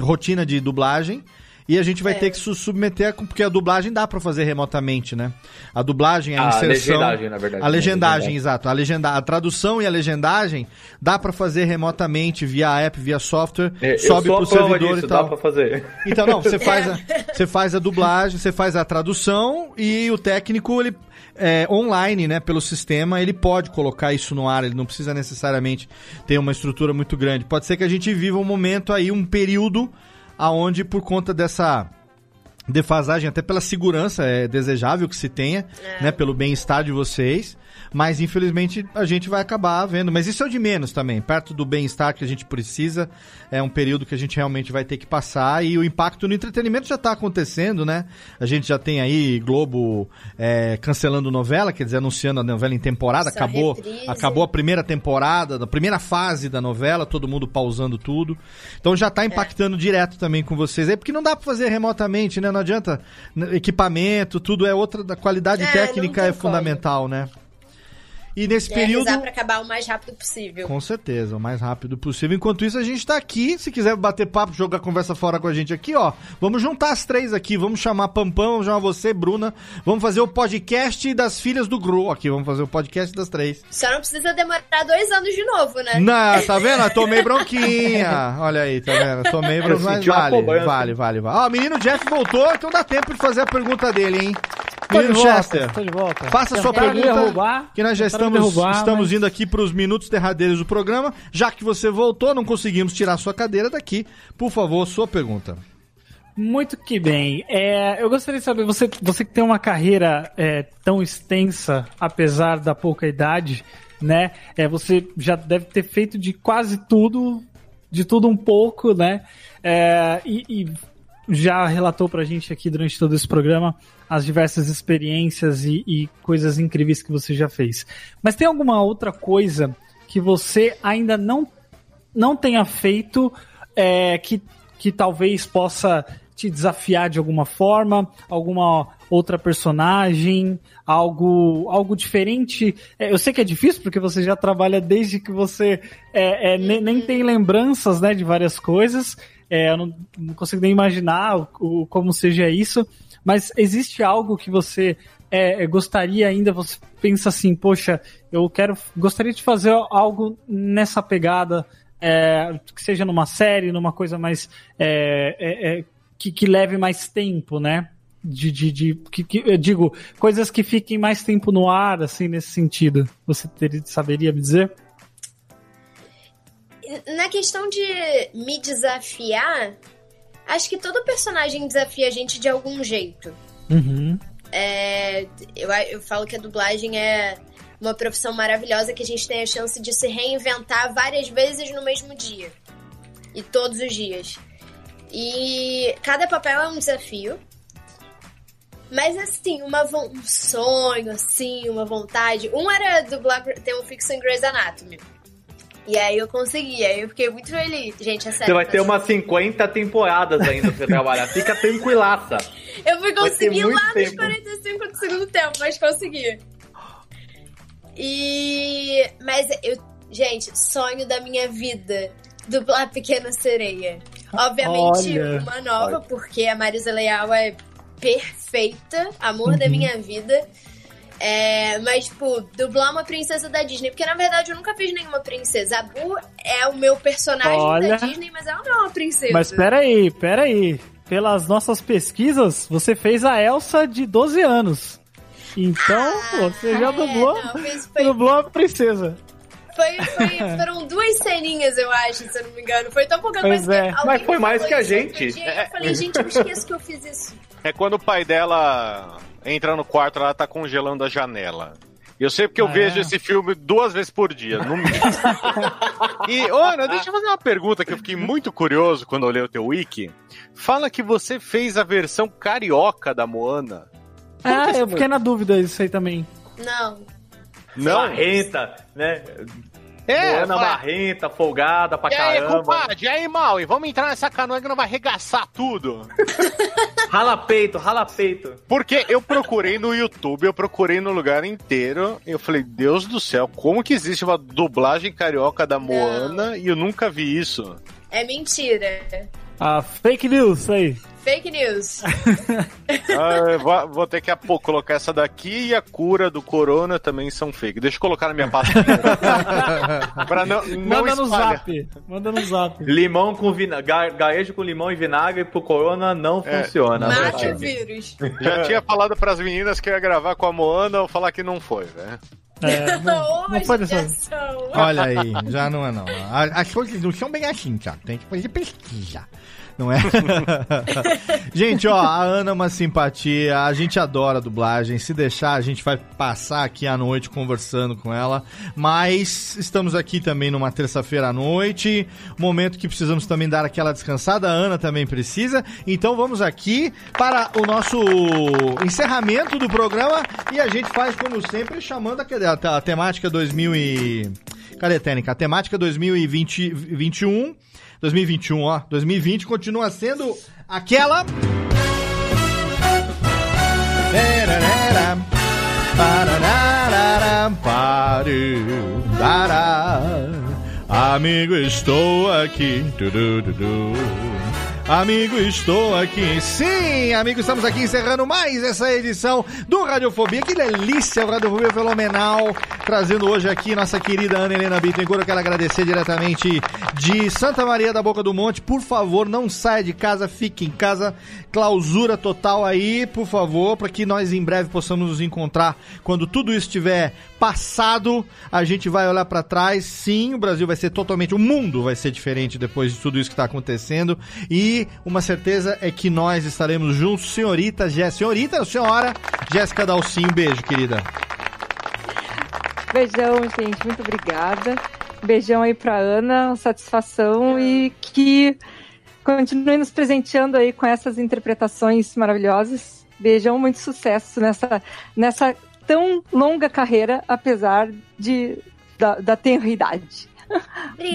A: rotina de dublagem. E a gente vai
G: É.
A: ter que se submeter, a, porque a dublagem dá pra fazer remotamente, né? A dublagem, a,
G: A
A: inserção...
G: legendagem, na verdade,
A: A
G: né?
A: legendagem,
G: Legendagem.
A: exato. A, legenda, a tradução e a legendagem dá pra fazer remotamente, via app, via software,
G: É,
A: sobe
G: a
A: pro servidor
G: disso,
A: e tal.
G: dá pra fazer.
A: Então, não, você (laughs) faz, a, você faz a dublagem, você faz a tradução e o técnico, ele é, online, né, pelo sistema, ele pode colocar isso no ar, ele não precisa necessariamente ter uma estrutura muito grande. Pode ser que a gente viva um momento aí, um período aonde por conta dessa defasagem, até pela segurança, é desejável que se tenha, né, pelo bem-estar de vocês, mas infelizmente a gente vai acabar vendo, mas isso é o de menos também, perto do bem-estar que a gente precisa, é um período que a gente realmente vai ter que passar e o impacto no entretenimento já está acontecendo, né, a gente já tem aí Globo é, cancelando novela, quer dizer, anunciando a novela em temporada, acabou,
E: reprise.
A: acabou a primeira temporada, da primeira fase da novela, todo mundo pausando tudo. Então já
E: É.
A: tá impactando direto também com vocês aí, porque não dá pra fazer remotamente, né? Não adianta equipamento, tudo é outra da qualidade
E: É,
A: técnica é fundamental, né? E nesse
E: É
A: período
E: rezar pra acabar o mais rápido possível.
A: com certeza, o mais rápido possível. Enquanto isso, a gente tá aqui. Se quiser bater papo, jogar conversa fora com a gente aqui, ó. Vamos juntar as três aqui. Vamos chamar Pampão, vamos chamar você, Bruna. Vamos fazer o podcast das filhas do Gru aqui. Vamos fazer o podcast das três.
E: Só não precisa demorar dois anos de novo, né?
A: Não, tá vendo? Eu Tomei bronquinha. Olha aí, tá vendo? Tomei
G: Eu
A: bronquinha. Mas
G: senti uma
A: vale, vale, vale, vale. Ó, o menino Jeff voltou, então dá tempo de fazer a pergunta dele, hein?
D: Volta,
A: Chester,
D: volta.
A: faça a sua pergunta,
D: derrubar,
A: que nós já estamos,
D: derrubar,
A: estamos
D: mas-
A: indo aqui para os minutos derradeiros do programa. Já que você voltou, não conseguimos tirar sua cadeira daqui. Por favor, sua pergunta.
D: Muito que bem. É, eu gostaria de saber, você, você que tem uma carreira é, tão extensa, apesar da pouca idade, né? É, você já deve ter feito de quase tudo, de tudo um pouco, né? É, e, e já relatou pra gente aqui durante todo esse programa as diversas experiências e, e coisas incríveis que você já fez. Mas tem alguma outra coisa que você ainda não, não tenha feito é, que, que talvez possa te desafiar de alguma forma, alguma outra personagem, algo, algo diferente. É, eu sei que é difícil porque você já trabalha desde que você é, é, nem, nem tem lembranças né, de várias coisas. É, eu não, não consigo nem imaginar o, o- como seja isso. Mas existe algo que você é, gostaria ainda? Você pensa assim, poxa, eu quero, gostaria de fazer algo nessa pegada, é, que seja numa série, numa coisa mais é, é, é, que, que leve mais tempo, né? De, de, de que, que- digo, coisas que fiquem mais tempo no ar, assim, nesse sentido. Você teria, saberia me dizer?
E: Na questão de me desafiar, acho que todo personagem desafia a gente de algum jeito.
D: Uhum.
E: É, eu, eu falo que a dublagem é uma profissão maravilhosa que a gente tem a chance de se reinventar várias vezes no mesmo dia. E todos os dias. E cada papel é um desafio. Mas assim, uma um sonho, assim, uma vontade. Um era dublar, ter um fixo em Grey's Anatomy. E aí eu consegui, aí eu fiquei muito feliz. Gente, é sério.
G: Você vai ter
E: mas-
G: umas 50 temporadas ainda pra você trabalhar. Fica tranquilaça.
E: Eu fui
G: ter
E: conseguir lá nos
G: tempo.
E: 45 do segundo tempo, mas consegui. E. Mas eu. Gente, sonho da minha vida. Dublar Pequena Sereia. Obviamente,
D: Olha.
E: uma nova, porque a Marisa Leal é perfeita, amor da
D: Uhum.
E: minha vida. É, mas, tipo, dublar uma princesa da Disney. Porque, na verdade, eu nunca fiz nenhuma princesa. A Boo é o meu personagem
D: Olha.
E: da Disney, mas ela não é uma princesa.
D: Mas peraí, peraí. Pelas nossas pesquisas, você fez a Elsa de 12 anos. Então, você já dublou,
E: Ah, é, não, fiz- foi-
D: dublou a princesa.
E: Foi, foi- foram duas ceninhas, eu acho, se eu não me engano. Foi tão pouca
D: Pois
E: coisa
D: é.
G: Mas foi mais que a gente.
E: dia, e Eu falei, gente, eu esqueço que eu fiz isso.
F: É quando o pai dela entra no quarto, ela tá congelando a janela. Eu sei porque eu
D: Ah,
F: vejo
D: é?
F: esse filme duas vezes por dia, no mínimo. (laughs) e, Ana, deixa eu fazer uma pergunta que eu fiquei muito curioso quando eu olhei o teu wiki. Fala que você fez a versão carioca da Moana.
D: Ah, eu fiquei na dúvida disso aí também.
E: Não.
F: Não?
G: Marrenta, né?
F: É,
K: Moana
F: vai.
K: marrenta, folgada pra
F: E aí,
K: caramba.
F: compadre, e aí, mal? E vamos entrar nessa canoa que não vai arregaçar tudo. (laughs)
K: Rala peito, rala peito.
F: Porque eu procurei no YouTube, eu procurei no lugar inteiro, e eu falei, Deus do céu, como que existe uma dublagem carioca da Moana e eu nunca vi isso?
E: É mentira.
D: A fake news aí.
E: Fake news. (laughs)
F: Ah, vou, vou ter que apo- colocar essa daqui e a cura do corona também são fake. Deixa eu colocar na minha pasta. (laughs) pra não, não
D: Manda no
F: espalhar.
D: zap. Manda no zap.
K: Limão com vinagre. Garejo com limão e vinagre pro corona não
F: É.
K: funciona.
E: Mate o vírus.
F: Já tinha falado pras meninas que ia gravar com a Moana, eu falar que não foi, né?
D: É, (laughs) não, não foi dessa.
A: Olha aí, já não é não. As coisas não são bem assim, Thiago. Tem que fazer pesquisa. Não é? (laughs) gente, ó, a Ana é uma simpatia, a gente adora a dublagem. Se deixar, a gente vai passar aqui à noite conversando com ela. Mas estamos aqui também numa terça-feira à noite, momento que precisamos também dar aquela descansada. A Ana também precisa. Então vamos aqui para o nosso encerramento do programa e a gente faz, como sempre, chamando a, a, a temática 2000 e... Cadê, Técnica? A temática 2020, 21, 2021, ó, 2020 continua sendo aquela. Amigo, estou aqui. Tudu, tudu. Amigo, estou aqui. Sim, amigo, estamos aqui encerrando mais essa edição do Radiofobia. Que delícia, o Radiofobia fenomenal. Trazendo hoje aqui nossa querida Ana Helena Bittencourt. Eu quero agradecer diretamente de Santa Maria da Boca do Monte. Por favor, não saia de casa, fique em casa. Clausura total aí, por favor, para que nós em breve possamos nos encontrar quando tudo isso estiver passado. A gente vai olhar para trás. Sim, o Brasil vai ser totalmente, o mundo vai ser diferente depois de tudo isso que está acontecendo. E uma certeza é que nós estaremos juntos, senhorita Jéssica, senhorita, senhora Jéssica Dalcinho. Beijo, querida.
B: Beijão, gente. Muito obrigada. Beijão aí pra Ana, uma satisfação e que continue nos presenteando aí com essas interpretações maravilhosas. Beijão, muito sucesso nessa, nessa tão longa carreira, apesar de, da, da tenridade.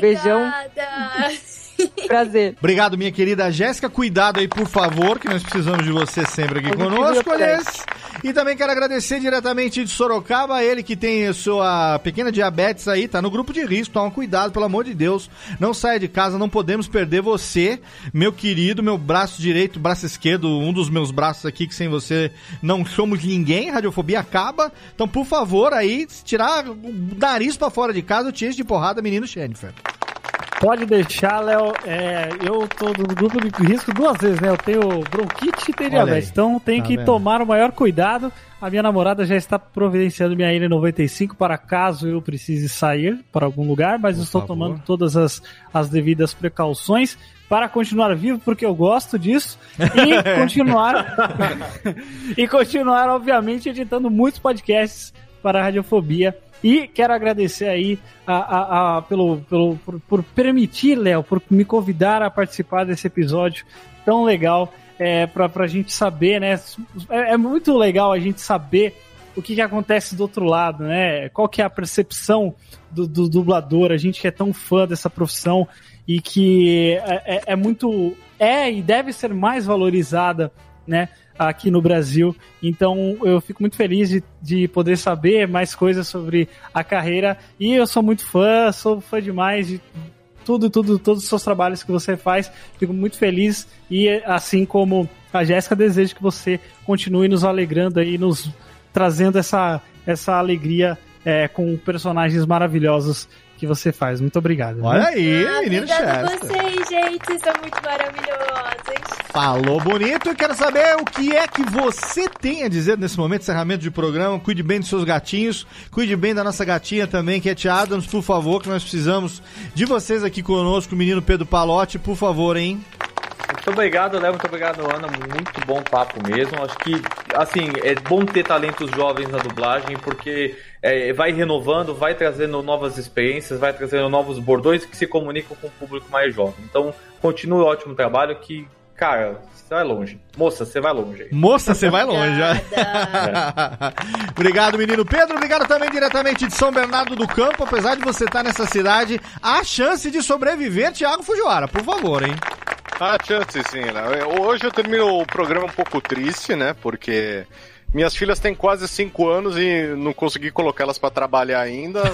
B: Beijão. (laughs) (laughs) Prazer.
A: Obrigado, minha querida Jéssica. Cuidado aí, por favor, que nós precisamos de você sempre aqui
B: Positivo
A: conosco,
B: e
A: aliás. E também quero agradecer diretamente de Sorocaba, ele que tem a sua pequena diabetes aí, tá no grupo de risco. Toma cuidado, pelo amor de Deus. Não saia de casa, não podemos perder você, meu querido, meu braço direito, braço esquerdo, um dos meus braços aqui, que sem você não somos ninguém. Radiofobia acaba. Então, por favor, aí, tirar o nariz pra fora de casa, eu te encho de porrada, menino Jennifer.
D: Pode deixar, Léo. É, eu tô no grupo de risco duas vezes, né? Eu tenho bronquite e tenho diabetes. Então tem
A: Tá
D: que
A: vendo?
D: tomar o maior cuidado. A minha namorada já está providenciando minha N95 para caso eu precise sair para algum lugar, mas eu estou
A: favor.
D: tomando todas as, as devidas precauções para continuar vivo, porque eu gosto disso, e (laughs) continuar (laughs) e continuar, obviamente, editando muitos podcasts para a Radiofobia. E quero agradecer aí a, a- a- pelo, pelo, por, por permitir, Léo, por me convidar a participar desse episódio tão legal é, pra, pra gente saber, né? É, é muito legal a gente saber o que, que acontece do outro lado, né? Qual que é a percepção do, do dublador, a gente que é tão fã dessa profissão e que é, é- é muito. É e deve ser mais valorizada, né? Aqui no Brasil. Então eu fico muito feliz de, de poder saber mais coisas sobre a carreira. E eu sou muito fã, sou fã demais de tudo, tudo, todos os seus trabalhos que você faz. Fico muito feliz e assim como a Jéssica, desejo que você continue nos alegrando aí, nos trazendo essa, essa alegria é, com personagens maravilhosos que você faz. Muito obrigado.
A: Olha
D: né?
A: aí,
E: Ah,
A: menino
E: obrigada a
A: Chester.
E: vocês, gente. São muito maravilhosos.
A: Falou bonito e quero saber o que é que você tem a dizer nesse momento de encerramento de programa. Cuide bem dos seus gatinhos, cuide bem da nossa gatinha também, que é Tia Adams, por favor, que nós precisamos de vocês aqui conosco, o menino Pedro Palotti, por favor, hein?
K: Muito obrigado, Léo. Muito obrigado, Ana. Muito bom papo mesmo. Acho que, assim, é bom ter talentos jovens na dublagem, porque é, vai renovando, vai trazendo novas experiências, vai trazendo novos bordões que se comunicam com o público mais jovem. Então, continue o ótimo trabalho que cara, você vai longe. Moça, você vai longe. aí.
A: Moça, você vai longe. já. (laughs) obrigado, menino Pedro. Obrigado também diretamente de São Bernardo do Campo. Apesar de você estar nessa cidade, há chance de sobreviver, Thiago Fujiwara, por favor, hein? (laughs)
F: Ah, chance sim, né? Hoje eu termino o programa um pouco triste, né? Porque minhas filhas têm quase 5 anos e não consegui colocá-las pra trabalhar ainda. (laughs)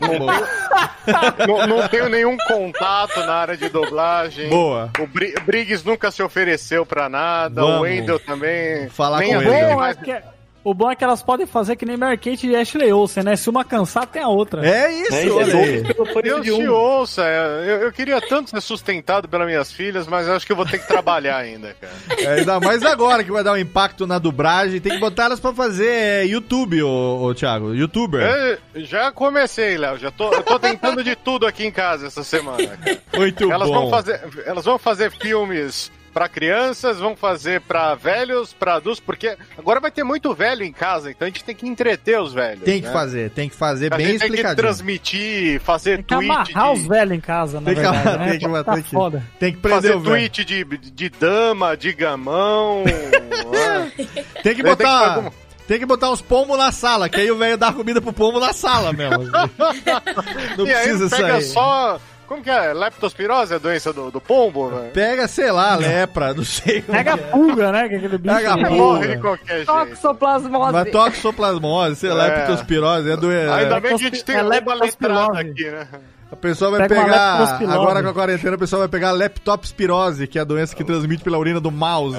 F: não, tenho, não- não tenho nenhum contato na área de dublagem.
A: Boa.
F: O Bri- Briggs nunca se ofereceu pra nada.
A: Vamos.
F: O Wendel também.
A: Falar
F: nem
A: com ele.
F: mais-
D: que- o bom é que elas podem fazer que nem Mary Kate e Ashley Olsen, né? Se uma cansar, tem a outra.
A: É isso,
K: É,
A: olha
K: é preço
F: Deus
K: de
F: te
K: um.
F: ouça, é, eu, eu queria tanto ser sustentado pelas minhas filhas, mas acho que eu vou ter que trabalhar ainda, cara. (laughs)
A: É, ainda mais agora que vai dar um impacto na dublagem. Tem que botar elas pra fazer é, YouTube, ô, ô Thiago. Youtuber.
F: É, já comecei, Léo. Já tô, eu tô tentando de tudo aqui em casa essa semana. cara.
A: Muito
F: Elas
A: bom.
F: vão fazer, elas vão fazer filmes pra crianças, vão fazer pra velhos, pra adultos, porque agora vai ter muito velho em casa, então a gente tem que entreter os velhos.
A: Tem que
F: né?
A: fazer, tem que fazer
F: A
A: bem
F: gente tem que
A: explicadinho.
F: transmitir, fazer
D: Tem que
F: tweet
D: amarrar
F: de...
D: os velhos em casa, na
A: Tem que,
D: verdade, né?
A: tem que,
D: Tá
A: tem que-
D: foda.
A: tem que prender
F: Fazer
A: o velho.
F: tweet de, de dama, de gamão. né? (laughs)
A: Tem que
F: Tem que
A: botar.
F: alguma-
A: Tem que botar os pombos na sala, que aí o velho dá comida pro pombo na sala mesmo. (laughs) Não
F: e aí
A: precisa
F: pega
A: sair.
F: só... Como que é? Leptospirose, a doença do, do pombo, né?
A: Pega, sei lá, lepra, não sei.
D: Pega a
A: é.
D: pulga, né? Que é aquele bicho.
A: Pega pulga.
F: Morre de qualquer jeito.
B: Toxoplasmose.
A: Mas toxoplasmose, sei lá,
F: É.
A: leptospirose, é do...
F: Ainda bem que a gente tem
D: É
F: uma letrada aqui, né?
A: A pessoa vai
D: Pega
A: pegar, agora com a quarentena, a pessoa vai pegar a leptospirose, que é a doença que transmite pela urina do mouse.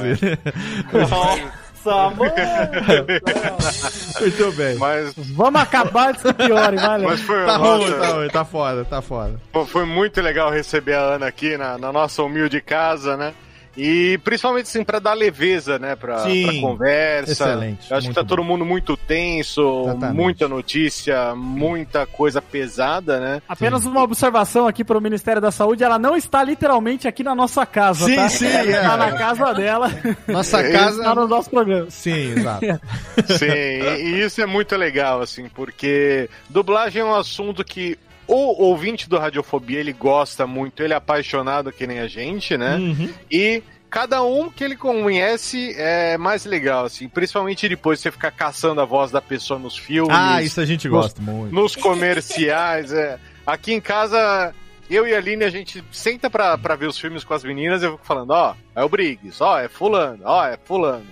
K: Nossa, (laughs) (laughs) (laughs) mano.
A: Muito bem.
F: Mas,
D: Vamos acabar antes que piore, vai, Léo.
F: mas foi,
A: Tá
F: nossa,
A: ruim, tá ruim, tá foda, tá foda.
F: Pô, Foi muito legal receber a Ana aqui na, na nossa humilde casa, né? E principalmente assim, pra dar leveza, né? Pra,
A: Sim.
F: pra conversa.
A: Excelente,
F: Eu acho que
A: muito
F: tá
A: bom.
F: todo mundo muito tenso,
A: Exatamente.
F: muita notícia, muita coisa pesada, né?
D: Apenas uma observação aqui para o Ministério da Saúde, ela não está literalmente aqui na nossa casa,
A: Sim,
D: tá?
A: sim,
D: ela
A: é.
D: está na casa dela,
A: Nossa
F: É,
A: casa...
D: está no nosso programa.
A: Sim, exato.
F: Sim, e, e isso é muito legal, assim, porque dublagem é um assunto que o ouvinte do Radiofobia, ele gosta muito, ele é apaixonado que nem a gente, né?
A: Uhum.
F: E cada um que ele conhece é mais legal, assim, principalmente depois de você ficar caçando a voz da pessoa nos filmes,
A: Ah, isso a gente
F: nos-
A: gosta muito.
F: nos comerciais, é. Aqui em casa, eu e a Aline, a gente senta pra, pra ver os filmes com as meninas e eu fico falando, ó, é o Briggs, ó, é fulano, ó, é fulano.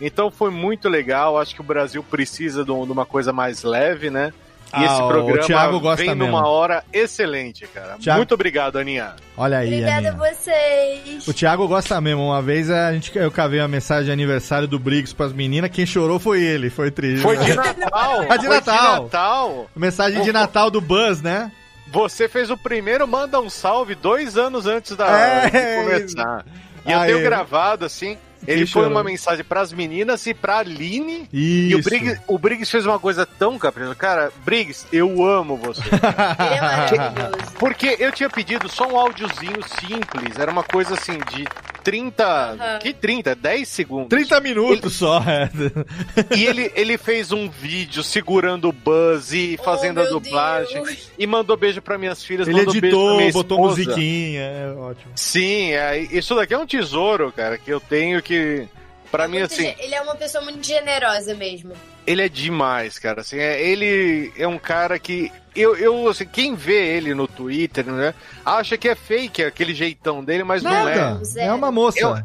F: Então foi muito legal, acho que o Brasil precisa de uma coisa mais leve, né? E
A: Ah,
F: esse
A: o
F: programa
A: Thiago gosta
F: vem
A: mesmo.
F: numa hora excelente, cara.
A: Thiago-
F: Muito obrigado, Aninha.
A: Olha aí,
E: Obrigada a
A: Aninha.
E: vocês.
A: O Thiago gosta mesmo. Uma vez a gente, eu cavei uma mensagem de aniversário do Briggs pras meninas. Quem chorou foi ele. Foi triste.
F: Foi de Natal.
A: Ah, de
F: foi
A: Natal.
F: de Natal.
A: Mensagem de Natal do Buzz, né?
F: Você fez o primeiro Manda um Salve dois anos antes da
A: É,
F: de começar. E eu tenho gravado, assim, ele foi
A: chorou.
F: uma mensagem pras meninas e pra Aline.
A: Isso.
F: E o Briggs, o Briggs fez uma coisa tão caprichosa. Cara, Briggs, eu amo você. (laughs)
E: Ele é maravilhoso.
F: Porque eu tinha pedido só um áudiozinho simples. Era uma coisa assim de 30.
E: Aham.
F: Que 30? 10 segundos.
A: 30 minutos só. é. (laughs)
F: E ele, ele fez um vídeo segurando o Buzz e fazendo a
E: Oh, meu
F: dublagem.
E: Deus.
F: E mandou beijo pra minhas filhas.
A: Ele
F: mandou beijo pra
A: editou,
F: minha
A: botou musiquinha. É ótimo.
F: Sim, é, isso daqui é um tesouro, cara, que eu tenho que. Pra mim,
E: Muito
F: assim,
E: ge- Ele é uma pessoa muito generosa mesmo.
F: ele é demais, cara. Assim, é, ele é um cara que. Eu, eu, assim, quem vê ele no Twitter, né, acha que é fake aquele jeitão dele, mas não é.
A: Nada. É uma moça.
F: Eu-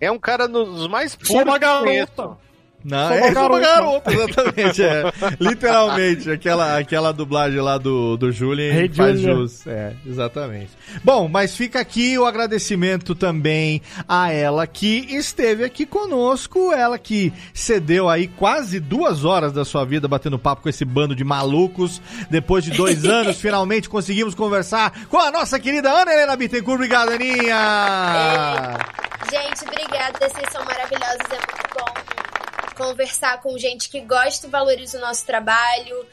F: É um cara dos mais
D: Sou uma
F: puros que eu conheço.
D: garota.
A: Não, é
D: uma garota.
A: garota, exatamente. É. (laughs) Literalmente, aquela, aquela dublagem lá do, do Julien
D: Hey,
A: faz
D: Julia.
A: jus. É, exatamente. Bom, mas fica aqui o agradecimento também a ela que esteve aqui conosco, ela que cedeu aí quase duas horas da sua vida batendo papo com esse bando de malucos. Depois de dois (laughs) anos, finalmente conseguimos conversar com a nossa querida Ana Helena Bittencourt. Obrigado, Aninha!
E: Gente, obrigada. Vocês são maravilhosos. É muito bom conversar com gente que gosta e valoriza o nosso trabalho.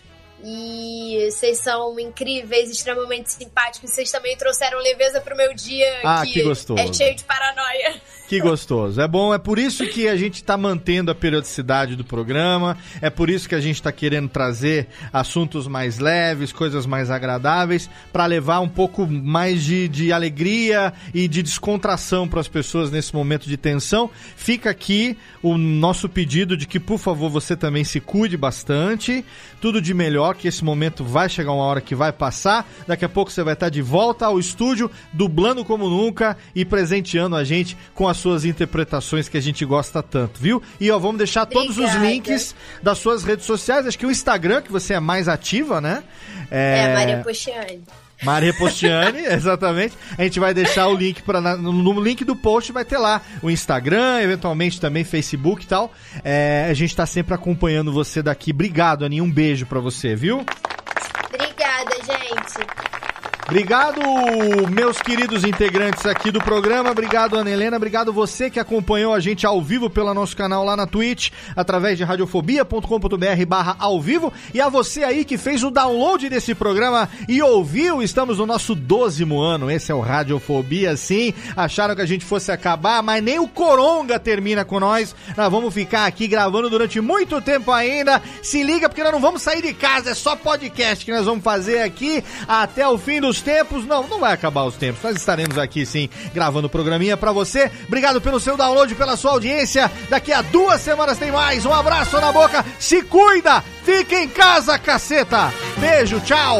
E: E vocês são incríveis, extremamente simpáticos. Vocês também trouxeram leveza pro meu dia,
A: Ah, que gostoso.
E: é cheio de paranoia.
A: Que gostoso. É bom, é por isso que a gente está mantendo a periodicidade do programa, é por isso que a gente está querendo trazer assuntos mais leves, coisas mais agradáveis, para levar um pouco mais de, de alegria e de descontração para as pessoas nesse momento de tensão. Fica aqui o nosso pedido de que, por favor, você também se cuide bastante, tudo de melhor, que esse momento vai chegar uma hora que vai passar. Daqui a pouco você vai estar de volta ao estúdio, dublando como nunca e presenteando a gente com as suas interpretações que a gente gosta tanto, viu? E ó, vamos deixar todos os links das suas redes sociais, acho que o Instagram, que você é mais ativa, né?
E: É, Maria Pochiane.
A: Maria Postiani, (laughs) exatamente. A gente vai deixar o link para no, no link do post vai ter lá o Instagram, eventualmente também Facebook e tal. É, a gente tá sempre acompanhando você daqui. Obrigado, Aninha. Um beijo para você, viu?
E: Obrigada, gente.
A: Obrigado, meus queridos integrantes aqui do programa. Obrigado, Ana Helena. Obrigado você que acompanhou a gente ao vivo pelo nosso canal lá na Twitch, através de radiofobia.com.br barra ao vivo. E a você aí que fez o download desse programa e ouviu, estamos no nosso 12 ano. Esse é o Radiofobia, sim. Acharam que a gente fosse acabar, mas nem o Coronga termina com nós. Nós vamos ficar aqui gravando durante muito tempo ainda. Se liga, porque nós não vamos sair de casa, é só podcast que nós vamos fazer aqui até o fim dos tempos. Não, não vai acabar os tempos. Nós estaremos aqui sim gravando o programinha pra você. Obrigado pelo seu download, pela sua audiência. Daqui a duas semanas tem mais. Um abraço na boca. Se cuida. Fica em casa, caceta. Beijo, tchau.